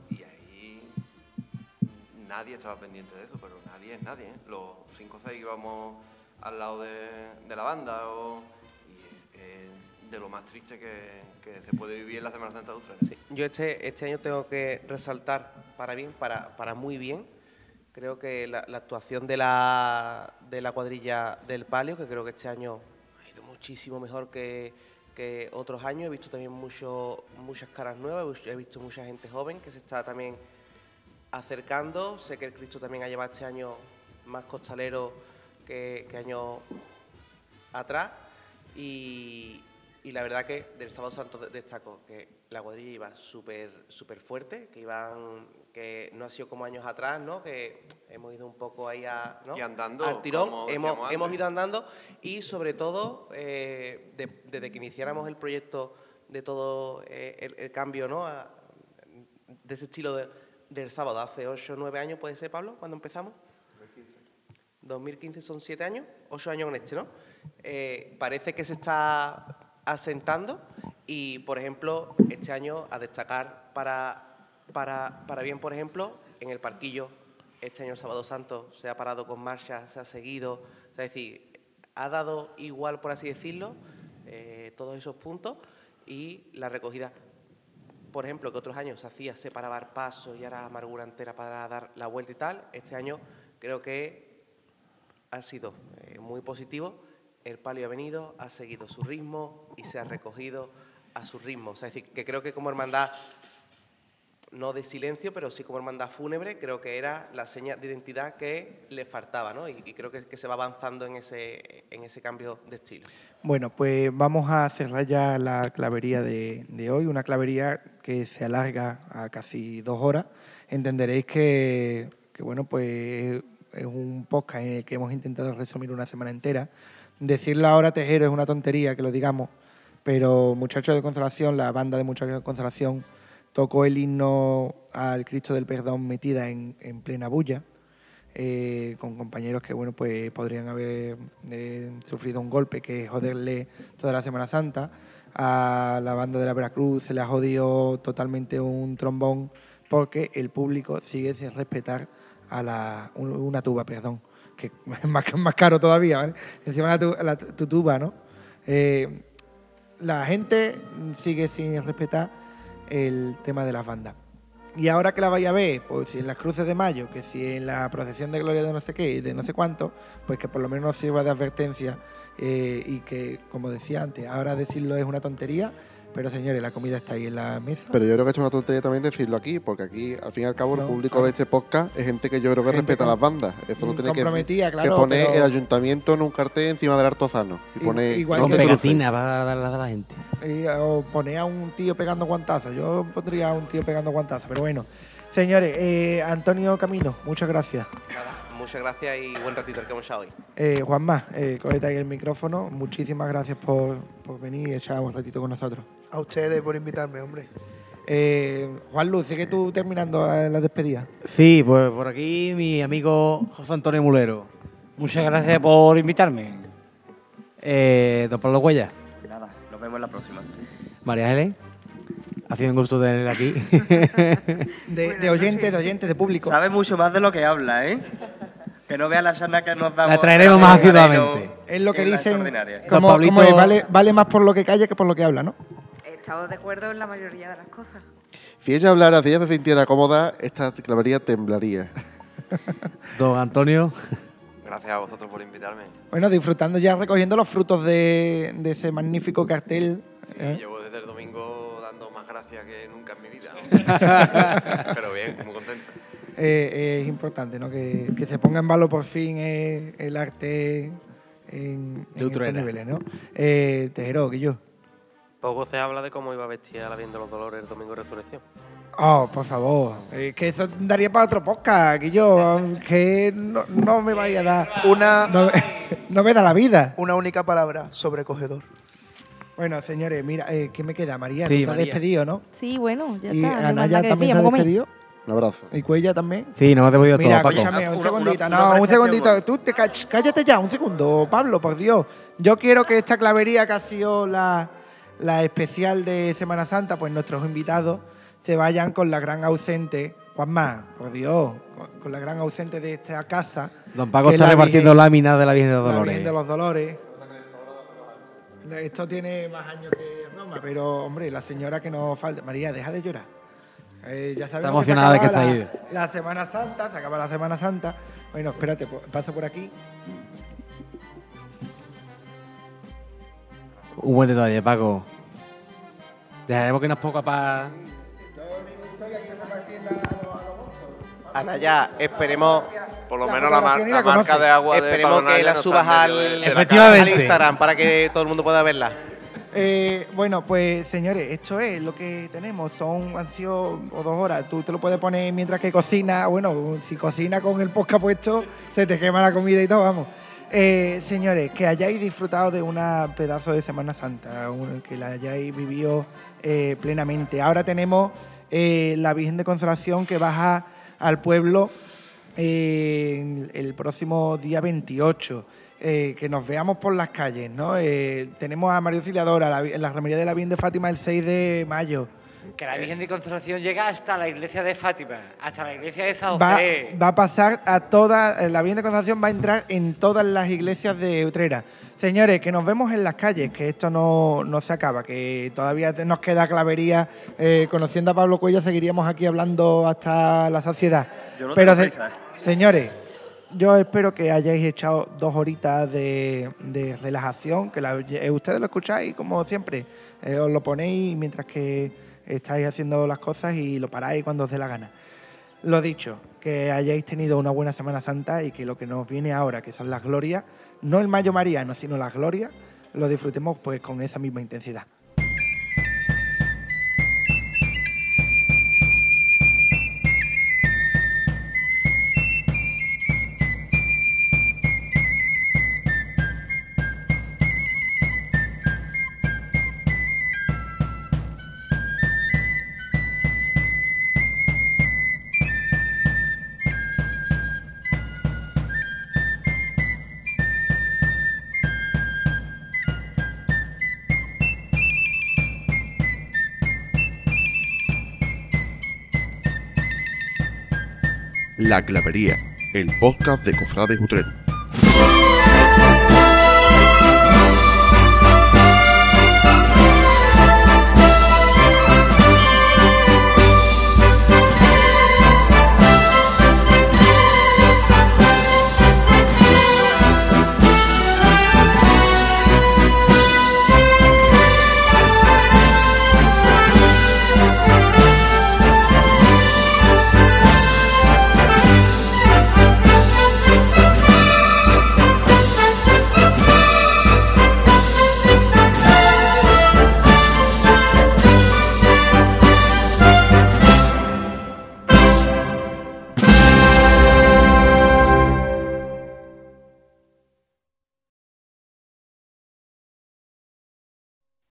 Nadie estaba pendiente de eso, pero nadie es nadie, ¿eh? Los cinco o seis íbamos al lado de, la banda o, y de lo más triste que, se puede vivir en la Semana Santa de Utrera. Yo este, este año tengo que resaltar para bien, para, para muy bien. Creo que la, actuación de la, de la cuadrilla del palio, que creo que este año ha ido muchísimo mejor que, que otros años. He visto también muchas caras nuevas, he visto mucha gente joven que se está también acercando. Sé que el Cristo también ha llevado este año más costalero que, que años atrás. Y, y la verdad que del Sábado Santo de- destaco que la cuadrilla iba súper súper fuerte, que iban que no ha sido como años atrás, ¿no? Que hemos ido un poco ahí a, ¿no? Y andando, al tirón, hemos, hemos ido andando y sobre todo eh, de- desde que iniciáramos el proyecto de todo eh, el, el cambio, ¿no? A- de ese estilo de- del sábado, hace 8 o 9 años, ¿puede ser, Pablo, cuando empezamos? 2015 son 7 años, 8 años en este, ¿no? Eh, parece que se está asentando y, por ejemplo, este año a destacar para, para, para bien, por ejemplo, en el parquillo, este año el Sábado Santo se ha parado con marcha, se ha seguido, es decir, ha dado igual, por así decirlo, eh, todos esos puntos y la recogida por ejemplo, que otros años se hacía separar pasos y ahora amargura entera para dar la vuelta y tal, este año creo que ha sido eh, muy positivo. El palio ha venido, ha seguido su ritmo y se ha recogido a su ritmo. O sea, es decir, que creo que como hermandad, no de silencio, pero sí como hermandad fúnebre, creo que era la seña de identidad que le faltaba, ¿no? Y, creo que, se va avanzando en ese, en ese cambio de estilo. Bueno, pues vamos a cerrar ya la clavería de, hoy, una clavería que se alarga a casi dos horas. Entenderéis que, bueno, pues es un podcast en el que hemos intentado resumir una semana entera. Decirlo ahora Tejero es una tontería que lo digamos, pero Muchachos de Consolación, la banda de Muchachos de Consolación, tocó el himno al Cristo del Perdón metida en, en plena bulla, eh, con compañeros que bueno pues podrían haber eh, sufrido un golpe que joderle toda la Semana Santa. a la banda de la Veracruz se le ha jodido totalmente un trombón porque el público sigue sin respetar a la, un- una tuba, perdón, que es más, más caro todavía, ¿vale? Encima la, tu, la tu tuba, ¿no? Eh, la gente sigue sin respetar el tema de las bandas. Y ahora que la vaya a ver, pues si en las cruces de mayo, que si en la procesión de gloria de no sé qué y de no sé cuánto, pues que por lo menos nos sirva de advertencia eh, y que, como decía antes, ahora decirlo es una tontería, pero señores, la comida está ahí en la mesa. Pero yo creo que es una tontería también decirlo aquí, porque aquí, al fin y al cabo, el público claro. de este podcast es gente que yo creo que Gente respeta com- las bandas. Eso lo tiene que, comprometida, que claro, poner pero- el ayuntamiento en un cartel encima del Artozano. Y pone igual no Con que- te cruces. pegatina para darle a la gente. Y, o poner a un tío pegando guantazos. Yo pondría a un tío pegando guantazos, pero bueno. Señores, eh, Antonio Camino, muchas gracias. Nada, muchas gracias y buen ratito el que hemos echado hoy. Eh, Juanma, eh, ahí el micrófono. Muchísimas gracias por, por venir y echar un ratito con nosotros. A ustedes por invitarme, hombre. Eh, Juan Luz, sigue tú terminando la, la despedida. Sí, pues por aquí mi amigo José Antonio Mulero. Muchas gracias por invitarme. Eh, don Pablo Cuella. Nada, nos vemos la próxima. María Helen. Ha sido un gusto tenerla aquí. De, de oyentes, de oyentes, de público. Sabe mucho más de lo que habla, ¿eh? Que no vea la charla que nos da. La traeremos más asiduamente. Es lo que dicen. Como, Pablito- como es, vale, vale más por lo que calla que por lo que habla, ¿no? Estamos de acuerdo en la mayoría de las cosas. Si ella hablara, si ella se sintiera cómoda, esta clavería temblaría. don Antonio. Gracias a vosotros por invitarme. Bueno, disfrutando ya, recogiendo los frutos de, de ese magnífico cartel. ¿eh? Llevo desde el domingo dando más gracias que nunca en mi vida. Pero bien, muy contento. Eh, es importante, ¿no? Que, que se ponga en valor por fin eh, el arte en, en estos niveles, ¿no? Eh, Tejero, que yo. Poco se habla de cómo iba vestida la Virgen de los Dolores el domingo de Resurrección. Oh, por favor. Eh, que eso daría para otro podcast, que yo, que no, no me vaya a dar. Una, No, me- no me da la vida. una única palabra, sobrecogedor. Bueno, señores, mira, eh, ¿qué me queda? María, Sí, tú despedido, ¿no? Sí, bueno, ya y está. no hay más Anaya nada que también a comer. despedido. Un abrazo. Y Cuella también. Sí, no me he podido Mira, todo, Paco. escúchame, un Una- segundito, una- no, una un segundito. Tú te cach- cállate ya, un segundo, Pablo, por Dios. Yo quiero que esta clavería que ha sido la, la especial de Semana Santa, pues nuestros invitados se vayan con la gran ausente, Juanma, por Dios, con, con la gran ausente de esta casa, Don Paco que está la repartiendo Virgen- láminas de la Virgen de los la Dolores. Virgen de los Dolores. Esto tiene más años que Roma, pero hombre, la señora que nos falta. María, deja de llorar. Eh, ya sabemos emocionada de que está la, la Semana Santa, se acaba la Semana Santa. Bueno, espérate, paso por aquí. Un buen detalle, Paco. Dejaremos que nos ponga para... Ana, ya, esperemos, Por lo La menos la, mar- la marca de agua de esperemos Pablo que la está subas de- de al Instagram para que todo el mundo pueda verla. Eh, bueno, pues señores, esto es lo que tenemos. Son han sido o dos horas. Tú te lo puedes poner mientras que cocina. Bueno, si cocina con el podcast puesto, se te quema la comida y todo, vamos. Eh, señores, que hayáis disfrutado de una pedazo de Semana Santa, que la hayáis vivido eh, plenamente. Ahora tenemos la Virgen de Consolación que baja al pueblo el próximo día 28. Eh, que nos veamos por las calles, ¿no? Eh, tenemos a María Auxiliadora la, la romería de la Virgen de Fátima el 6 de mayo. Que la Virgen de Consolación llega hasta la iglesia de Fátima, hasta la iglesia de San Va, José. va a pasar a todas, eh, la Virgen de Consolación va a entrar en todas las iglesias de Utrera. Señores, que nos vemos en las calles, que esto no, no se acaba, que todavía nos queda clavería. Eh, conociendo a Pablo Cuello, seguiríamos aquí hablando hasta la saciedad. Yo no Pero, tengo se- señores, yo espero que hayáis echado dos horitas de, de relajación, que la- eh, ustedes lo escucháis como siempre, eh, os lo ponéis mientras que estáis haciendo las cosas y lo paráis cuando os dé la gana. Lo dicho, que hayáis tenido una buena Semana Santa y que lo que nos viene ahora, que son las glorias, no el Mayo Mariano, sino las glorias, lo disfrutemos pues con esa misma intensidad. La Clavería, el podcast de Cofrades Utrera.